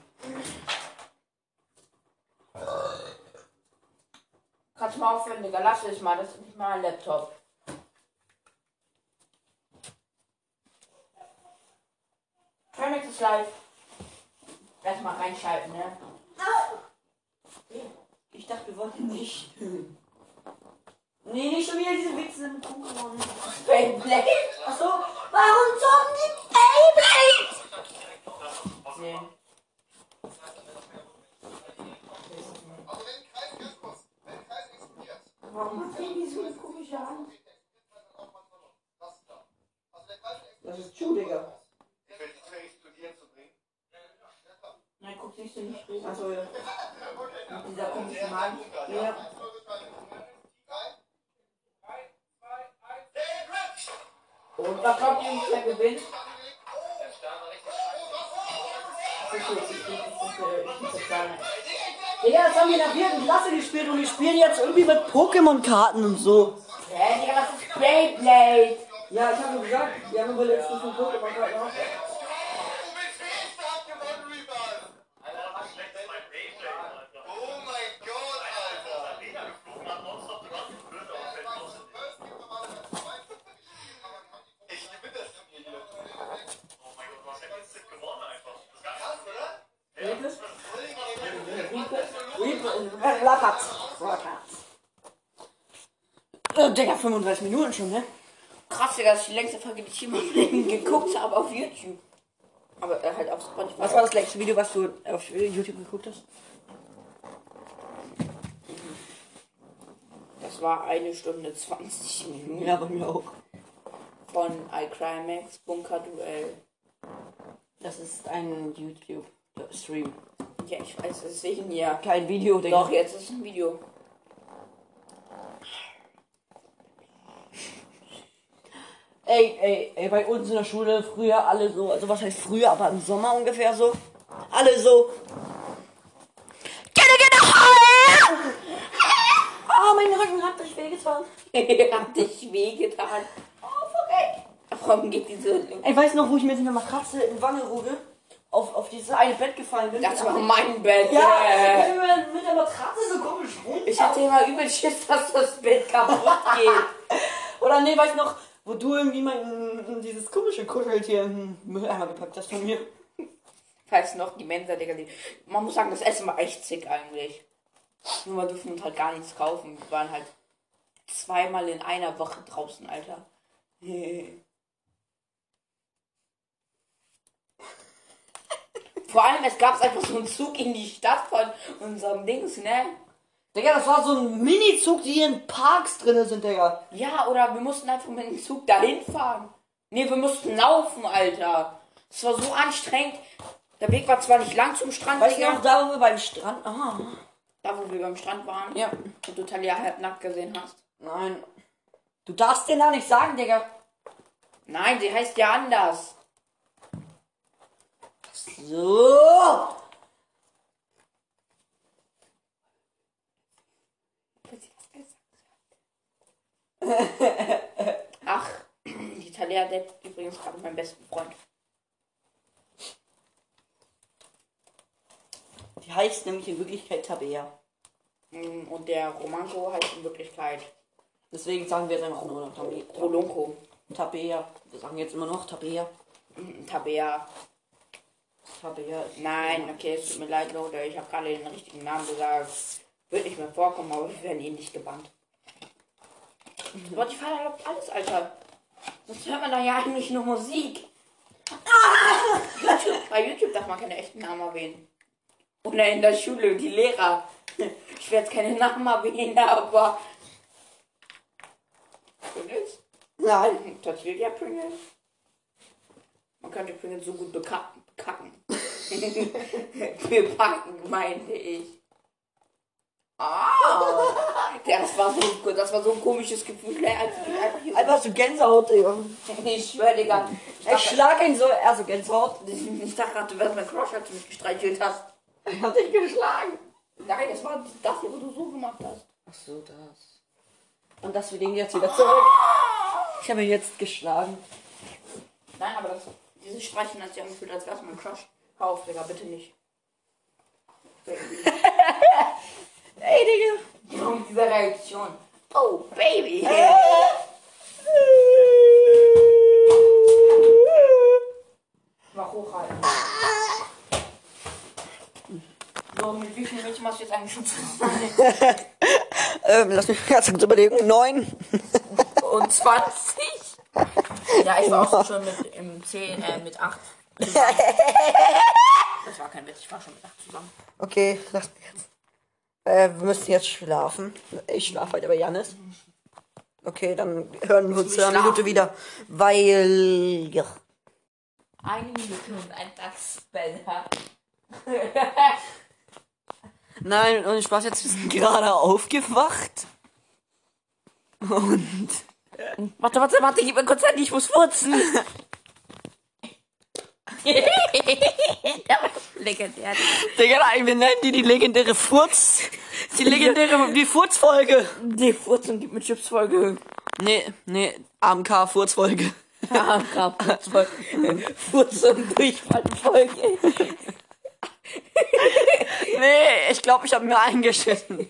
Speaker 2: Kannst du mal aufhören, Digga? Lass es mal, das ist nicht mal ein Laptop. Trimix ist live. Lass mal reinschalten, ne?
Speaker 1: Ich dachte, wir wollten nicht. Nee, nicht schon wieder diese Wichse mit Pokémon.
Speaker 2: Beyblade.
Speaker 1: Achso, warum zocken die Beyblade?
Speaker 2: Nee.
Speaker 3: Also wenn kein ganz kurz, wenn kein explodiert,
Speaker 2: Warum so eine komische Hand?
Speaker 3: das ist da. Also
Speaker 1: Chu, Digga.
Speaker 3: Ich will die Tür explodieren zu bringen.
Speaker 2: Nein, guck dich so nicht rüber.
Speaker 1: Achso, ja.
Speaker 2: Mit dieser komischen Magen.
Speaker 1: Ja. Und was glaubt ihr, wer gewinnt? Das ist jetzt, ich bin ich muss jetzt sagen. Digga, das haben wir in der vierten Klasse gespielt und wir spielen jetzt irgendwie mit Pokémon-Karten und so.
Speaker 2: Hä, Digga, was ist Beyblade?
Speaker 1: Ja, ich habe nur gesagt, wir haben aber letztens mit Pokémon-Karten
Speaker 3: oder?
Speaker 1: Lappat. Äh, Digga, 35 Minuten schon, ne?
Speaker 2: Krass, Digga, das ist die längste Folge, die ich Leben geguckt habe auf YouTube. Aber äh, halt auf Spotify.
Speaker 1: Was war das letzte Video, was du auf YouTube geguckt hast?
Speaker 2: Das war eine Stunde 20 Minuten
Speaker 1: Ja, bei mir auch.
Speaker 2: von iCrimex Bunker Duell.
Speaker 1: Das ist ein YouTube-Stream.
Speaker 2: Ja, ich weiß, deswegen ja.
Speaker 1: Kein Video, Digga.
Speaker 2: Doch, jetzt ist ein Video.
Speaker 1: Ey, ey, ey, bei uns in der Schule früher alle so, also was heißt früher, aber im Sommer ungefähr so. Alle so. Geh, geh nach Hause! Ah, mein Rücken hat sich wehgetan.
Speaker 2: Hat dich wehgetan.
Speaker 1: Oh, fuck,
Speaker 2: Warum geht die so?
Speaker 1: ey. Ich weiß noch, wo ich mir jetzt mit einer Katze in Wangerooge auf, auf dieses eine Bett gefallen bin.
Speaker 2: Das war mein Bett.
Speaker 1: Ja, ich bin mit, der Matratze so komisch runter.
Speaker 2: Ich hatte immer übel Schiss, dass das Bett kaputt geht.
Speaker 1: Oder nee, weiß noch, wo du irgendwie mein dieses komische Kuscheltier in den Mülleimer gepackt hast von mir.
Speaker 2: Falls noch die Mensa, Digga. Die, man muss sagen, das Essen war echt sick eigentlich. Nur wir durften uns halt gar nichts kaufen. Wir waren halt zweimal in einer Woche draußen, Alter. Vor allem, es gab einfach so einen Zug in die Stadt von unserem Dings, ne?
Speaker 1: Digga, das war so ein Mini-Zug, die in Parks drin sind, Digga.
Speaker 2: Ja, oder wir mussten einfach mit dem Zug dahin fahren. Nee, wir mussten laufen, Alter. Das war so anstrengend. Der Weg war zwar nicht lang zum Strand,
Speaker 1: Weißt du noch, da wo wir beim Strand. Ah.
Speaker 2: Da, wo wir beim Strand waren.
Speaker 1: Ja.
Speaker 2: Und du Talia halb nackt gesehen hast.
Speaker 1: Nein. Du darfst den da nicht sagen, Digga.
Speaker 2: Nein, sie heißt ja anders.
Speaker 1: So.
Speaker 2: Ach, die Talia date übrigens gerade meinen besten Freund.
Speaker 1: Die heißt nämlich in Wirklichkeit Tabea.
Speaker 2: Mm, Und der Romanko heißt in Wirklichkeit
Speaker 1: Deswegen sagen wir jetzt einfach nur noch Tabea.
Speaker 2: Rolonko.
Speaker 1: Tabea. Wir sagen jetzt immer noch Tabea.
Speaker 2: Mm, Tabea.
Speaker 1: Tabea.
Speaker 2: Nein, okay, es tut mir leid, Leute. Ich habe gerade den richtigen Namen gesagt. Wird nicht mehr vorkommen, aber wir werden eh nicht gebannt. Spotify erlaubt alles, Alter. Sonst hört man da ja eigentlich nur Musik. YouTube, bei YouTube darf man keine echten Namen erwähnen. Oder in der Schule, die Lehrer. Ich werde jetzt keine Namen erwähnen, aber. Pringles?
Speaker 1: Nein.
Speaker 2: Tortilla Pringles? Man könnte Pringles so gut bekacken. Bepacken, meinte ich. Ah! Das war so, das war so ein komisches Gefühl, als ich einfach
Speaker 1: so Gänsehaut, Digga.
Speaker 2: Ich schwör, Digga. Ich
Speaker 1: Ich schlag ihn so, er so Gänsehaut.
Speaker 2: ich dachte gerade, du wärst mein Crush, als du mich gestreichelt hast.
Speaker 1: Er hat dich geschlagen.
Speaker 2: Nein, das war das hier, wo du so gemacht hast.
Speaker 1: Ach so, das. Und das wir den jetzt wieder zurück. Ich habe ihn jetzt geschlagen.
Speaker 2: Nein, aber das, dieses Streichen hat sich angefühlt, als wärst du mein Crush. Hör auf, Digga, bitte nicht.
Speaker 1: Ey, Digga.
Speaker 2: Und diese Reaktion. Oh, Baby. Mach hochhalten. So, mit wie vielen Mädchen hast du jetzt eigentlich schon zusammen?
Speaker 1: Ähm, lass mich ganz kurz überlegen. Neun.
Speaker 2: Und 20? Ja, ich war auch schon mit im 10, äh, mit 8 zusammen. Das war kein Witz, ich war schon mit 8 zusammen.
Speaker 1: Okay, lass mich jetzt. Äh, wir müssen jetzt schlafen. Ich schlafe heute bei Janis. Okay, dann hören wir uns in einer? Minute wieder. Weil. Ja.
Speaker 2: Eine Minute und ein Tagsbänder.
Speaker 1: Nein, und Spaß, jetzt wir sind gerade aufgewacht. Und.
Speaker 2: Warte, warte, warte, gib mir kurz Zeit, ich muss furzen. Der war legendär.
Speaker 1: Digga, nein, wir nennen die die legendäre Furz. Die legendäre, die Furzfolge.
Speaker 2: Die Furzen gibt mit Chips Folge.
Speaker 1: Nee, nee, AMK-Furzfolge.
Speaker 2: Ja, Furzfolge. Furz und Durchfallfolge.
Speaker 1: Nee, ich glaube, ich habe mir eingeschissen.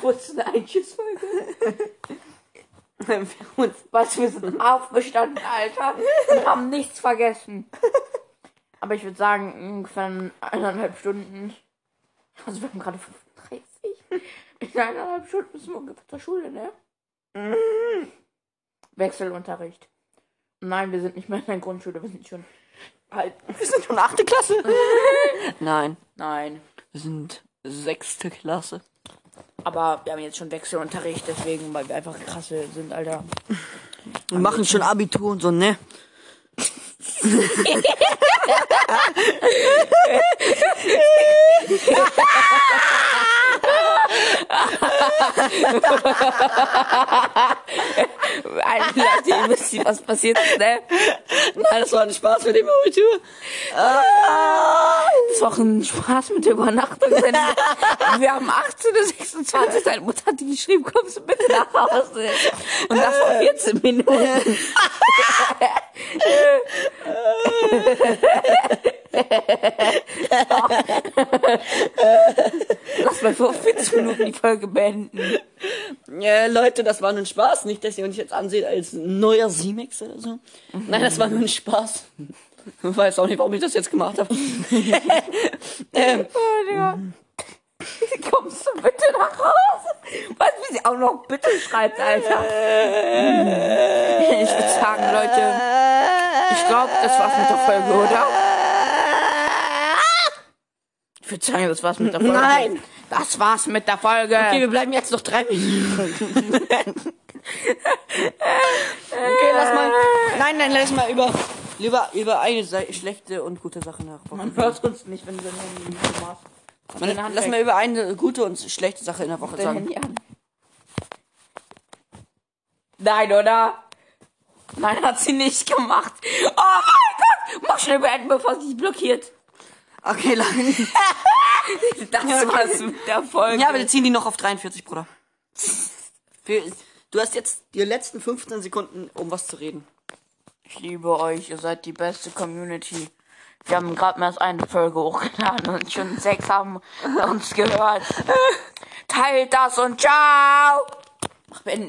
Speaker 2: Furz und Einschissfolge.
Speaker 1: Und
Speaker 2: Was, wir sind aufgestanden, Alter, und haben nichts vergessen. Aber ich würde sagen, ungefähr in eineinhalb Stunden. Also, wir haben gerade 35. In eineinhalb Stunden müssen wir ungefähr zur Schule, ne? Wechselunterricht. Nein, wir sind nicht mehr in der Grundschule, wir sind schon halt.
Speaker 1: wir sind schon achte Klasse. Nein,
Speaker 2: Nein.
Speaker 1: wir sind sechste Klasse.
Speaker 2: Aber wir haben jetzt schon Wechselunterricht, deswegen, weil wir einfach krasse sind, Alter.
Speaker 1: Wir machen schon Abitur und so, ne?
Speaker 2: Alter, Leute, ihr wisst was passiert ist, ne?
Speaker 1: Nein, das war ein Spaß mit dem Abitur.
Speaker 2: Das war auch ein Spaß mit der Übernachtung. Wir haben 18 oder 26. Deine Mutter hat die geschrieben, kommst du bitte nach Hause. Und das war 14 Minuten. Lass mal vor 40 Minuten die Folge beenden.
Speaker 1: Leute, das war nur ein Spaß. Nicht, dass ihr uns jetzt anseht als neuer C-Max oder so. Nein, das war nur ein Spaß. Ich weiß auch nicht, warum ich das jetzt gemacht habe. ähm,
Speaker 2: Oh, Digga. Kommst du bitte nach Hause? Weißt du, wie sie auch noch bitte schreibt, Alter? Ich würde sagen, Leute, ich glaube, das war's mit der Folge, oder? Ich würde sagen, das war's mit der Folge.
Speaker 1: Nein.
Speaker 2: Das war's mit der Folge.
Speaker 1: okay, wir bleiben jetzt noch drei Minuten. okay, lass mal. Nein, nein, lass mal über, lieber über eine Sei- schlechte und gute Sache nachdenken.
Speaker 2: Man hört uns nicht, wenn du dein Handy nicht machst.
Speaker 1: Man, lass mal über eine gute und schlechte Sache in der Woche sagen.
Speaker 2: Nein, oder? Nein, hat sie nicht gemacht. Oh mein Gott! Mach schnell beenden, bevor sie sich blockiert.
Speaker 1: Okay, lang.
Speaker 2: Das war's mit der Folge.
Speaker 1: Ja, aber wir ziehen die noch auf 43, Bruder. Du hast jetzt die letzten 15 Sekunden, um was zu reden.
Speaker 2: Ich liebe euch, ihr seid die beste Community. Wir haben gerade erst eine Folge hochgeladen und schon sechs haben uns gehört. Teilt das und ciao! Mach beenden.